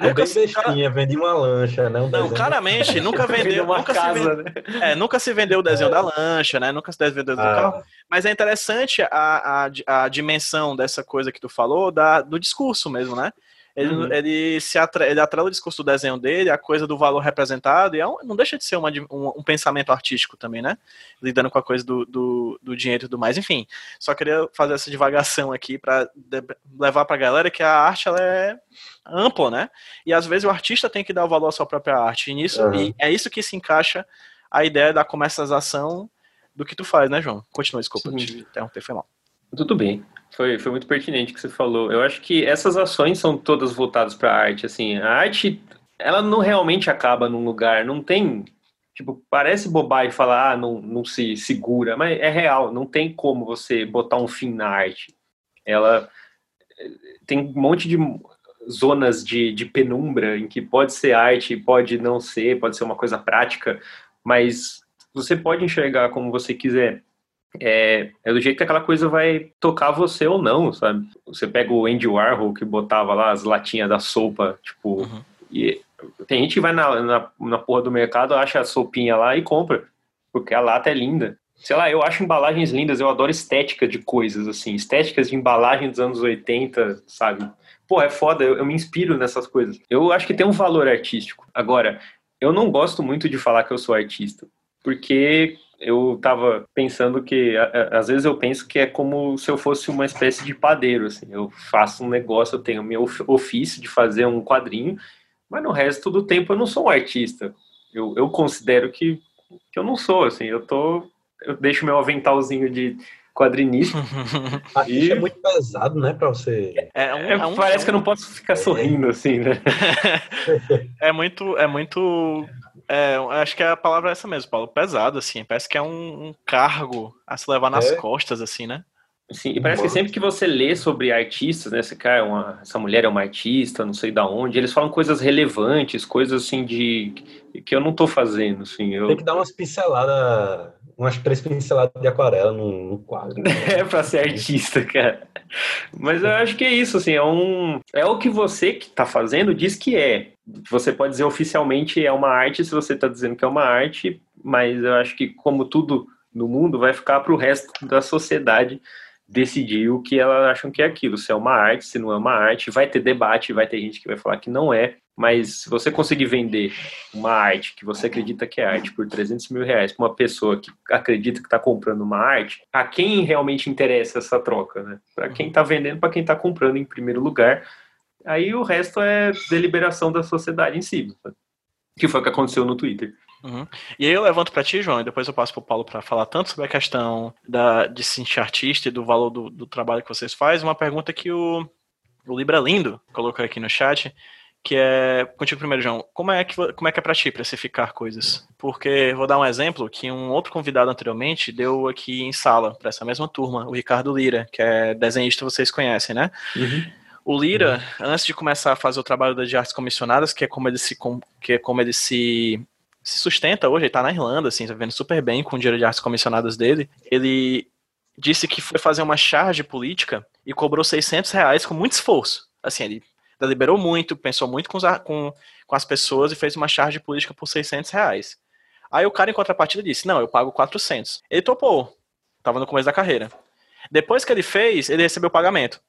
É Nunca, bem bestinha, vendi uma lancha, né? Um não, desenho. claramente, nunca Vendeu Nunca se, casa, vende- né? é, nunca se vendeu o desenho da lancha, né? Nunca se vendeu o desenho do carro. Ah, Mas é interessante a, a, a dimensão dessa coisa que tu falou, da, do discurso mesmo, né? Ele, Uhum. ele se atre, ele atrela o discurso do desenho dele, a coisa do valor representado, e é um- não deixa de ser uma um, um pensamento artístico também, né? Lidando com a coisa do, do, do dinheiro e tudo mais. Enfim, só queria fazer essa divagação aqui para levar pra galera que a arte ela é ampla, né? E às vezes o artista tem que dar o valor à sua própria arte. E, nisso, Uhum. e é isso que se encaixa a ideia da comercialização do que tu faz, né, João? Continua, desculpa, Sim. te interromper, foi mal. Tudo bem. Foi, foi muito pertinente o que você falou. Eu acho que essas ações são todas voltadas para a arte. Assim, a arte, ela não realmente acaba num lugar. Não tem. Tipo, parece bobagem falar, ah, não, não se segura, mas é real. Não tem como você botar um fim na arte. Ela tem um monte de zonas de, de penumbra em que pode ser arte, pode não ser, pode ser uma coisa prática, mas você pode enxergar como você quiser. É, é do jeito que aquela coisa vai tocar você ou não, sabe? Você pega o Andy Warhol que botava lá as latinhas da sopa, tipo, Uhum. e tem gente que vai na, na, na porra do mercado, acha a sopinha lá e compra, porque a lata é linda. Sei lá, eu acho embalagens lindas, eu adoro estética de coisas, assim, estéticas de embalagem dos anos 80, sabe? Pô, é foda, eu, eu me inspiro nessas coisas. Eu acho que tem um valor artístico. Agora, eu não gosto muito de falar que eu sou artista, porque eu tava pensando que, a- a- às vezes eu penso que é como se eu fosse uma espécie de padeiro, assim, eu faço um negócio, eu tenho meu of- ofício de fazer um quadrinho, mas no resto do tempo eu não sou um artista. Eu, eu considero que, que eu não sou, assim, eu tô, eu deixo meu aventalzinho de quadrinista, E- é muito pesado, né, pra você... É, um, É, é um- parece que eu não posso ficar sorrindo, assim, né? é muito, é muito, é, acho que a palavra é essa mesmo, Paulo, pesado, assim, parece que é um, um cargo a se levar nas É. costas, assim, né? Sim, e parece que sempre que você lê sobre artistas, né, esse cara, uma, essa mulher é uma artista, não sei da onde, eles falam coisas relevantes, coisas assim de que eu não tô fazendo, assim, eu Tem que dar umas pinceladas, umas três pinceladas de aquarela num, quadro. é pra ser artista, cara. Mas eu acho que é isso, assim, é um é o que você que tá fazendo diz que é. Você pode dizer oficialmente é uma arte se você tá dizendo que é uma arte, mas eu acho que como tudo no mundo vai ficar pro resto da sociedade decidir o que elas acham que é aquilo, se é uma arte, se não é uma arte, vai ter debate, vai ter gente que vai falar que não é, mas se você conseguir vender uma arte que você acredita que é arte por 300 mil reais para uma pessoa que acredita que está comprando uma arte, a quem realmente interessa essa troca, né? Para quem está vendendo, para quem está comprando em primeiro lugar, aí o resto é deliberação da sociedade em si, que foi o que aconteceu no Twitter. Uhum. E aí eu levanto pra ti, João, e depois eu passo pro Paulo pra falar tanto sobre a questão da, de se sentir artista e do valor do, do trabalho que vocês fazem. Uma pergunta que o, o Libra Lindo colocou aqui no chat, que é contigo primeiro, João. Como é que como é que é para ti precificar coisas? Porque vou dar um exemplo que um outro convidado anteriormente deu aqui em sala para essa mesma turma, o Ricardo Lira, que é desenhista, vocês conhecem, né? O Lira, antes de começar a fazer o trabalho de artes comissionadas, que é como ele se que é como ele se se sustenta hoje, ele tá na Irlanda, assim, tá vendo super bem com o dinheiro de artes comissionadas dele. Ele disse que foi fazer uma charge política e cobrou 600 reais com muito esforço. Assim, ele deliberou muito, pensou muito com, os com, com as pessoas e fez uma charge política por 600 reais. Aí o cara, em contrapartida, disse: Não, eu pago 400. Ele topou. Tava no começo da carreira. Depois que ele fez, ele recebeu o pagamento.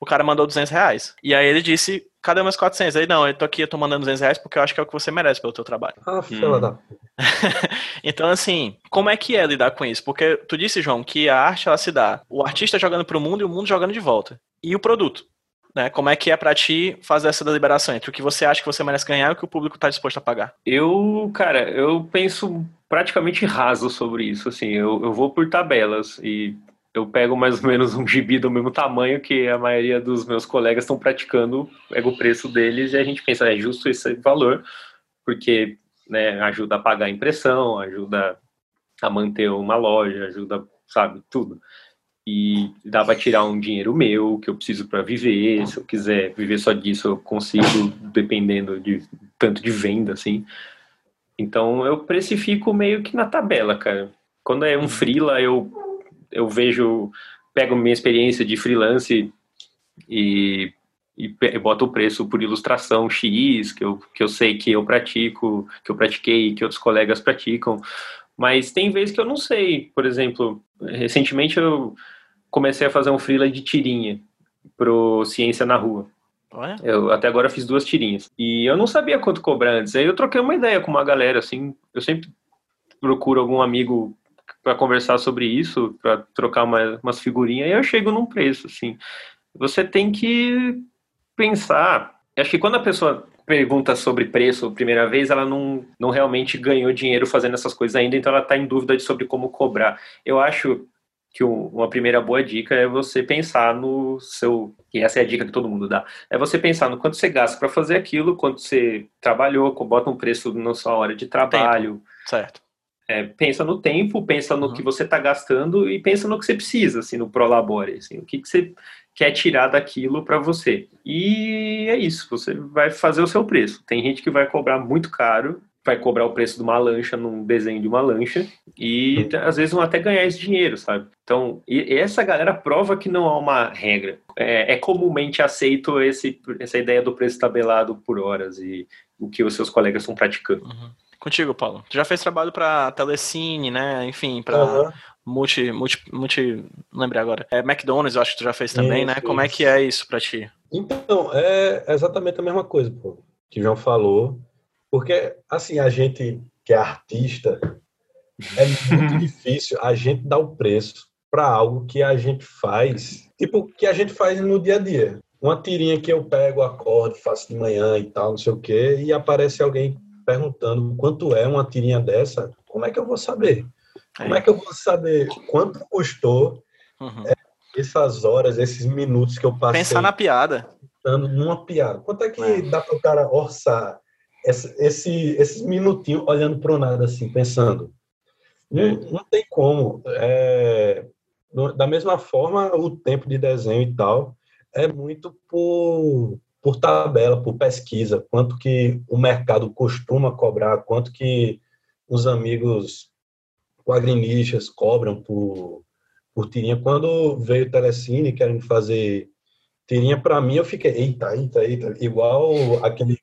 O cara mandou 200 reais. E aí ele disse: Cadê meus 400? Aí, não, eu tô aqui, eu tô mandando 200 reais porque eu acho que é o que você merece pelo teu trabalho. Ah, fila da... Então, assim, como é que é lidar com isso? Porque tu disse, João, que a arte ela se dá o artista jogando pro mundo e o mundo jogando de volta. E o produto. Né? Como é que é pra ti fazer essa deliberação entre o que você acha que você merece ganhar e o que o público tá disposto a pagar? Eu, cara, eu penso praticamente raso sobre isso, assim, eu, eu vou por tabelas e eu pego mais ou menos um gibi do mesmo tamanho que a maioria dos meus colegas estão praticando, pego o preço deles e a gente pensa, é justo esse valor, porque né, ajuda a pagar a impressão, ajuda a manter uma loja, ajuda, sabe, tudo. E dá para tirar um dinheiro meu que eu preciso para viver. Se eu quiser viver só disso, eu consigo, dependendo de tanto de venda, assim. Então eu precifico meio que na tabela, cara. Quando é um freela, eu, eu vejo, pego minha experiência de freelance e, e boto o preço por ilustração X, que eu, que eu sei que eu pratico, que eu pratiquei, que outros colegas praticam. Mas tem vezes que eu não sei. Por exemplo, recentemente eu comecei a fazer um freela de tirinha pro Ciência na Rua. Eu até agora fiz duas tirinhas. E eu não sabia quanto cobrar antes. Aí eu troquei uma ideia com uma galera, assim. Eu sempre procuro algum amigo para conversar sobre isso, para trocar uma, umas figurinhas, e eu chego num preço, assim. Você tem que pensar. Acho que quando a pessoa pergunta sobre preço primeira vez, ela não, não realmente ganhou dinheiro fazendo essas coisas ainda, então ela está em dúvida sobre como cobrar. Eu acho que uma primeira boa dica é você pensar no seu, e essa é a dica que todo mundo dá, é você pensar no quanto você gasta para fazer aquilo, quanto você trabalhou, bota um preço na sua hora de trabalho. Tempo. Certo. É, pensa no tempo, pensa no uhum. que você está gastando e pensa no que você precisa, assim, no prolabore, assim, o que, que você quer tirar daquilo para você. E é isso, você vai fazer o seu preço. Tem gente que vai cobrar muito caro vai cobrar o preço de uma lancha num desenho de uma lancha e às vezes vão até ganhar esse dinheiro, sabe? Então, e essa galera prova que não há uma regra. É, é comumente aceito esse, essa ideia do preço tabelado por horas e o que os seus colegas estão praticando. Uhum. Contigo, Paulo. Tu já fez trabalho para Telecine, né? Enfim, para uhum. Multi, multi, multi, não lembrei agora. É McDonald's, eu acho que tu já fez também, isso, né? Como é que é isso para ti? Então, é exatamente a mesma coisa, pô, que o João falou. Porque, assim, a gente que é artista, é muito difícil a gente dar o preço para algo que a gente faz, tipo, que a gente faz no dia a dia. Uma tirinha que eu pego, acordo, faço de manhã e tal, não sei o quê, e aparece alguém perguntando quanto é uma tirinha dessa, como é que eu vou saber? Como é que eu vou saber quanto custou uhum. é, essas horas, esses minutos que eu passei? Pensar na piada. Numa piada. Quanto é que é. dá para o cara orçar esse, esse, esses minutinhos olhando para o nada, assim, pensando. Não, não tem como. É, da mesma forma, o tempo de desenho e tal é muito por, por tabela, por pesquisa, quanto que o mercado costuma cobrar, quanto que os amigos quadrinistas cobram por, por tirinha. Quando veio o Telecine querendo fazer tirinha, para mim eu fiquei, eita, eita, eita, igual aquele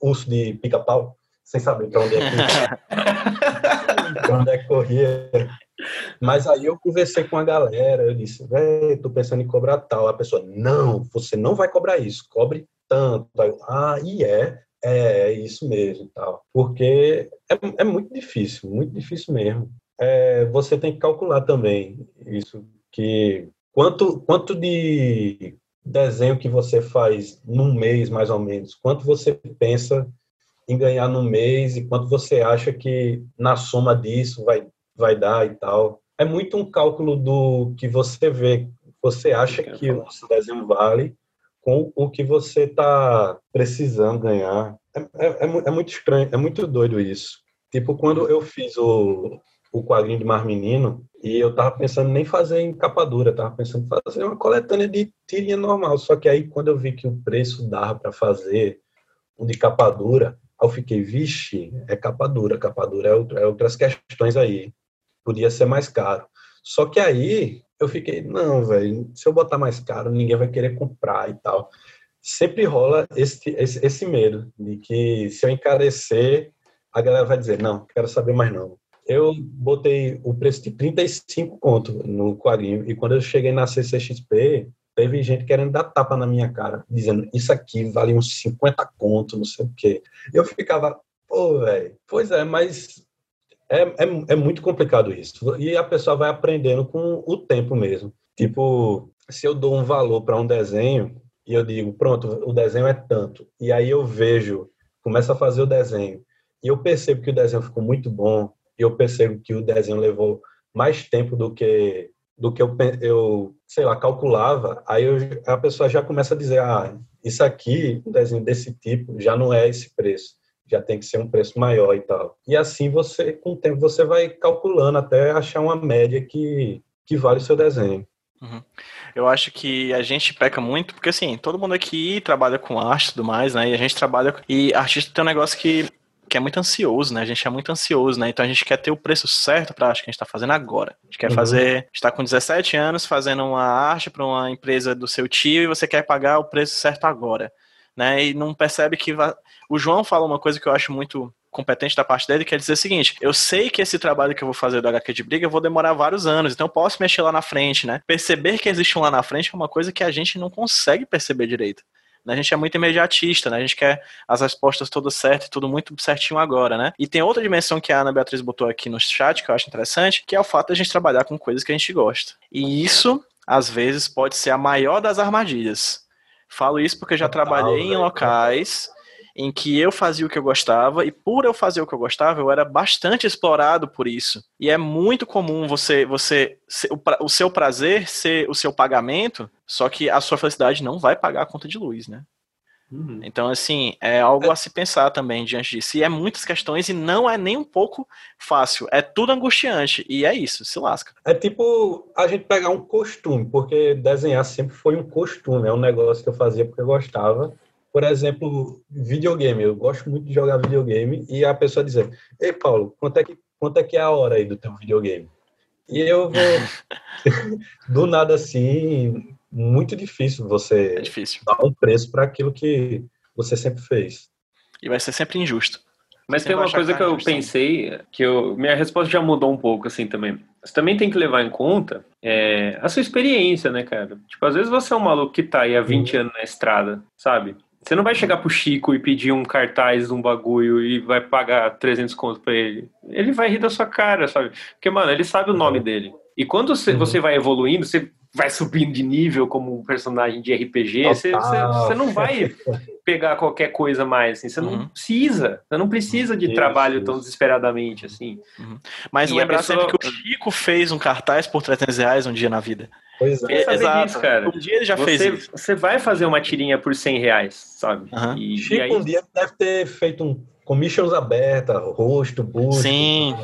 urso de pica-pau, sem saber para onde é que onde é que corria. Mas aí eu conversei com a galera, eu disse, velho, tô pensando em cobrar tal. A pessoa, não, você não vai cobrar isso, cobre tanto. Aí eu, ah, e é, é, é isso mesmo, tal. Porque é, é muito difícil, muito difícil mesmo. É, você tem que calcular também isso, que quanto, quanto de desenho que você faz num mês, mais ou menos? Quanto você pensa em ganhar no mês e quanto você acha que na soma disso vai, vai dar e tal? É muito um cálculo do que você vê. Você acha que o seu desenho vale com o que você está precisando ganhar. É, é, é, é, muito estranho, é muito doido isso. Tipo, quando eu fiz o, o quadrinho de Mar Menino, e eu tava pensando nem fazer em capa dura, tava pensando em fazer uma coletânea de tirinha normal. Só que aí, quando eu vi que o preço dava para fazer um de capa dura, eu fiquei, vixe, é capa dura, capa dura é, outro, é outras questões aí. Podia ser mais caro. Só que aí eu fiquei, não, velho, se eu botar mais caro, ninguém vai querer comprar e tal. Sempre rola esse, esse, esse medo de que se eu encarecer, a galera vai dizer, não, quero saber mais não eu botei o preço de 35 conto no quadrinho. E quando eu cheguei na CCXP, teve gente querendo dar tapa na minha cara, dizendo, isso aqui vale uns 50 conto, não sei o quê. Eu ficava, pô, velho, pois é, mas é, é, é muito complicado isso. E a pessoa vai aprendendo com o tempo mesmo. Tipo, se eu dou um valor para um desenho e eu digo, pronto, o desenho é tanto, e aí eu vejo, começo a fazer o desenho, e eu percebo que o desenho ficou muito bom, e eu percebo que o desenho levou mais tempo do que do que eu, eu sei lá, calculava, aí eu, a pessoa já começa a dizer, ah, isso aqui, um desenho desse tipo, já não é esse preço, já tem que ser um preço maior e tal. E assim você, com o tempo, você vai calculando até achar uma média que, que vale o seu desenho. Uhum. Eu acho que a gente peca muito, porque assim, todo mundo aqui trabalha com arte e tudo mais, né? E a gente trabalha. E artista tem um negócio que, que é muito ansioso, né? A gente é muito ansioso, né? Então a gente quer ter o preço certo pra arte que a gente tá fazendo agora. A gente quer uhum. fazer. está com 17 anos fazendo uma arte para uma empresa do seu tio e você quer pagar o preço certo agora. Né, e não percebe que. Va... O João fala uma coisa que eu acho muito competente da parte dele, quer dizer o seguinte: eu sei que esse trabalho que eu vou fazer do HQ de briga eu vou demorar vários anos, então eu posso mexer lá na frente, né? Perceber que existe um lá na frente é uma coisa que a gente não consegue perceber direito. Né? A gente é muito imediatista, né? A gente quer as respostas todas certas, tudo muito certinho agora, né? E tem outra dimensão que a Ana Beatriz botou aqui no chat que eu acho interessante, que é o fato de a gente trabalhar com coisas que a gente gosta. E isso, às vezes, pode ser a maior das armadilhas. Falo isso porque já trabalhei em locais em que eu fazia o que eu gostava e por eu fazer o que eu gostava, eu era bastante explorado por isso. E é muito comum você você o, seu prazer ser o seu pagamento, só que a sua felicidade não vai pagar a conta de luz, né? Uhum. Então, assim, é algo a se pensar também diante disso. E é muitas questões e não é nem um pouco fácil. É tudo angustiante. E é isso, se lasca. É tipo a gente pegar um costume, porque desenhar sempre foi um costume. É um negócio que eu fazia porque eu gostava por exemplo, videogame. Eu gosto muito de jogar videogame e a pessoa dizer: Ei, Paulo, quanto é que, quanto é, que é a hora aí do teu videogame? E eu vou. do nada assim, muito difícil você é difícil. dar um preço para aquilo que você sempre fez. E vai ser sempre injusto. Mas tem uma coisa que, eu pensei, que eu, minha resposta já mudou um pouco, assim, também. Você também tem que levar em conta é, a sua experiência, né, cara? Tipo, às vezes você é um maluco que tá aí há 20 anos na estrada, sabe? Você não vai chegar pro Chico e pedir um cartaz de um bagulho e vai pagar 300 conto pra ele. Ele vai rir da sua cara, sabe? Porque, mano, ele sabe o nome dele. E quando você, uhum. você vai evoluindo, você vai subindo de nível como um personagem de RPG, você, você, você, não vai pegar qualquer coisa mais, assim. Você uhum. não precisa. Você não precisa de isso, trabalho isso. tão desesperadamente, assim. Uhum. Mas lembra pessoa... sempre que o Chico fez um cartaz por 300 reais um dia na vida. Pois é. Exato. Isso, cara. Um dia ele já você, fez isso. Você vai fazer uma tirinha por 100 reais, sabe? Uhum. E, Chico e aí... um dia deve ter feito um commissions aberta, rosto, busto. Sim.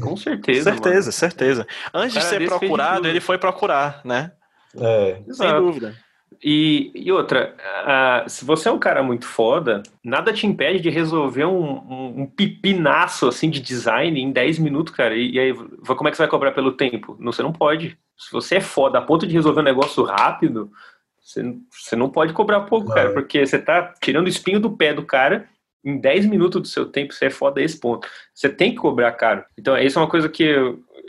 Com certeza. certeza, mano. certeza. Antes de ser procurado, ele foi procurar, né? É. Sem Exato. dúvida. E, e outra, uh, se você é um cara muito foda, nada te impede de resolver um, um, um pipinaço assim de design em 10 minutos, cara. E, e, aí, como é que você vai cobrar pelo tempo? Não, você não pode. Se você é foda a ponto de resolver um negócio rápido, você, você não pode cobrar pouco, não. cara, porque você tá tirando o espinho do pé do cara em 10 minutos do seu tempo, você é foda a esse ponto. Você tem que cobrar caro. Então, isso é uma coisa que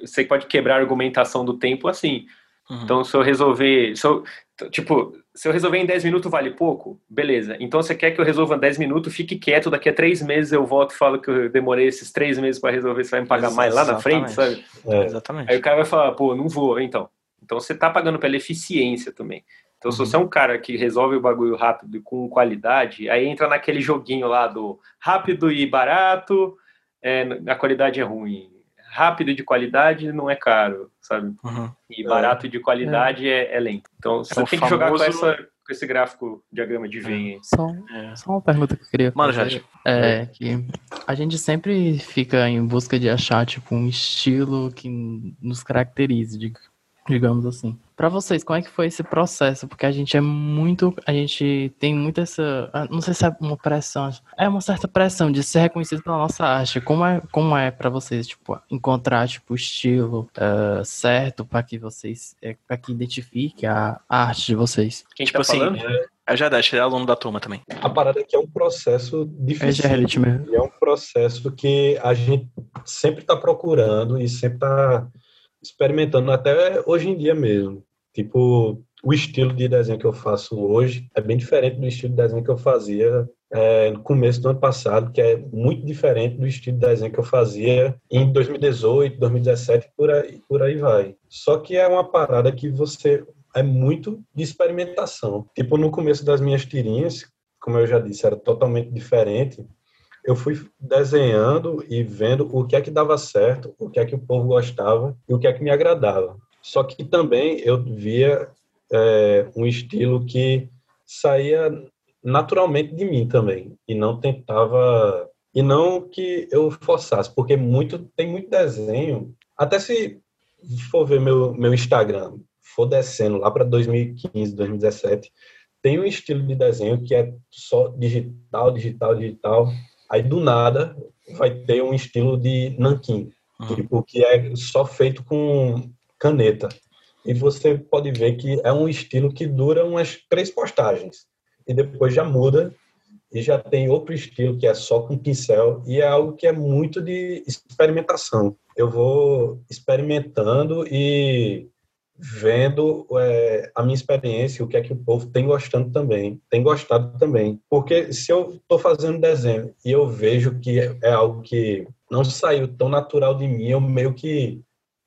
você pode quebrar a argumentação do tempo assim. Uhum. Então, se eu resolver. Se eu, tipo, se eu resolver em 10 minutos vale pouco, beleza. Então você quer que eu resolva em 10 minutos, fique quieto, daqui a 3 meses eu volto e falo que eu demorei esses 3 meses para resolver, você vai me pagar mais lá na frente, sabe? É. Exatamente. Aí o cara vai falar, pô, não vou, então. Então você tá pagando pela eficiência também. Então, uhum. se você é um cara que resolve o bagulho rápido e com qualidade, aí entra naquele joguinho lá do rápido e barato, é, a qualidade é ruim rápido e de qualidade não é caro, sabe? Uhum. E barato e de qualidade é. É, é, lento. Então você é tem que jogar com, essa, com esse gráfico diagrama de Venn. Só, é. só uma pergunta que eu queria Mano, fazer. É que a gente sempre fica em busca de achar tipo um estilo que nos caracterize, digamos assim. Para vocês, como é que foi esse processo? Porque a gente é muito, a gente tem muito essa, ah, não sei se é uma pressão, é uma certa pressão de ser reconhecido pela nossa arte. Como é, como é para vocês, tipo, encontrar tipo o estilo uh, certo para que vocês, é, para que identifique a, a, arte de vocês? Quem tipo tá assim, falando? É, é já ele é aluno da turma também. A parada aqui é um processo difícil. É, mesmo. é um processo que a gente sempre está procurando e sempre está experimentando até hoje em dia mesmo. Tipo, o estilo de desenho que eu faço hoje é bem diferente do estilo de desenho que eu fazia é, no começo do ano passado, que é muito diferente do estilo de desenho que eu fazia em 2018, 2017, por aí, por aí vai. Só que é uma parada que você é muito de experimentação. Tipo, no começo das minhas tirinhas, como eu já disse, era totalmente diferente. Eu fui desenhando e vendo o que é que dava certo, o que é que o povo gostava e o que é que me agradava. Só que também eu via é, um estilo que saía naturalmente de mim também e não tentava e não que eu forçasse, porque muito tem muito desenho. Até se for ver meu meu Instagram, for descendo lá para 2015, 2017, tem um estilo de desenho que é só digital, digital, digital. Aí do nada vai ter um estilo de nanquim, uhum. tipo que é só feito com caneta. E você pode ver que é um estilo que dura umas três postagens e depois já muda e já tem outro estilo que é só com pincel e é algo que é muito de experimentação. Eu vou experimentando e vendo é, a minha experiência, o que é que o povo tem gostando também, tem gostado também. Porque se eu estou fazendo desenho e eu vejo que é, é algo que não saiu tão natural de mim, eu meio que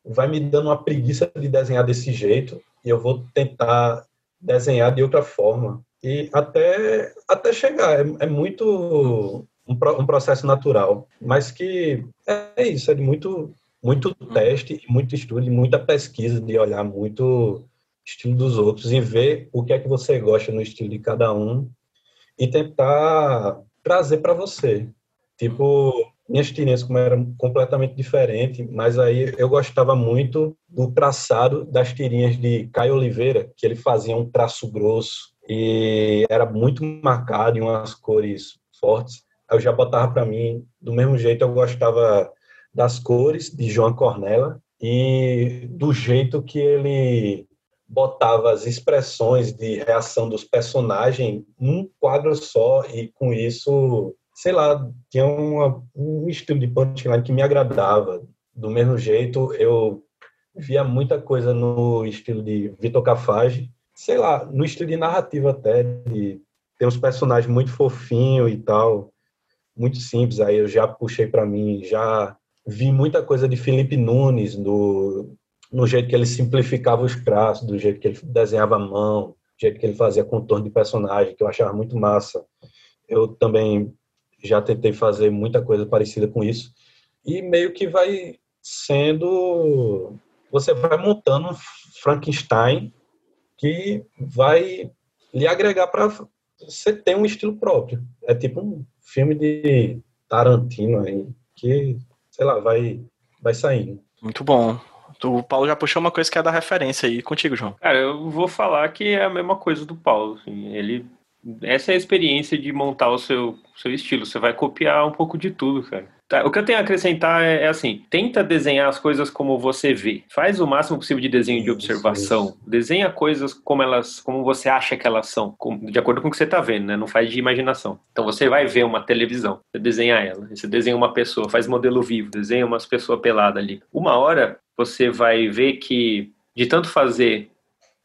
vai me dando uma preguiça de desenhar desse jeito e eu vou tentar desenhar de outra forma e até, até chegar. É, é muito um, um, processo natural, mas que é isso, é de muito, muito teste, muito estudo, muita pesquisa, de olhar muito estilo dos outros e ver o que é que você gosta no estilo de cada um e tentar trazer para você. Tipo, minhas tirinhas como eram completamente diferentes, mas aí eu gostava muito do traçado das tirinhas de Caio Oliveira, que ele fazia um traço grosso, e era muito marcado em umas cores fortes. Eu já botava para mim, do mesmo jeito eu gostava das cores de João Cornella e do jeito que ele botava as expressões de reação dos personagens num quadro só e com isso, sei lá, tinha uma, um estilo de punchline que me agradava. Do mesmo jeito, eu via muita coisa no estilo de Vitor Cafage, sei lá, no estilo de narrativa até, de ter uns personagens muito fofinhos e tal, muito simples. Aí eu já puxei para mim, já vi muita coisa de Felipe Nunes, do, no jeito que ele simplificava os traços, do jeito que ele desenhava a mão, do jeito que ele fazia contorno de personagem, que eu achava muito massa. Eu também já tentei fazer muita coisa parecida com isso. E meio que vai sendo. Você vai montando Frankenstein que vai lhe agregar para você ter um estilo próprio. É tipo um filme de Tarantino aí, que, sei lá, vai, vai saindo. Muito bom. O Paulo já puxou uma coisa que é da referência aí contigo, João. Cara, eu vou falar que é a mesma coisa do Paulo. Assim, ele, essa é a experiência de montar o seu, seu estilo. Você vai copiar um pouco de tudo, cara. Tá, o que eu tenho a acrescentar é, é, assim: tenta desenhar as coisas como você vê. Faz o máximo possível de desenho de observação. Isso. Desenha coisas como elas, como você acha que elas são, de acordo com o que você está vendo, né? Não faz de imaginação. Então você vai ver uma televisão, você desenha ela, você desenha uma pessoa, faz modelo vivo, desenha umas pessoas peladas ali. Uma hora você vai ver que de tanto fazer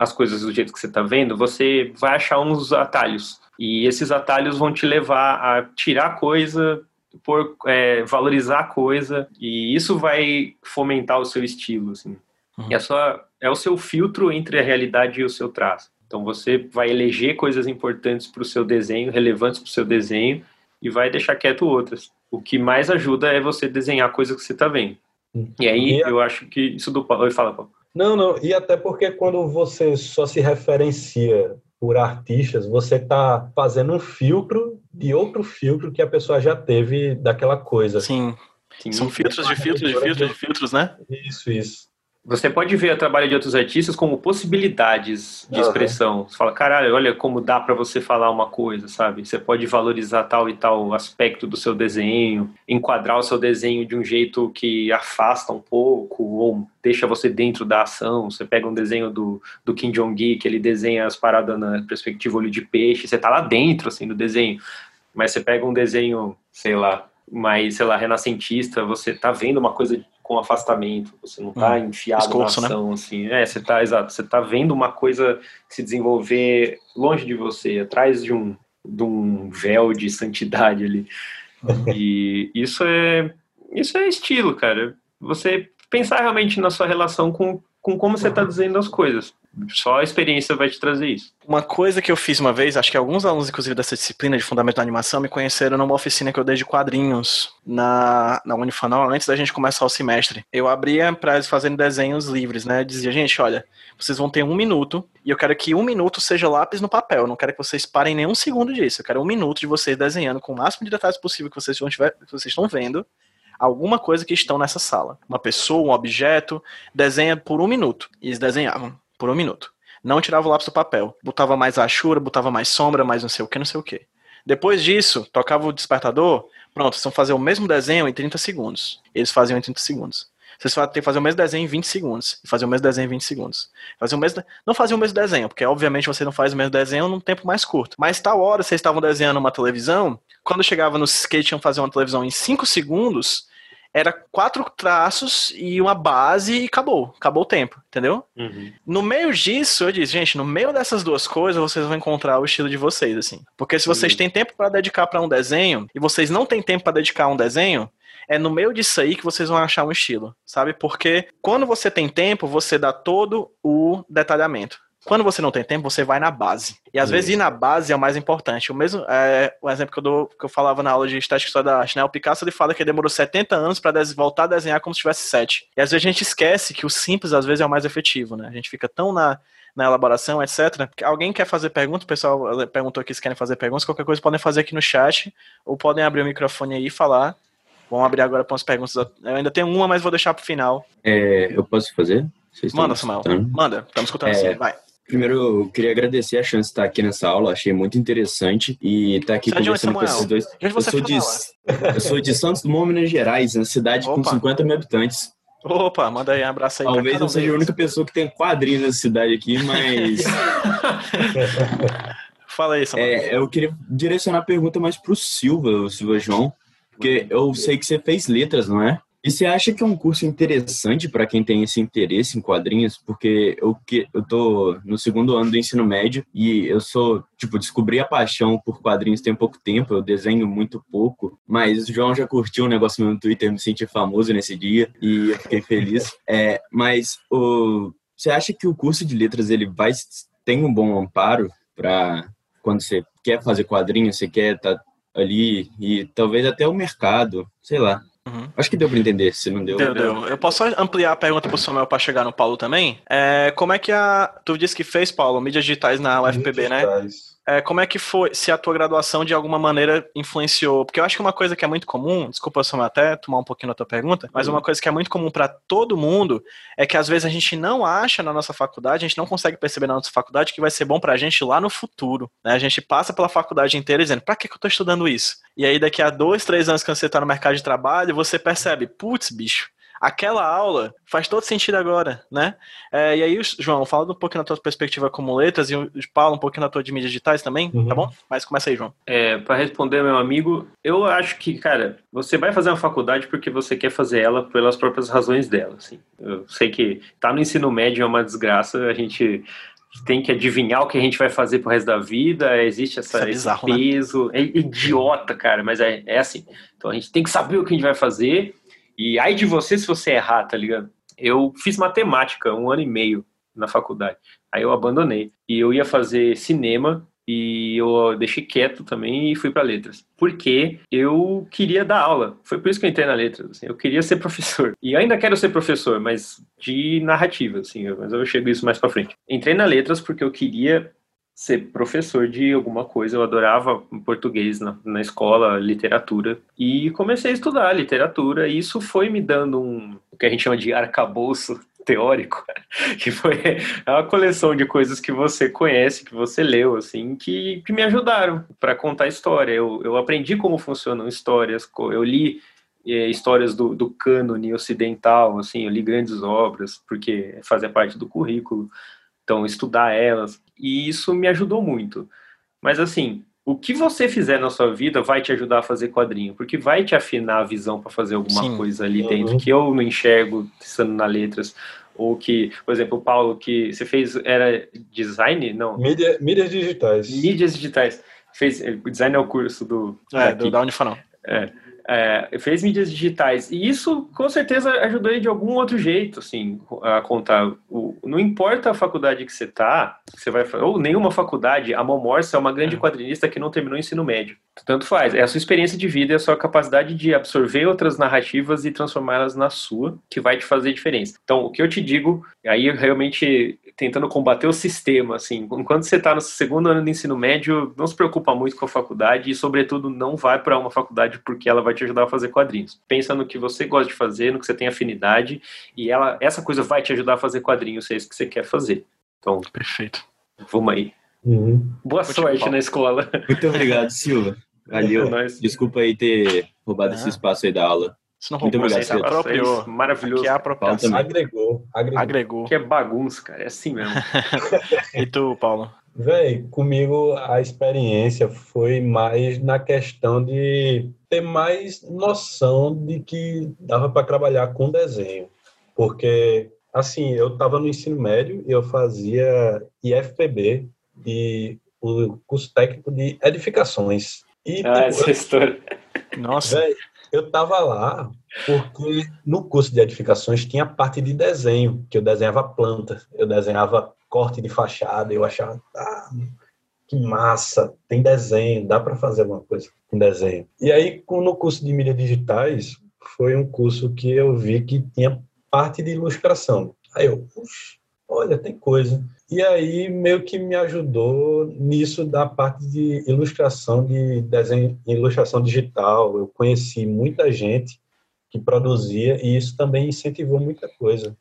as coisas do jeito que você está vendo, você vai achar uns atalhos. E esses atalhos vão te levar a tirar coisa por é, valorizar a coisa e isso vai fomentar o seu estilo, assim. Uhum. É, só, é o seu filtro entre a realidade e o seu traço. Então você vai eleger coisas importantes para o seu desenho, relevantes para o seu desenho, e vai deixar quieto outras. O que mais ajuda é você desenhar a coisa que você está vendo. Uhum. E aí a... eu acho que isso do Paulo. Fala, Paulo. Não, não, e até porque quando você só se referencia por artistas, você está fazendo um filtro de outro filtro que a pessoa já teve daquela coisa. Sim. Sim. São filtros de filtros de filtros de filtros, né? Isso, isso. Você pode ver o trabalho de outros artistas como possibilidades de uhum. expressão. Você fala, caralho, olha como dá para você falar uma coisa, sabe? Você pode valorizar tal e tal aspecto do seu desenho, enquadrar o seu desenho de um jeito que afasta um pouco ou deixa você dentro da ação. Você pega um desenho do, do Kim Jong-gi, que ele desenha as paradas na perspectiva olho de peixe, você tá lá dentro, assim, do desenho. Mas você pega um desenho, sei lá, mais, sei lá, renascentista, você tá vendo uma coisa com afastamento, você não tá hum, enfiado escorço, na né? ação, né? assim. É, você tá, exato, você tá vendo uma coisa se desenvolver longe de você, atrás de um, de um véu de santidade ali. Uhum. E isso é, isso é estilo, cara. Você pensar realmente na sua relação com com como você está dizendo as coisas. Só a experiência vai te trazer isso. Uma coisa que eu fiz uma vez, acho que alguns alunos, inclusive, dessa disciplina de Fundamento da Animação, me conheceram numa oficina que eu dei de quadrinhos na, na Unifanal, antes da gente começar o semestre. Eu abria para eles fazerem desenhos livres, né? Eu dizia, gente, olha, vocês vão ter um minuto, e eu quero que um minuto seja lápis no papel. Eu não quero que vocês parem nem um segundo disso. Eu quero um minuto de vocês desenhando com o máximo de detalhes possível que vocês, tiver, que vocês estão vendo alguma coisa que estão nessa sala. Uma pessoa, um objeto, desenha por um minuto. E eles desenhavam por um minuto. Não tirava o lápis do papel. Botava mais achura, botava mais sombra, mais não sei o que, não sei o que. Depois disso, tocava o despertador, pronto, vocês vão fazer o mesmo desenho em 30 segundos. Eles faziam em 30 segundos. Vocês têm que fazer o mesmo desenho em 20 segundos. E fazer o mesmo desenho em 20 segundos. Fazer o mesmo, não fazer o mesmo desenho, porque obviamente você não faz o mesmo desenho num tempo mais curto. Mas tal hora vocês estavam desenhando uma televisão, quando chegava no skate iam fazer uma televisão em 5 segundos, era quatro traços e uma base e acabou. Acabou o tempo, entendeu? Uhum. No meio disso, eu disse, gente, no meio dessas duas coisas, vocês vão encontrar o estilo de vocês, assim. Porque se vocês uhum. têm tempo para dedicar para um desenho e vocês não têm tempo para dedicar a um desenho, é no meio disso aí que vocês vão achar um estilo, sabe? Porque quando você tem tempo, você dá todo o detalhamento. Quando você não tem tempo, você vai na base. E às Isso. vezes ir na base é o mais importante. O mesmo é, o exemplo que eu, dou, que eu falava na aula de estética história da arte, né? O Picasso ele fala que ele demorou 70 anos para voltar a desenhar como se tivesse 7. E às vezes a gente esquece que o simples às vezes é o mais efetivo, né? A gente fica tão na, na elaboração, etc. Alguém quer fazer pergunta? O pessoal perguntou aqui se querem fazer perguntas. Qualquer coisa podem fazer aqui no chat ou podem abrir o microfone aí e falar. Vamos abrir agora para umas perguntas. Eu ainda tenho uma, mas vou deixar para o final. É, eu posso fazer? Manda, Samuel. Manda. Estamos escutando é, assim. Vai. Primeiro, eu queria agradecer a chance de estar aqui nessa aula, achei muito interessante e estar aqui Você conversando com esses dois. Eu sou, de, eu sou de Santos Dumont, Minas Gerais, uma cidade Opa. com 50 mil habitantes. Opa, manda aí um abraço aí. Talvez eu seja a única pessoa que tem quadrinhos nessa cidade aqui, mas. Fala aí, Samuel. É, eu queria direcionar a pergunta mais para o Silva, o Silva João, porque eu sei que você fez letras, não é? E você acha que é um curso interessante para quem tem esse interesse em quadrinhos? Porque eu, que, eu tô no segundo ano do ensino médio e eu sou, tipo, descobri a paixão por quadrinhos tem pouco tempo, eu desenho muito pouco, mas o João já curtiu um negócio no Twitter, me senti famoso nesse dia e eu fiquei feliz. É, mas o, você acha que o curso de letras ele vai tem um bom amparo para quando você quer fazer quadrinhos, você quer estar tá ali e talvez até o mercado, sei lá. Uhum. Acho que deu pra entender, se não deu. Deu, deu. Eu posso ampliar a pergunta pro Samuel pra chegar no Paulo também? É, como é que a. Tu disse que fez, Paulo, mídias digitais na UFPB, né? Digitais. É, como é que foi, se a tua graduação de alguma maneira influenciou? Porque eu acho que uma coisa que é muito comum, desculpa Samuel, até tomar um pouquinho da tua pergunta, mas uma coisa que é muito comum para todo mundo é que às vezes a gente não acha na nossa faculdade, a gente não consegue perceber na nossa faculdade que vai ser bom pra gente lá no futuro. Né? A gente passa pela faculdade inteira dizendo, pra que, que eu tô estudando isso? E aí daqui a dois, três anos que você tá no mercado de trabalho, você percebe, putz, bicho, aquela aula faz todo sentido agora, né? É, e aí, João, fala um pouquinho da tua perspectiva como letras e o Paulo um pouquinho da tua de mídias digitais também, tá uhum. tá bom? Mas começa aí, João. É, para responder, meu amigo, eu acho que, cara, você vai fazer uma faculdade porque você quer fazer ela pelas próprias razões dela, assim. Eu sei que tá no ensino médio é uma desgraça, a gente tem que adivinhar o que a gente vai fazer pro resto da vida, existe essa, é bizarro, esse né? peso, né? é idiota, cara, mas é, é assim. Então a gente tem que saber o que a gente vai fazer e aí de você se você errar, tá ligado? Eu fiz matemática um ano e meio na faculdade. Aí eu abandonei. E eu ia fazer cinema e eu deixei quieto também e fui para letras. Porque eu queria dar aula. Foi por isso que eu entrei na letras. Assim. Eu queria ser professor. E ainda quero ser professor, mas de narrativa, assim. Mas eu chego isso mais para frente. Entrei na letras porque eu queria ser professor de alguma coisa. Eu adorava português na, na escola, literatura. E comecei a estudar literatura. E isso foi me dando um, o que a gente chama de arcabouço teórico, que foi uma coleção de coisas que você conhece, que você leu, assim, que, que me ajudaram para contar história. Eu, eu aprendi como funcionam histórias, eu li é, histórias do, do cânone ocidental, assim, eu li grandes obras, porque fazia parte do currículo. Então, estudar elas. E isso me ajudou muito. Mas, assim, o que você fizer na sua vida vai te ajudar a fazer quadrinho, porque vai te afinar a visão para fazer alguma Sim. coisa ali dentro uhum. que eu não enxergo estando na letras. Ou que, por exemplo, o Paulo, que você fez, era design? Não. Mídia, mídias digitais. Mídias digitais. Fez, o design é o curso do. É, do, da Unifanal. É. é, fez mídias digitais. E isso, com certeza, ajudou ele de algum outro jeito, assim, a contar. O, não importa a faculdade que você tá, você vai ou nenhuma faculdade, a Momorça é uma grande quadrinista que não terminou o ensino médio. Tanto faz. É a sua experiência de vida, é a sua capacidade de absorver outras narrativas e transformá-las na sua, que vai te fazer diferença. Então, o que eu te digo, aí realmente tentando combater o sistema, assim, enquanto você está no segundo ano do ensino médio, não se preocupa muito com a faculdade e, sobretudo, não vai para uma faculdade porque ela vai te ajudar a fazer quadrinhos. Pensa no que você gosta de fazer, no que você tem afinidade e ela, essa coisa vai te ajudar a fazer quadrinhos, se é isso que você quer fazer. Então, Perfeito. vamos aí. Uhum. Boa Continua, sorte na escola. Muito obrigado, Silva. Valeu. É. Desculpa aí ter roubado Ah. esse espaço aí da aula. Isso não Muito roubou, obrigado, você Pedro. apropriou. Maravilhoso. Aqui é a apropriação. Paulo Agregou, agregou. Agregou. Que é bagunça, cara. É assim mesmo. E tu, Paulo? Véi, comigo a experiência foi mais na questão de ter mais noção de que dava para trabalhar com desenho. Porque, assim, eu estava no ensino médio e eu fazia IFPB, de, o curso técnico de edificações. E, Ah, tipo, essa história. Nossa. Véi, eu tava lá porque no curso de edificações tinha parte de desenho, que eu desenhava planta, eu desenhava corte de fachada, eu achava, ah, que massa, tem desenho, dá para fazer alguma coisa com desenho. E aí, no curso de mídias digitais, foi um curso que eu vi que tinha parte de ilustração. Aí eu, puxa, olha, tem coisa. E aí meio que me ajudou nisso da parte de ilustração de desenho, ilustração digital. Eu conheci muita gente que produzia e isso também incentivou muita coisa.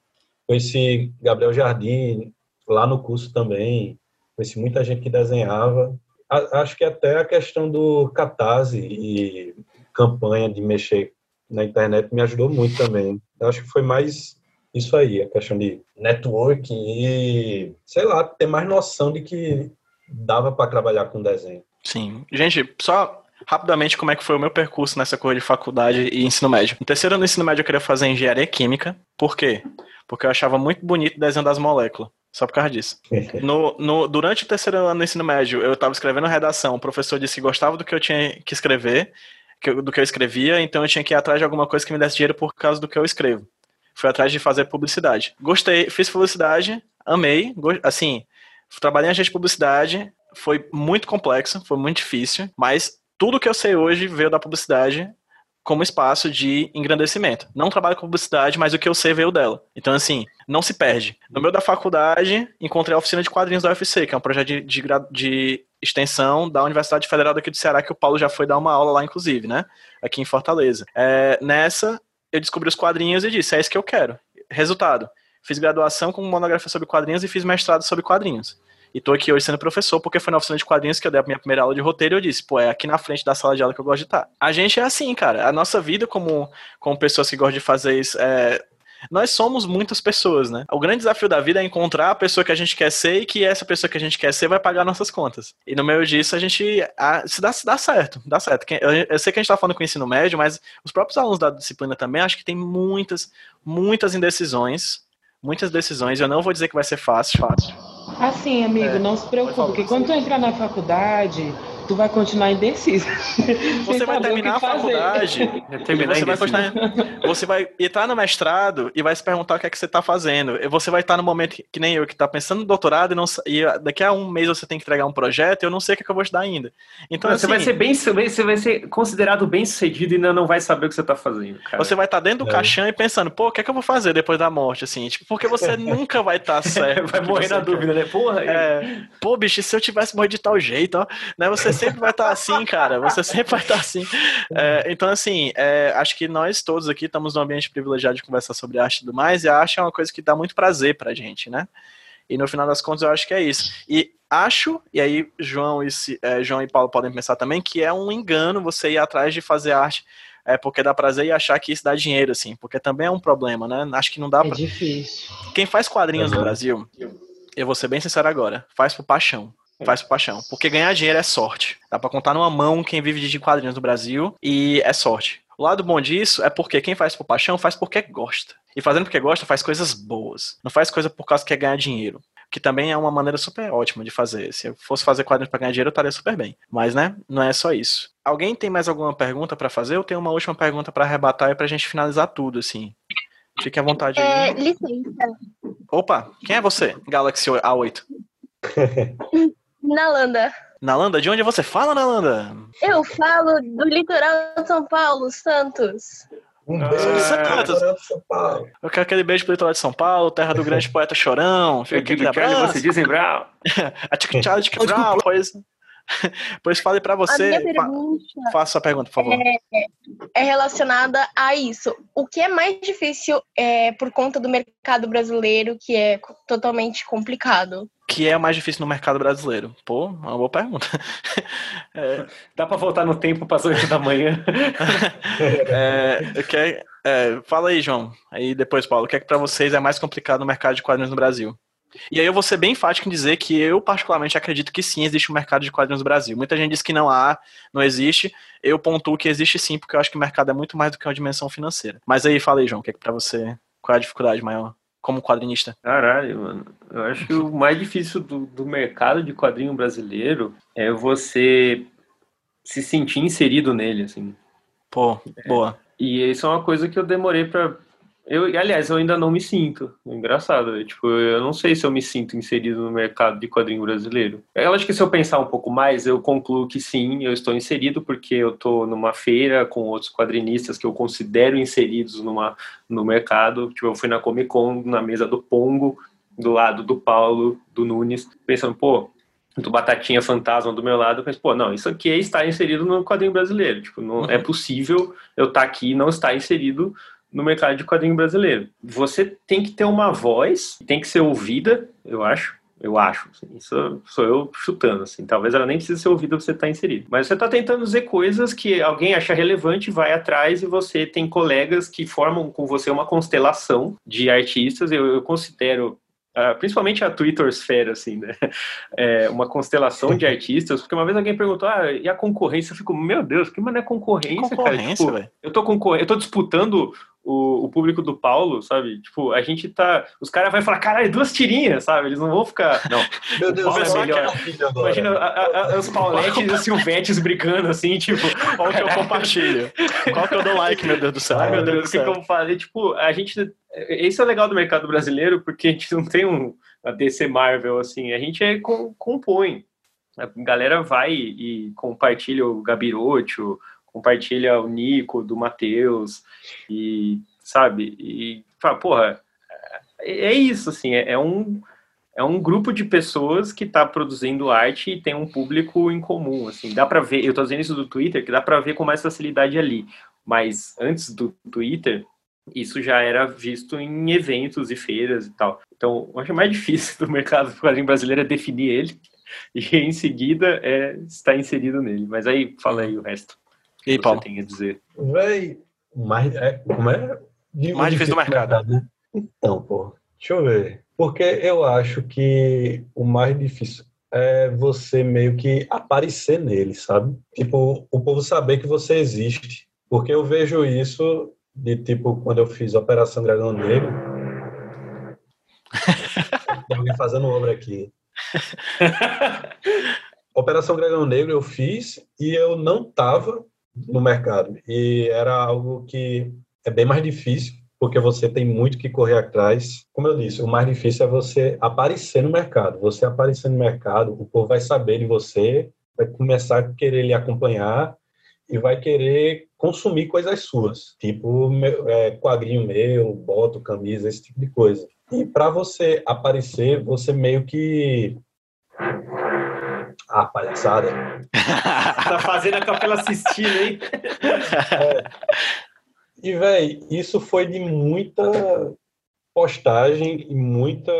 Conheci Gabriel Jardim lá no curso também. Conheci muita gente que desenhava. Acho que até a questão do catarse e campanha de mexer na internet me ajudou muito também. Acho que foi mais isso aí, a questão de network e, sei lá, ter mais noção de que dava para trabalhar com desenho. Sim. Gente, só rapidamente como é que foi o meu percurso nessa coisa de faculdade e ensino médio. No terceiro ano do ensino médio eu queria fazer engenharia química. Por quê? Porque eu achava muito bonito o desenho das moléculas. Só por causa disso. No, no- durante o terceiro ano do ensino médio, eu estava escrevendo redação. O professor disse que gostava do que eu tinha que escrever, que eu- do que eu escrevia, então eu tinha que ir atrás de alguma coisa que me desse dinheiro por causa do que eu escrevo. Fui atrás de fazer publicidade. Gostei, fiz publicidade, amei. Assim, trabalhei em agência de publicidade, foi muito complexo, foi muito difícil, mas tudo que eu sei hoje veio da publicidade como espaço de engrandecimento. Não trabalho com publicidade, mas o que eu sei veio dela. Então, assim, não se perde. No meio da faculdade, encontrei a oficina de quadrinhos da UFC, que é um projeto de, de, de extensão da Universidade Federal daqui do Ceará, que o Paulo já foi dar uma aula lá, inclusive, né? Aqui em Fortaleza. É, nessa, eu descobri os quadrinhos e disse, é isso que eu quero. Resultado, fiz graduação com monografia sobre quadrinhos e fiz mestrado sobre quadrinhos. E tô aqui hoje sendo professor, porque foi na oficina de quadrinhos que eu dei a minha primeira aula de roteiro e eu disse, pô, é aqui na frente da sala de aula que eu gosto de estar. A gente é assim, cara. A nossa vida como, como pessoas que gostam de fazer isso é. Nós somos muitas pessoas, né? O grande desafio da vida é encontrar a pessoa que a gente quer ser e que essa pessoa que a gente quer ser vai pagar nossas contas. E no meio disso, a gente. A, se dá, se dá certo, dá certo. Eu, eu sei que a gente tá falando com o ensino médio, mas os próprios alunos da disciplina também, acho que tem muitas, muitas indecisões. Muitas decisões. Eu não vou dizer que vai ser fácil, fácil. Assim, amigo, É, não se preocupe, porque quando tu entrar na faculdade, tu vai continuar indeciso. Você vai terminar a fazer. faculdade. Terminar você vai, continuar, você vai entrar no mestrado e vai se perguntar o que é que você está fazendo. Você vai estar no momento que, que nem eu, que está pensando no doutorado e, não, e daqui a um mês você tem que entregar um projeto e eu não sei o que, é que eu vou estudar ainda. Então, você assim, vai ser bem, você vai ser considerado bem sucedido e ainda não vai saber o que você tá fazendo, cara. você vai estar dentro do É. caixão e pensando, pô, o que é que eu vou fazer depois da morte, assim? Tipo, porque você nunca vai estar certo. vai morrer você na quer. dúvida, né? Porra, É, pô, bicho, e se eu tivesse morrido de tal jeito, ó, né? Você sempre vai estar assim, cara. Você sempre vai estar assim. É, então, assim, é, acho que nós todos aqui estamos num ambiente privilegiado de conversar sobre arte e tudo mais, e a arte é uma coisa que dá muito prazer pra gente, né? E no final das contas, eu acho que é isso. E acho, e aí João e, é, João e Paulo podem pensar também, que é um engano você ir atrás de fazer arte é, porque dá prazer e achar que isso dá dinheiro, assim, porque também é um problema, né? Acho que não dá É pra. difícil. Quem faz quadrinhos no Uhum. Brasil, eu vou ser bem sincero agora, faz por paixão. Faz por paixão. Porque ganhar dinheiro é sorte. Dá pra contar numa mão quem vive de quadrinhos no Brasil e é sorte. O lado bom disso é porque quem faz por paixão faz porque gosta. E fazendo porque gosta faz coisas boas. Não faz coisa por causa que quer ganhar dinheiro. que também é uma maneira super ótima de fazer. Se eu fosse fazer quadrinhos para ganhar dinheiro, eu estaria super bem. Mas, né, não é só isso. Alguém tem mais alguma pergunta para fazer? Eu tenho uma última pergunta para arrebatar e pra gente finalizar tudo, assim. Fique à vontade É, aí. licença. Opa, quem é você? Galaxy A8. Nalanda. Nalanda, de onde você fala, Nalanda? Eu falo do litoral de São Paulo, Santos. Um Ah, beijo, Santos. Santos. São Paulo. Eu quero aquele beijo pro litoral de São Paulo, terra do grande poeta Chorão. Fica Aqui Charlie, abraço. você dizem Brown. A tic tchau, tic brau, pois, pois fale pra A minha você. Fa pergunta faça a pergunta, por favor. é relacionada a isso. O que é mais difícil é, por conta do mercado brasileiro, que é totalmente complicado? O que é mais difícil no mercado brasileiro? Pô, uma boa pergunta. É, Dá pra voltar no tempo para as 8 da manhã? é, o que é- fala aí, João. Aí depois, Paulo, o que é que pra vocês é mais complicado no mercado de quadrinhos no Brasil? E aí eu vou ser bem enfático em dizer que eu particularmente acredito que sim, existe um mercado de quadrinhos no Brasil. Muita gente diz que não há, não existe. Eu pontuo que existe sim, porque eu acho que o mercado é muito mais do que uma dimensão financeira. Mas aí, fala aí, João, o que é que pra você, qual é a dificuldade maior como quadrinista? Caralho, mano. Eu acho que o mais difícil do, do mercado de quadrinho brasileiro é você se sentir inserido nele, assim. Pô, boa. E isso é uma coisa que eu demorei pra. Eu, aliás, eu ainda não me sinto. Engraçado, né? tipo, eu não sei se eu me sinto inserido no mercado de quadrinho brasileiro. Eu acho que se eu pensar um pouco mais, eu concluo que sim, eu estou inserido porque eu estou numa feira com outros quadrinistas que eu considero inseridos numa, no mercado. Tipo, eu fui na Comic Con, na mesa do Pongo, do lado do Paulo, do Nunes, pensando, pô, do Batatinha Fantasma do meu lado, penso, pô, não, isso aqui é estar inserido no quadrinho brasileiro. Tipo, não é possível eu estar aqui e não estar inserido no mercado de quadrinho brasileiro. Você tem que ter uma voz, tem que ser ouvida, eu acho. Eu acho, assim, isso sou eu chutando, assim. Talvez ela nem precise ser ouvida pra você estar inserido. Mas você está tentando dizer coisas que alguém acha relevante, vai atrás e você tem colegas que formam com você uma constelação de artistas. Eu, eu considero ah, principalmente a Twittersfera, assim, né? É, uma constelação de artistas, porque uma vez alguém perguntou, ah, e a concorrência? Eu fico, meu Deus, que mané concorrência, cara? Concorrência, Tipo, velho. eu tô concorrendo, eu tô disputando o, o público do Paulo, sabe? Tipo, a gente tá. Os caras vão falar, caralho, duas tirinhas, sabe? Eles não vão ficar. Não. Meu Deus, Paulo é melhor. Imagina a- a- a- os Pauletes e os Silvetes brigando assim, tipo. Qual que eu compartilho? Qual que eu dou like, meu Deus do céu? Ai, meu Deus, o que, eu vou fazer? Tipo, a gente. É o legal do mercado brasileiro, porque a gente não tem um a DC Marvel, assim, a gente é, com- compõe. A galera vai e compartilha o Gabiroto, compartilha o Nico, do Matheus, e sabe? E fala, porra, é é isso, assim, é, é um. É um grupo de pessoas que está produzindo arte e tem um público em comum, assim, dá para ver, eu tô dizendo isso do Twitter, que dá para ver com mais facilidade ali, mas antes do Twitter, isso já era visto em eventos e feiras e tal. Então, eu acho mais difícil do mercado do quadrinho brasileiro é definir ele e em seguida é estar inserido nele. Mas aí, fala aí o resto. E aí, que Paulo? Você tem a dizer. Véi, mais, é, como é? De- Mais difícil do mercado. né? Então, pô, deixa eu ver. Porque eu acho que o mais difícil é você meio que aparecer nele, sabe? Tipo, o povo saber que você existe. Porque eu vejo isso de tipo, quando eu fiz Operação Dragão Negro. Tem alguém fazendo obra aqui. Operação Dragão Negro eu fiz e eu não tava no mercado. E era algo que é bem mais difícil, porque você tem muito que correr atrás. Como eu disse, o mais difícil é você aparecer no mercado. Você aparecer no mercado, o povo vai saber de você, vai começar a querer lhe acompanhar e vai querer consumir coisas suas, tipo meu- é, quadrinho meu, boto, camisa, esse tipo de coisa. E para você aparecer, você meio que ah, palhaçada. tá fazendo a Capela Sistina, hein? E, véi, isso foi de muita postagem e muita.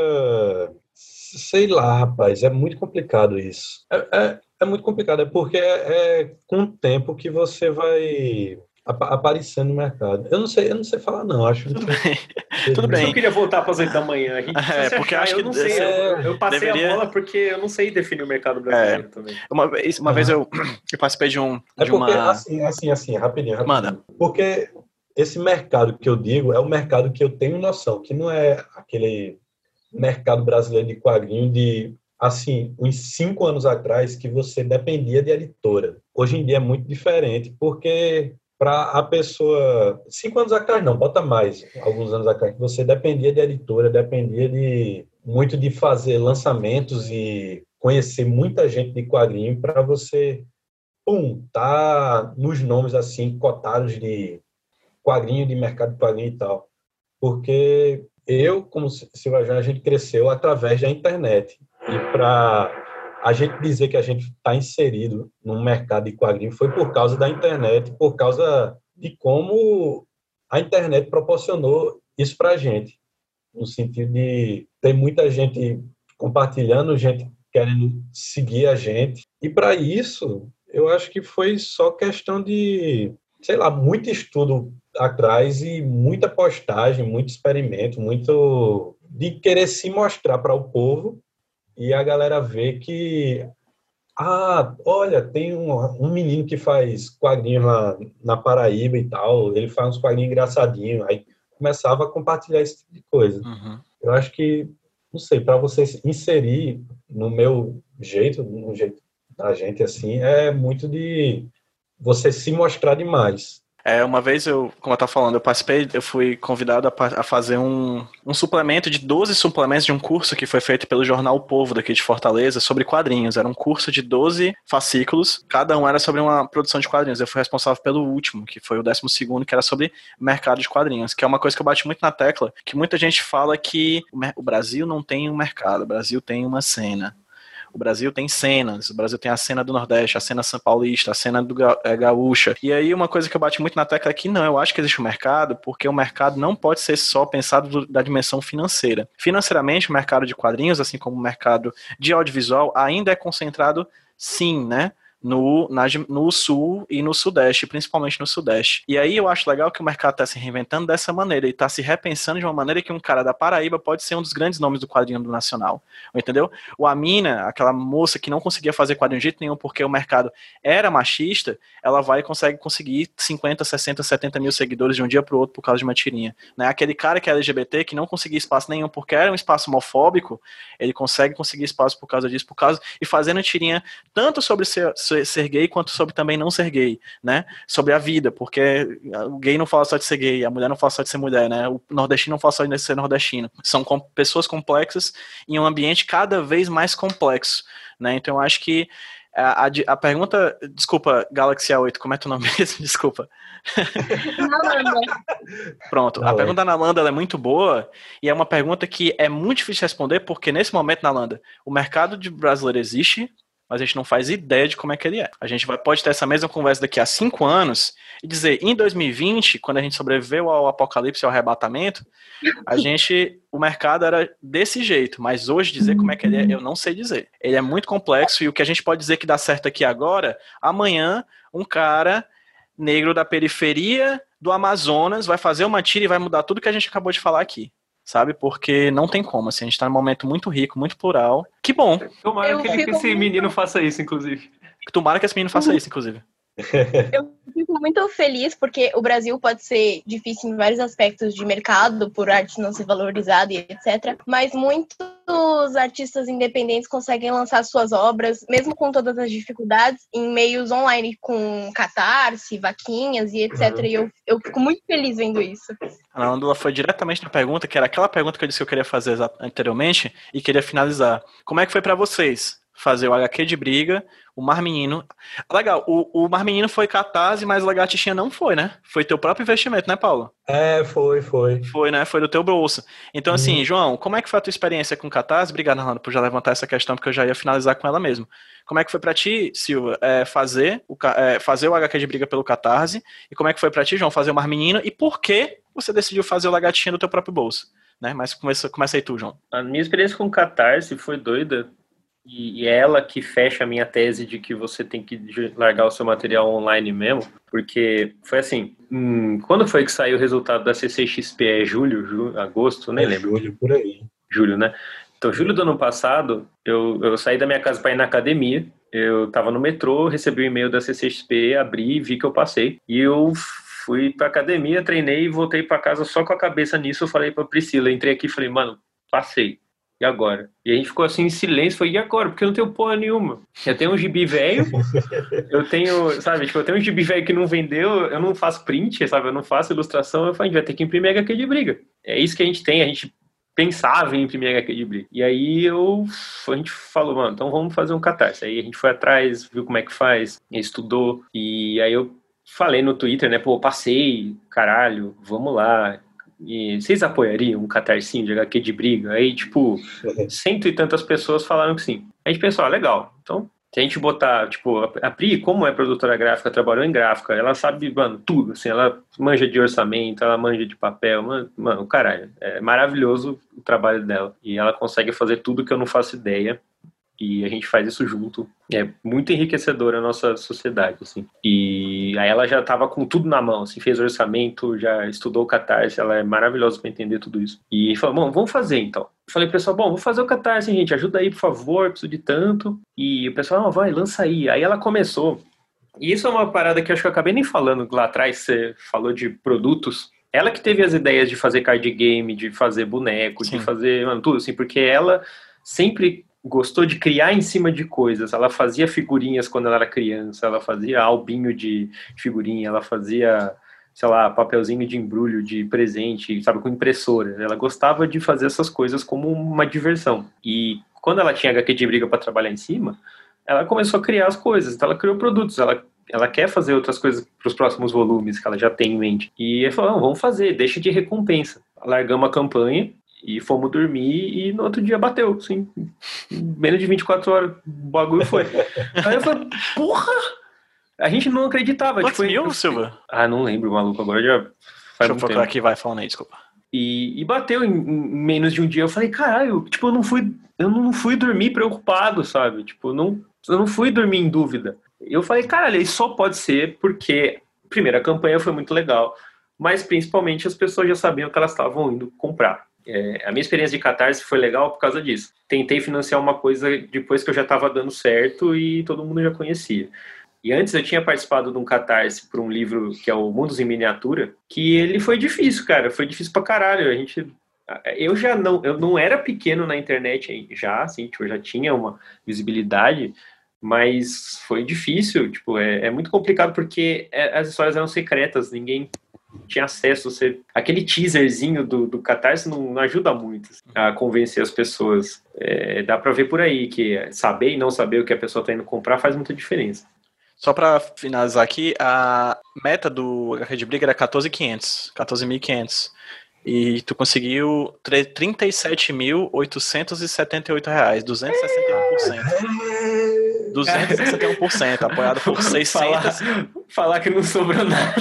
Sei lá, rapaz, é muito complicado isso. É, é, é muito complicado, é porque é, é com o tempo que você vai apa- aparecer no mercado. Eu não sei, eu não sei falar, não. Acho Tudo bem. Tudo Eu bem. não queria voltar para as 8 da manhã. A gente É, porque achar, acho eu que não sei. Eu, eu passei deveria- a bola porque eu não sei definir o mercado brasileiro também. Uma vez, uma vez eu, eu participei de um. É De porque, uma... assim, assim, assim, rapidinho, rapidinho. Manda. Porque esse mercado que eu digo é o mercado que eu tenho noção, que não é aquele mercado brasileiro de quadrinho de assim, uns cinco anos atrás, que você dependia de editora. Hoje em dia é muito diferente, porque para a pessoa. Cinco anos atrás, não, bota mais, alguns anos atrás, que você dependia de editora, dependia de muito de fazer lançamentos e conhecer muita gente de quadrinho para você, pum, tá nos nomes assim, cotados de quadrinho, de mercado de quadrinho e tal. Porque eu, como Silva João, a gente cresceu através da internet. E para a gente dizer que a gente está inserido no mercado de quadrinhos foi por causa da internet, por causa de como a internet proporcionou isso para a gente, no sentido de ter muita gente compartilhando, gente querendo seguir a gente. E para isso, eu acho que foi só questão de, sei lá, muito estudo atrás e muita postagem, muito experimento, muito de querer se mostrar para o povo e a galera vê que ah, olha, tem um, um menino que faz quadrinhos na, na Paraíba e tal, ele faz uns quadrinhos engraçadinhos, aí começava a compartilhar esse tipo de coisa. Uhum. Eu acho que, não sei, para você inserir no meu jeito, no jeito da gente assim, é muito de você se mostrar demais. É, uma vez eu, como eu tava falando, eu participei, eu fui convidado a, a, fazer um, um suplemento de 12 suplementos de um curso que foi feito pelo jornal o Povo daqui de Fortaleza sobre quadrinhos. Era um curso de 12 fascículos, cada um era sobre uma produção de quadrinhos. Eu fui responsável pelo último, que foi o 12 segundo, que era sobre mercado de quadrinhos, que é uma coisa que eu bati muito na tecla, que muita gente fala que o Brasil não tem um mercado, o Brasil tem uma cena. O Brasil tem cenas, o Brasil tem a cena do Nordeste, a cena São Paulista, a cena do é, Gaúcha. E aí uma coisa que eu bati muito na tecla é que não, eu acho que existe um mercado, porque o mercado não pode ser só pensado do, da dimensão financeira. Financeiramente, o mercado de quadrinhos, assim como o mercado de audiovisual, ainda é concentrado sim, né? No, na, no sul e no sudeste, principalmente no sudeste. E aí eu acho legal que o mercado está se reinventando dessa maneira e está se repensando de uma maneira que um cara da Paraíba pode ser um dos grandes nomes do quadrinho do nacional. Entendeu? O Amina, aquela moça que não conseguia fazer quadrinho de jeito nenhum porque o mercado era machista, ela vai e consegue conseguir 50, 60, 70 mil seguidores de um dia para o outro por causa de uma tirinha. Né? Aquele cara que é LGBT, que não conseguia espaço nenhum porque era um espaço homofóbico, ele consegue conseguir espaço por causa disso, por causa e fazendo tirinha tanto sobre ser ser gay quanto sobre também não ser gay, né? Sobre a vida, porque o gay não fala só de ser gay, a mulher não fala só de ser mulher, né? O nordestino não fala só de ser nordestino. São com pessoas complexas em um ambiente cada vez mais complexo, né? Então eu acho que a, a, a, pergunta. Desculpa, Galaxy A8, como é teu nome mesmo? Desculpa. Pronto, a pergunta na Landa é muito boa e é uma pergunta que é muito difícil de responder porque nesse momento na Landa o mercado de brasileiro existe, mas a gente não faz ideia de como é que ele é. A gente vai, pode ter essa mesma conversa daqui a cinco anos e dizer, em 2020, quando a gente sobreviveu ao apocalipse e ao arrebatamento, a gente, o mercado era desse jeito, mas hoje dizer como é que ele é, eu não sei dizer. Ele é muito complexo e o que a gente pode dizer que dá certo aqui agora, amanhã, um cara negro da periferia do Amazonas vai fazer uma tira e vai mudar tudo que a gente acabou de falar aqui sabe? Porque não tem como, assim, a gente tá num momento muito rico, muito plural. Que bom. Tomara que, que esse menino faça isso, inclusive. Tomara que esse menino faça isso, inclusive. Eu fico muito feliz porque o Brasil pode ser difícil em vários aspectos de mercado, por arte não ser valorizada e etc. Mas muitos artistas independentes conseguem lançar suas obras, mesmo com todas as dificuldades, em meios online, com catarse, vaquinhas e etc. Uhum. E eu, eu fico muito feliz vendo isso. A Nandula foi diretamente na pergunta, que era aquela pergunta que eu disse que eu queria fazer anteriormente e queria finalizar. Como é que foi para vocês? Fazer o HQ de briga, o Mar Menino. Legal, o, o Mar Menino foi catarse, mas o Lagartixinha não foi, né? Foi teu próprio investimento, né, Paulo? É, foi, foi. Foi, né? Foi do teu bolso. Então, assim, uhum. João, como é que foi a tua experiência com catarse? Obrigado, Arnaldo, por já levantar essa questão, porque eu já ia finalizar com ela mesmo. Como é que foi para ti, Silva, é, fazer, o, é, fazer o HQ de briga pelo catarse? E como é que foi para ti, João, fazer o Mar Menino? E por que você decidiu fazer o Lagartixinha do teu próprio bolso? Né? Mas começa, começa aí tu, João. A minha experiência com catarse foi doida, e, é ela que fecha a minha tese de que você tem que largar o seu material online mesmo, porque foi assim, hum, quando foi que saiu o resultado da CCXP? É julho, julho agosto? Nem é lembro. Julho, por aí. Julho, né? Então, julho do ano passado, eu, eu saí da minha casa para ir na academia, eu estava no metrô, recebi o um e-mail da CCXP, abri, vi que eu passei, e eu fui para academia, treinei e voltei para casa só com a cabeça nisso, eu falei para Priscila, entrei aqui e falei, mano, passei E agora? E a gente ficou assim em silêncio, falei, e agora? Porque eu não tenho porra nenhuma. Eu tenho um gibi velho, eu tenho, sabe, tipo, eu tenho um gibi velho que não vendeu, eu não faço print, sabe, eu não faço ilustração, eu falei, a gente vai ter que imprimir HQ de briga. É isso que a gente tem, a gente pensava em imprimir HQ de briga. E aí eu, a gente falou, mano, então vamos fazer um catarse. Aí a gente foi atrás, viu como é que faz, estudou, e aí eu falei no Twitter, né, pô, passei, caralho, vamos lá, e vocês apoiariam um catarcinho de HQ de briga? Aí, tipo, cento e tantas pessoas falaram que sim. A gente pensou, ah, legal. Então, se a gente botar, tipo, a Pri, como é produtora gráfica, trabalhou em gráfica, ela sabe, mano, tudo, assim, ela manja de orçamento, ela manja de papel, mano, mano caralho, é maravilhoso o trabalho dela. E ela consegue fazer tudo que eu não faço ideia e a gente faz isso junto. É muito enriquecedor a nossa sociedade, assim. E aí ela já estava com tudo na mão, assim, fez orçamento, já estudou o Catarse, ela é maravilhosa para entender tudo isso. E falou, bom, vamos fazer então. Eu falei, pessoal, bom, vou fazer o Catarse, gente, ajuda aí, por favor, preciso de tanto. E o pessoal, não, vai, lança aí. Aí ela começou. E isso é uma parada que eu acho que eu acabei nem falando lá atrás, você falou de produtos. Ela que teve as ideias de fazer card game, de fazer boneco, Sim. de fazer, mano, tudo assim, porque ela sempre gostou de criar em cima de coisas. Ela fazia figurinhas quando ela era criança, ela fazia albinho de figurinha, ela fazia, sei lá, papelzinho de embrulho de presente, sabe, com impressora. Ela gostava de fazer essas coisas como uma diversão. E quando ela tinha HQ de briga para trabalhar em cima, ela começou a criar as coisas. Então ela criou produtos, ela ela quer fazer outras coisas para os próximos volumes que ela já tem em mente. E ele falou: vamos fazer, deixa de recompensa. Largamos a campanha e fomos dormir e no outro dia bateu, assim. Menos de 24 horas, o bagulho foi. Aí eu falei, porra! A gente não acreditava. Quantos tipo, mil, eu... Silva? Ah, não lembro, maluco. Agora já faz Deixa eu procurar aqui, vai, falando aí, desculpa. E, e bateu em, em, menos de um dia. Eu falei, caralho, tipo, eu não fui, eu não fui dormir preocupado, sabe? Tipo, não, eu não fui dormir em dúvida. Eu falei, caralho, isso só pode ser porque, primeiro, a campanha foi muito legal, mas principalmente as pessoas já sabiam que elas estavam indo comprar. É, a minha experiência de catarse foi legal por causa disso. Tentei financiar uma coisa depois que eu já estava dando certo e todo mundo já conhecia. E antes eu tinha participado de um catarse para um livro que é o Mundos em Miniatura, que ele foi difícil, cara. Foi difícil pra caralho. A gente. Eu já não, eu não era pequeno na internet já, assim, tipo, eu já tinha uma visibilidade, mas foi difícil, tipo, é, é muito complicado porque é, as histórias eram secretas, ninguém tinha acesso, você, aquele teaserzinho do, do Catarse não, não ajuda muito assim, a convencer as pessoas. É, dá para ver por aí que saber e não saber o que a pessoa está indo comprar faz muita diferença. Só para finalizar aqui, a meta do de Briga era 14.500, 14.500. E tu conseguiu 37.878 reais, 261%. 261%, apoiado por 600... Falar, falar que não sobrou nada.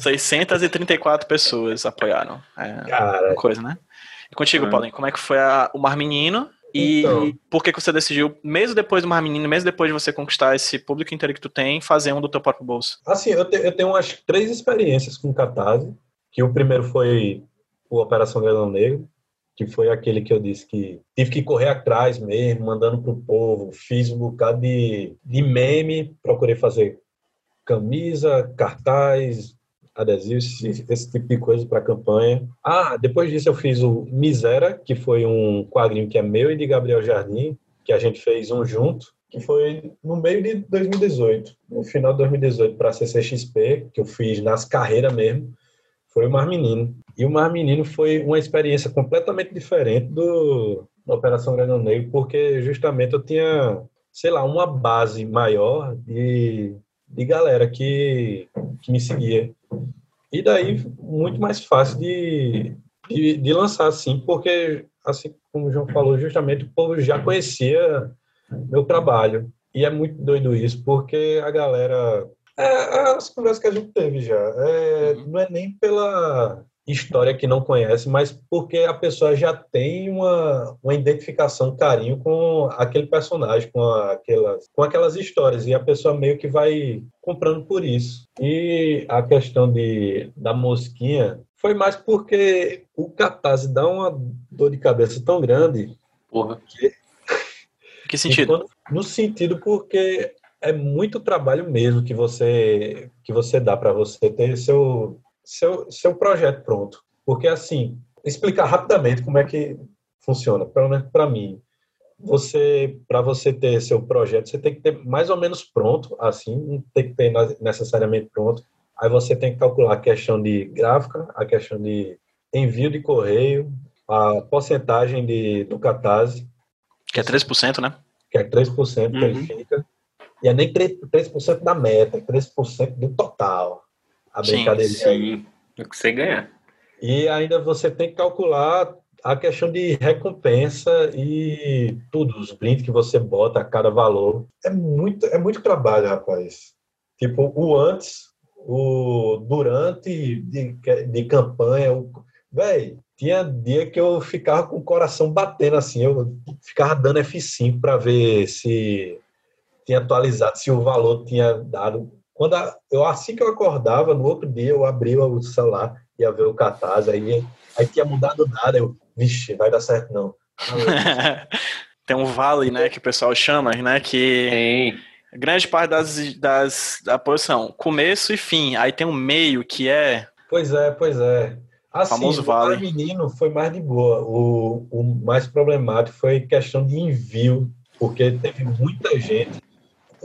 634 pessoas apoiaram. É Cara. coisa, né? E contigo, Paulinho, como é que foi a, o Mar Menino? E Então. por que, que você decidiu, mesmo depois do Mar Menino, mesmo depois de você conquistar esse público inteiro que tu tem, fazer um do teu próprio bolso? Assim, eu, te- eu tenho umas três experiências com Catarse, que o primeiro foi o Operação Grelão Negro, que foi aquele que eu disse que tive que correr atrás mesmo, mandando pro povo, fiz um bocado de, de meme, procurei fazer camisa, cartaz, adesivos, esse, esse tipo de coisa para campanha. Ah, depois disso eu fiz o Misera, que foi um quadrinho que é meu e de Gabriel Jardim, que a gente fez um junto, que foi no meio de 2018, no final de 2018 para a CCXP, que eu fiz nas carreiras mesmo, foi o Mar Menino. E o Mar Menino foi uma experiência completamente diferente do da Operação Grande Negro, porque justamente eu tinha, sei lá, uma base maior de, de galera que, que me seguia. E daí, muito mais fácil de, de, de lançar, assim, porque, assim como o João falou, justamente o povo já conhecia meu trabalho. E é muito doido isso, porque a galera. É, é as conversas que a gente teve já. É, não é nem pela história que não conhece, mas porque a pessoa já tem uma, uma identificação, um carinho com aquele personagem, com aquelas, com aquelas histórias, e a pessoa meio que vai comprando por isso. E a questão de, da mosquinha foi mais porque o catarse dá uma dor de cabeça tão grande Porra. Em que sentido? Enquanto- No sentido porque é muito trabalho mesmo que você que você dá para você ter seu, seu seu projeto pronto. Porque assim, explicar rapidamente como é que funciona, pelo menos para mim. Você, para você ter seu projeto, você tem que ter mais ou menos pronto, assim, não tem que ter necessariamente pronto. Aí você tem que calcular a questão de gráfica, a questão de envio de correio, a porcentagem de, do catarse, Que é 3%, né? que é 3% que ele Uhum. fica. E é nem 3%, 3% da meta, é 3% do total. A Sim, brincadeirinha. Sim, é que você ganhar. E ainda você tem que calcular a questão de recompensa e tudo, os brindes que você bota a cada valor. É muito, é muito trabalho, rapaz. Tipo, o antes, o durante de, de campanha, o, véi, tinha dia que eu ficava com o coração batendo assim, eu ficava dando F5 para ver se tinha atualizado, se o valor tinha dado. Quando a- eu assim que eu acordava, no outro dia eu abria o celular, ia ver o catarse, aí, aí tinha mudado nada, eu, vixe, vai dar certo não. Tem um vale, né, que o pessoal chama, né, que Tem. grande parte das, das da posição, começo e fim. Aí tem um meio que é Pois é, pois é. Assim, Famoso o vale. mais menino foi mais de boa. O, o mais problemático foi questão de envio, porque teve muita gente.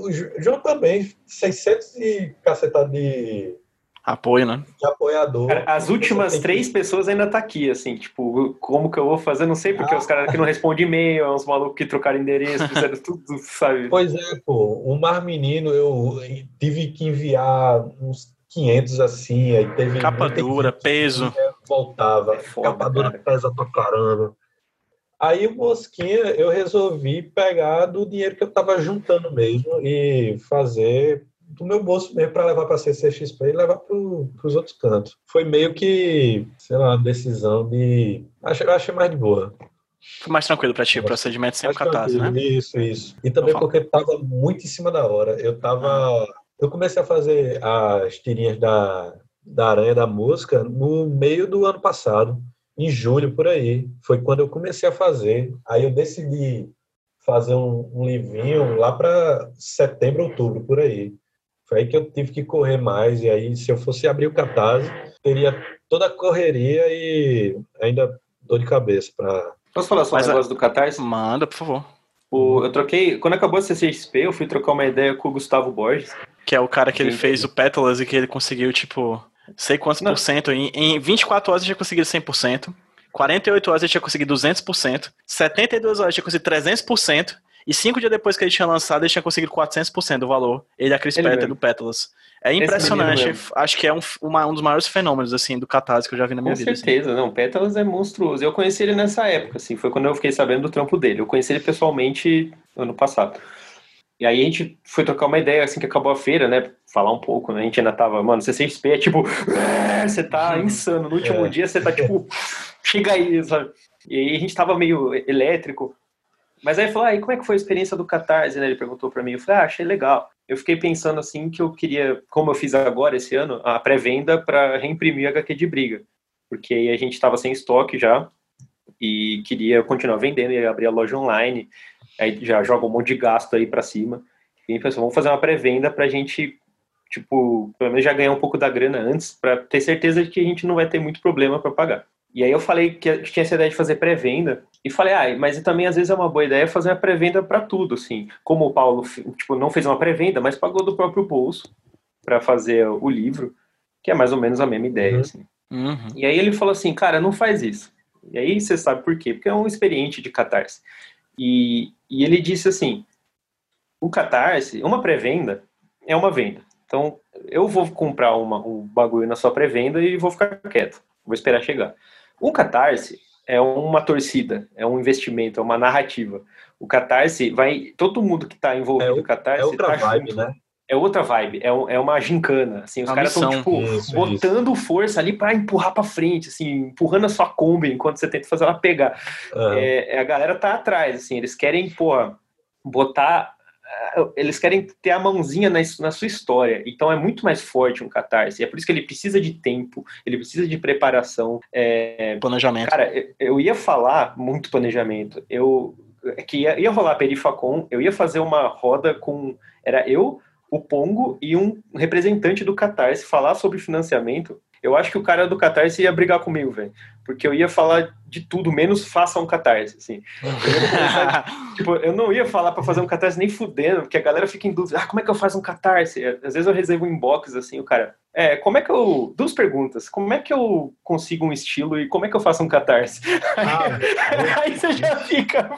O João também, 600 e cacetada de, apoio, né? de apoiador. Cara, as últimas tem que- três pessoas ainda tá aqui, assim, tipo, como que eu vou fazer? Não sei, porque Ah. os caras que não respondem e-mail, é uns malucos que trocaram endereço, fizeram tudo, sabe? Pois é, pô. O mais menino, eu tive que enviar uns 500 assim, aí teve. Capa dura, peso. Voltava. É foda, Capa dura pesa pra caramba. Aí, o Mosquinha, eu resolvi pegar do dinheiro que eu tava juntando mesmo e fazer do meu bolso mesmo para levar para CCXP e levar para os outros cantos. Foi meio que, sei lá, uma decisão de. Achei, eu achei mais de boa. Foi mais tranquilo pra ti, o procedimento sem catarse, né? Isso, isso. E também Vou porque tava muito em cima da hora. Eu tava. Eu comecei a fazer as tirinhas da, da Aranha da Mosca no meio do ano passado, em julho por aí. Foi quando eu comecei a fazer. Aí eu decidi fazer um, um livrinho lá para setembro, outubro, por aí. Foi aí que eu tive que correr mais. E aí, se eu fosse abrir o catarse, teria toda a correria e ainda dor de cabeça para Posso falar só um Mas negócio do Catarse? Manda, por favor. O, eu troquei, quando acabou a CCXP, eu fui trocar uma ideia com o Gustavo Borges. Que é o cara que ele Sim. fez o Pétalas e que ele conseguiu, tipo, sei quantos Não. por cento. Em, em 24 horas ele tinha conseguido 100%. 48 horas ele tinha conseguido 200%. 72 horas ele tinha conseguido 300%. E cinco dias depois que ele tinha lançado, ele tinha conseguido 400% do valor. Ele e a Chris Petter do Pétalas. É impressionante. Acho que é um, uma- um dos maiores fenômenos, assim, do catarse que eu já vi na minha Com vida. assim. certeza, não. Pétalas é monstruoso. Eu conheci ele nessa época, assim, foi quando eu fiquei sabendo do trampo dele. Eu conheci ele pessoalmente ano passado. E aí a gente foi trocar uma ideia assim que acabou a feira, né? Falar um pouco, né? A gente ainda tava, mano, CCXP é tipo, "É, você tá insano. No último É. dia você tá tipo, chega aí, sabe? E aí a gente tava meio elétrico. Mas aí falou, ah, e como é que foi a experiência do Catarse, né? Ele perguntou pra mim. Eu falei, ah, achei legal. Eu fiquei pensando assim que eu queria, como eu fiz agora esse ano, a pré-venda para reimprimir o HQ de briga. Porque aí a gente tava sem estoque já e queria continuar vendendo e abrir a loja online. Aí já joga um monte de gasto aí pra cima. E a pensou, vamos fazer uma pré-venda pra gente, tipo, pelo menos já ganhar um pouco da grana antes, pra ter certeza de que a gente não vai ter muito problema pra pagar. E aí eu falei que tinha essa ideia de fazer pré-venda e falei, ah, mas também às vezes é uma boa ideia fazer uma pré-venda pra tudo, assim. Como o Paulo, tipo, não fez uma pré-venda, mas pagou do próprio bolso pra fazer o livro, que é mais ou menos a mesma ideia, Uhum. assim. Uhum. E aí ele falou assim, cara, não faz isso. E aí você sabe por quê? Porque é um experiente de catarse. E, e ele disse assim, o catarse, uma pré-venda é uma venda. Então, eu vou comprar uma, um bagulho na sua pré-venda e vou ficar quieto. Vou esperar chegar. O catarse é uma torcida, é um investimento, é uma narrativa. O catarse vai... Todo mundo que está envolvido É o- no catarse É outra tá vibe, junto. né? É outra vibe, é, é uma gincana. Assim, os caras estão, tipo, Isso, botando força ali para empurrar para frente, assim, empurrando a sua Kombi enquanto você tenta fazer ela pegar. Aham. É, a galera tá atrás, assim, eles querem, porra, botar. ah, Eles querem ter a mãozinha na, na sua história. Então é muito mais forte um catarse. É por isso que ele precisa de tempo, ele precisa de preparação. É, Planejamento. Cara, eu- eu ia falar muito planejamento. Eu é que ia, ia rolar a Perifacom, eu ia fazer uma roda com era eu, o Pongo e um representante do Catarse falar sobre financiamento. Eu acho que o cara do Catarse ia brigar comigo, velho. porque eu ia falar de tudo, menos faça um catarse, assim. Eu tipo, eu não ia falar pra fazer um catarse nem fudendo, porque a galera fica em dúvida, ah, como é que eu faço um catarse? Às vezes eu recebo um inbox, assim, o cara, é, como é que eu, duas perguntas, como é que eu consigo um estilo e como é que eu faço um catarse? Ah, Aí você já fica,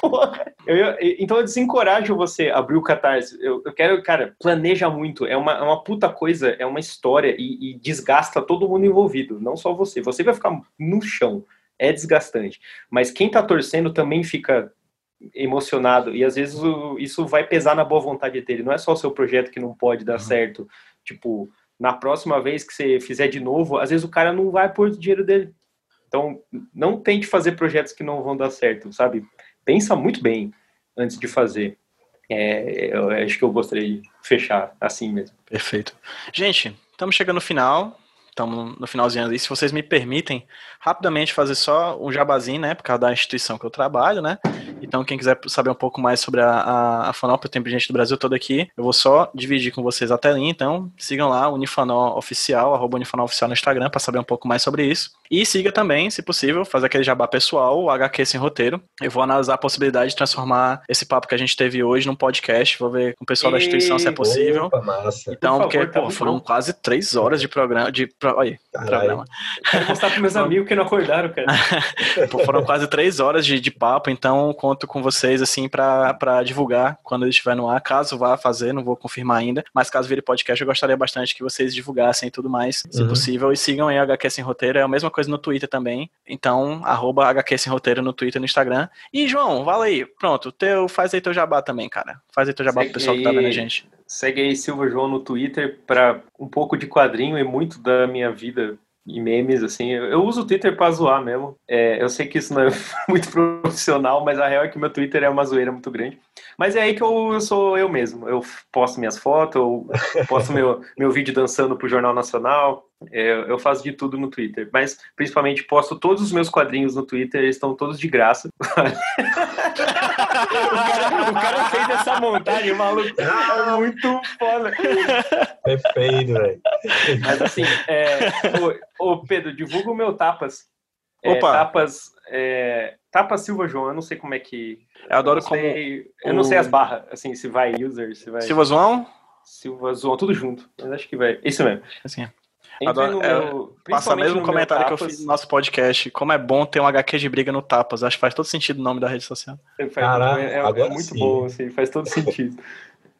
porra. Eu, eu- então eu desencorajo você a abrir o catarse. Eu, eu quero, cara, planeja muito. É uma, é uma puta coisa, é uma história e, e desgasta todo mundo envolvido, não só você. Você vai ficar no chão. É desgastante. Mas quem tá torcendo também fica emocionado. E às vezes o- isso vai pesar na boa vontade dele. Não é só o seu projeto que não pode dar certo. Tipo, na próxima vez que você fizer de novo, às vezes o cara não vai pôr o dinheiro dele. Então, não tente fazer projetos que não vão dar certo, sabe? Pensa muito bem antes de fazer. É, eu acho que eu gostaria de fechar assim mesmo. Perfeito. Gente, estamos chegando no final. Estamos no finalzinho ali. Se vocês me permitem, rapidamente fazer só um jabazinho, né? Por causa da instituição que eu trabalho, né? Então, quem quiser saber um pouco mais sobre a, a, a Fanop, tem gente do Brasil todo aqui. Eu vou só dividir com vocês a telinha, então sigam lá, Unifanol Oficial, arroba Unifanol Oficial no Instagram, para saber um pouco mais sobre isso. E siga também, se possível, fazer aquele jabá pessoal, o HQ Sem Roteiro. Eu vou analisar a possibilidade de transformar esse papo que a gente teve hoje num podcast. Vou ver com o pessoal da instituição se é possível. Opa. Então, Por porque, favor, tá pô, muito foram quase três horas de programa. De, pro, olha, Caralho. programa. Quero mostrar pros meus amigos que não acordaram, cara. Foram quase três horas de, de papo, então conto com vocês, assim, pra, pra divulgar quando ele estiver no ar. Caso vá fazer, não vou confirmar ainda, mas caso vire podcast, eu gostaria bastante que vocês divulgassem e tudo mais, se Uhum. possível. E sigam aí a HQ Sem Roteiro, é a mesma coisa no Twitter também. Então, arroba HQ Sem Roteiro no Twitter e no Instagram. E, João, fala aí, pronto, teu, faz aí teu jabá também, cara. Faz aí teu jabá pro Segue pessoal que tá vendo a aí. gente. Segue aí Silva João no Twitter para um pouco de quadrinho e muito da minha vida e memes, assim. Eu, uso o Twitter pra zoar mesmo. É, eu sei que isso não é muito profissional, mas a real é que meu Twitter é uma zoeira muito grande. Mas é aí que eu, eu sou eu mesmo. Eu posto minhas fotos, eu posto meu, meu vídeo dançando pro Jornal Nacional. É, eu faço de tudo no Twitter. Mas, principalmente, posto todos os meus quadrinhos no Twitter, eles estão todos de graça. o, cara, o cara fez essa montagem, maluco. É muito foda. Perfeito, velho. Mas assim, é, ô, ô, Pedro, divulga o meu Tapas. É, Opa. tapas, é, Tapas Silva João, eu não sei como é que. Eu adoro como sei- Eu não sei as barras, assim, se vai user, se vai. Silva João, Silva João, tudo junto. Mas acho que vai. Isso mesmo. assim, Entra Adoro- no é, meu- Passa o principalmente mesmo no meu comentário que eu fiz no nosso podcast. Como é bom ter um HQ de briga no Tapas. Acho que faz todo sentido o nome da rede social. Caraca, é, é agora muito sim. bom, assim, faz todo sentido.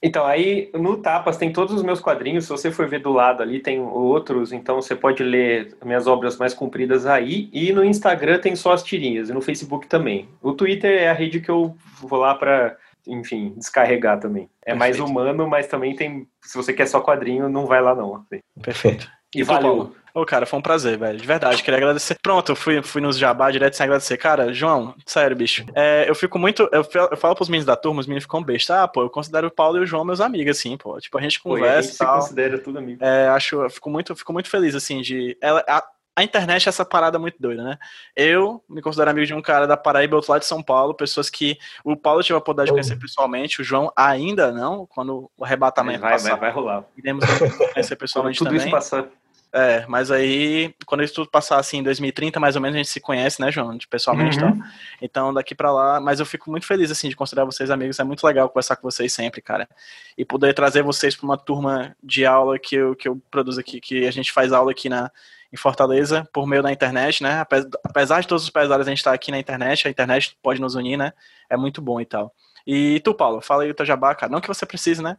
Então, aí no Tapas tem todos os meus quadrinhos. Se você for ver do lado ali, tem outros. Então, você pode ler minhas obras mais compridas aí. E no Instagram tem só as tirinhas. E no Facebook também. O Twitter é a rede que eu vou lá pra, enfim, descarregar também. É mais Perfeito. humano, mas também tem. Se você quer só quadrinho, não vai lá não. assim. Perfeito. E valeu. Paulo? Ô, cara, foi um prazer, velho. De verdade, queria agradecer. Pronto, eu fui, fui nos jabá direto sem agradecer. Cara, João, sério, bicho. É, eu fico muito. Eu, eu falo pros meninos da turma, os meninos ficam besta. Ah, pô, eu considero o Paulo e o João meus amigos, assim, pô. Tipo, a gente Pô, e a conversa gente e se tal. considera tudo amigo. É, acho, eu fico muito, fico muito feliz, assim, de. Ela, a, a internet é essa parada muito doida, né? Eu me considero amigo de um cara da Paraíba, outro lado de São Paulo, pessoas que o Paulo tive a oportunidade de conhecer pessoalmente, o João ainda não, quando o arrebatamento vai, passar, vai, vai rolar. iremos conhecer Quando pessoalmente tudo também. isso passar. É, mas aí, quando isso tudo passar assim, em 2030, mais ou menos, a gente se conhece, né, João? De pessoalmente Uhum. tal. Então, daqui pra lá, mas eu fico muito feliz, assim, de considerar vocês amigos. É muito legal conversar com vocês sempre, cara. E poder trazer vocês pra uma turma de aula que eu, que eu produzo aqui, que a gente faz aula aqui na, em Fortaleza, por meio da internet, né? Apes- Apesar de todos os pesares, a gente tá aqui na internet, a internet pode nos unir, né? É muito bom e tal. E tu, Paulo, fala aí o teu jabá, cara. Não que você precise, né?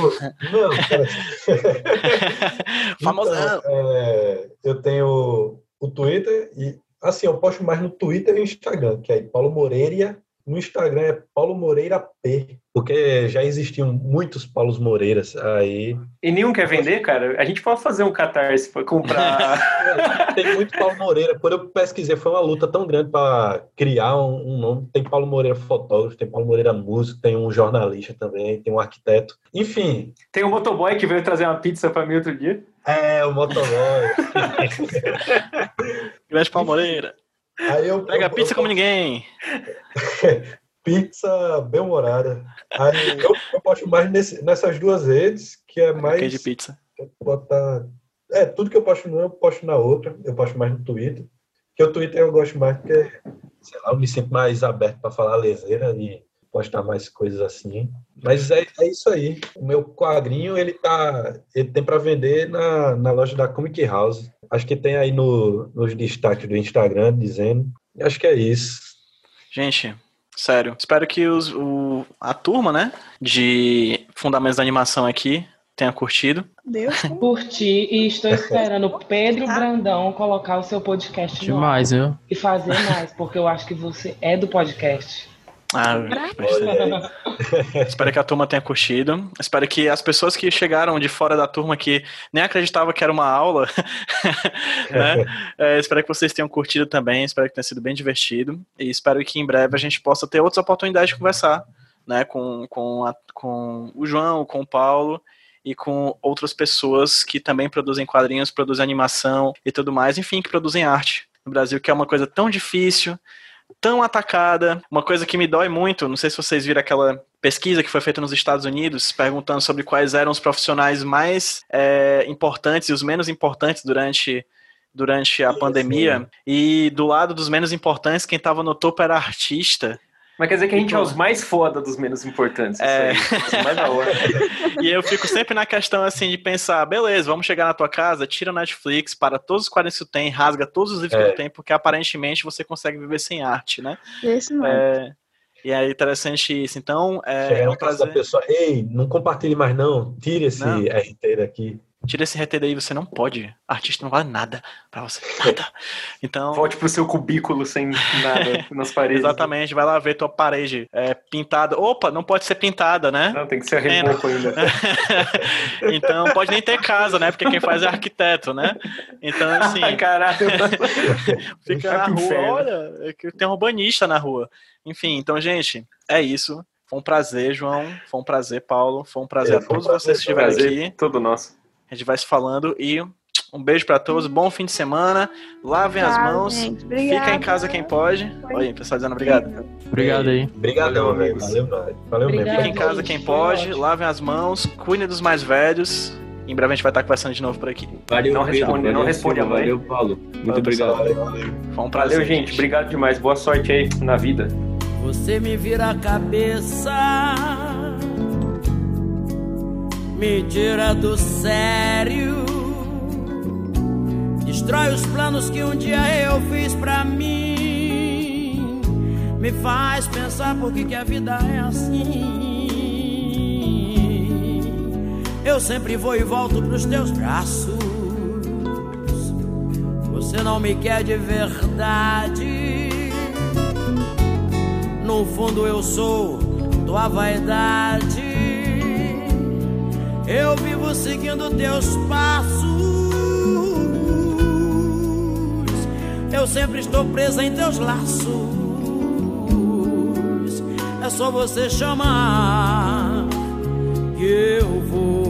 Pô, não, cara. Famosão. Então, é, eu tenho o Twitter e, assim, eu posto mais no Twitter e Instagram, que é Paulo Moreira. No Instagram é Paulo Moreira P, porque já existiam muitos Paulos Moreiras aí. E nenhum quer vender, cara? A gente pode fazer um catarse pra comprar. Tem muito Paulo Moreira. Quando eu pesquisei, foi uma luta tão grande para criar um, um nome. Tem Paulo Moreira fotógrafo, tem Paulo Moreira músico, tem um jornalista também, tem um arquiteto. Enfim, Tem um motoboy que veio trazer uma pizza pra mim outro dia. é o motoboy. Grande Palmoreira. Aí eu, Pega eu- pizza eu- como ninguém. Pizza bem-humorada. Aí eu, eu posto mais nesse- nessas duas redes, que é mais. Queijo de pizza. botar. É, tudo que eu posto numa, eu posto na outra. Eu posto mais no Twitter. Porque o Twitter eu gosto mais porque, sei lá, eu me sinto mais aberto para falar leseira e postar mais coisas assim. Mas é, é isso aí. O meu quadrinho, ele tá. Ele tem para vender na, na loja da Comic House. Acho que tem aí no, nos destaques do Instagram dizendo. Acho que é isso. Gente, sério. Espero que os, o, a turma, né, de Fundamentos da Animação aqui tenha curtido. Deus. Curti e estou esperando o Pedro Brandão colocar o seu podcast no ar Demais, viu? e fazer mais, porque eu acho que você é do podcast. Ah, espero que a turma tenha curtido. Espero que as pessoas que chegaram de fora da turma que nem acreditavam que era uma aula, né? É, espero que vocês tenham curtido também. Espero que tenha sido bem divertido. E espero que em breve a gente possa ter outras oportunidades de conversar, né? Com, com, a- com o João, com o Paulo e com outras pessoas que também produzem quadrinhos, produzem animação e tudo mais, enfim, que produzem arte no Brasil, que é uma coisa tão difícil, tão atacada. Uma coisa que me dói muito, não sei se vocês viram aquela pesquisa que foi feita nos Estados Unidos, perguntando sobre quais eram os profissionais mais é, importantes e os menos importantes durante, durante a pandemia. E do lado dos menos importantes, quem estava no topo era artista. Mas quer dizer que a gente é os mais foda dos menos importantes. É. Isso aí, os mais da hora. E eu fico sempre na questão assim de pensar, beleza, vamos chegar na tua casa, tira o Netflix, para todos os quadrinhos que tu tem, rasga todos os livros É. que tu tem, porque aparentemente você consegue viver sem arte, né? Esse não é. É, e é interessante isso. Então, é, Chegar é um casa da prazer. pessoa, ei, não compartilhe mais não, tire esse Não. RT daqui. Tira esse RT daí, você não pode. Artista não vale nada pra você. Nada. Então. Volte pro seu cubículo sem nada nas paredes. Exatamente, vai lá ver tua parede é, pintada. Opa, não pode ser pintada, né? Não, tem que ser reboco ainda. então pode nem ter casa, né? Porque quem faz é arquiteto, né? Então, assim, Caralho. fica na pro rua, olha, é que tem um urbanista na rua. Enfim, então, gente, é isso. Foi um prazer, João. Foi um prazer, Paulo. Foi um prazer É, a um todos vocês que estiveram aqui. todo nosso. A gente vai se falando e um beijo pra todos. Bom fim de semana. Lavem as Tchau, mãos. gente. Fica em casa quem pode. Oi, pessoal dizendo obrigado. Obrigado aí. Obrigadão, Valeu, velho. amigos. Valeu. Valeu mesmo. Obrigado. Fica em casa quem pode. Lavem as mãos. Cuidem dos mais velhos. Em breve a gente vai estar conversando de novo por aqui. Valeu, Não Pedro, responde- não valeu, responde a mãe. Valeu, Paulo. Muito Valeu, obrigado. Valeu, valeu. Foi um prazer. Valeu, gente. Obrigado demais. Boa sorte aí na vida. Você me vira a cabeça, me tira do sério, destrói os planos que um dia eu fiz pra mim, me faz pensar por que, que a vida é assim. Eu sempre vou e volto pros teus braços. Você não me quer de verdade. No fundo eu sou tua vaidade. Eu vivo seguindo teus passos. Eu sempre estou presa em teus laços. É só você chamar que eu vou.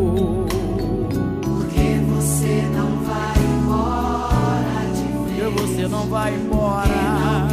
não vai embora.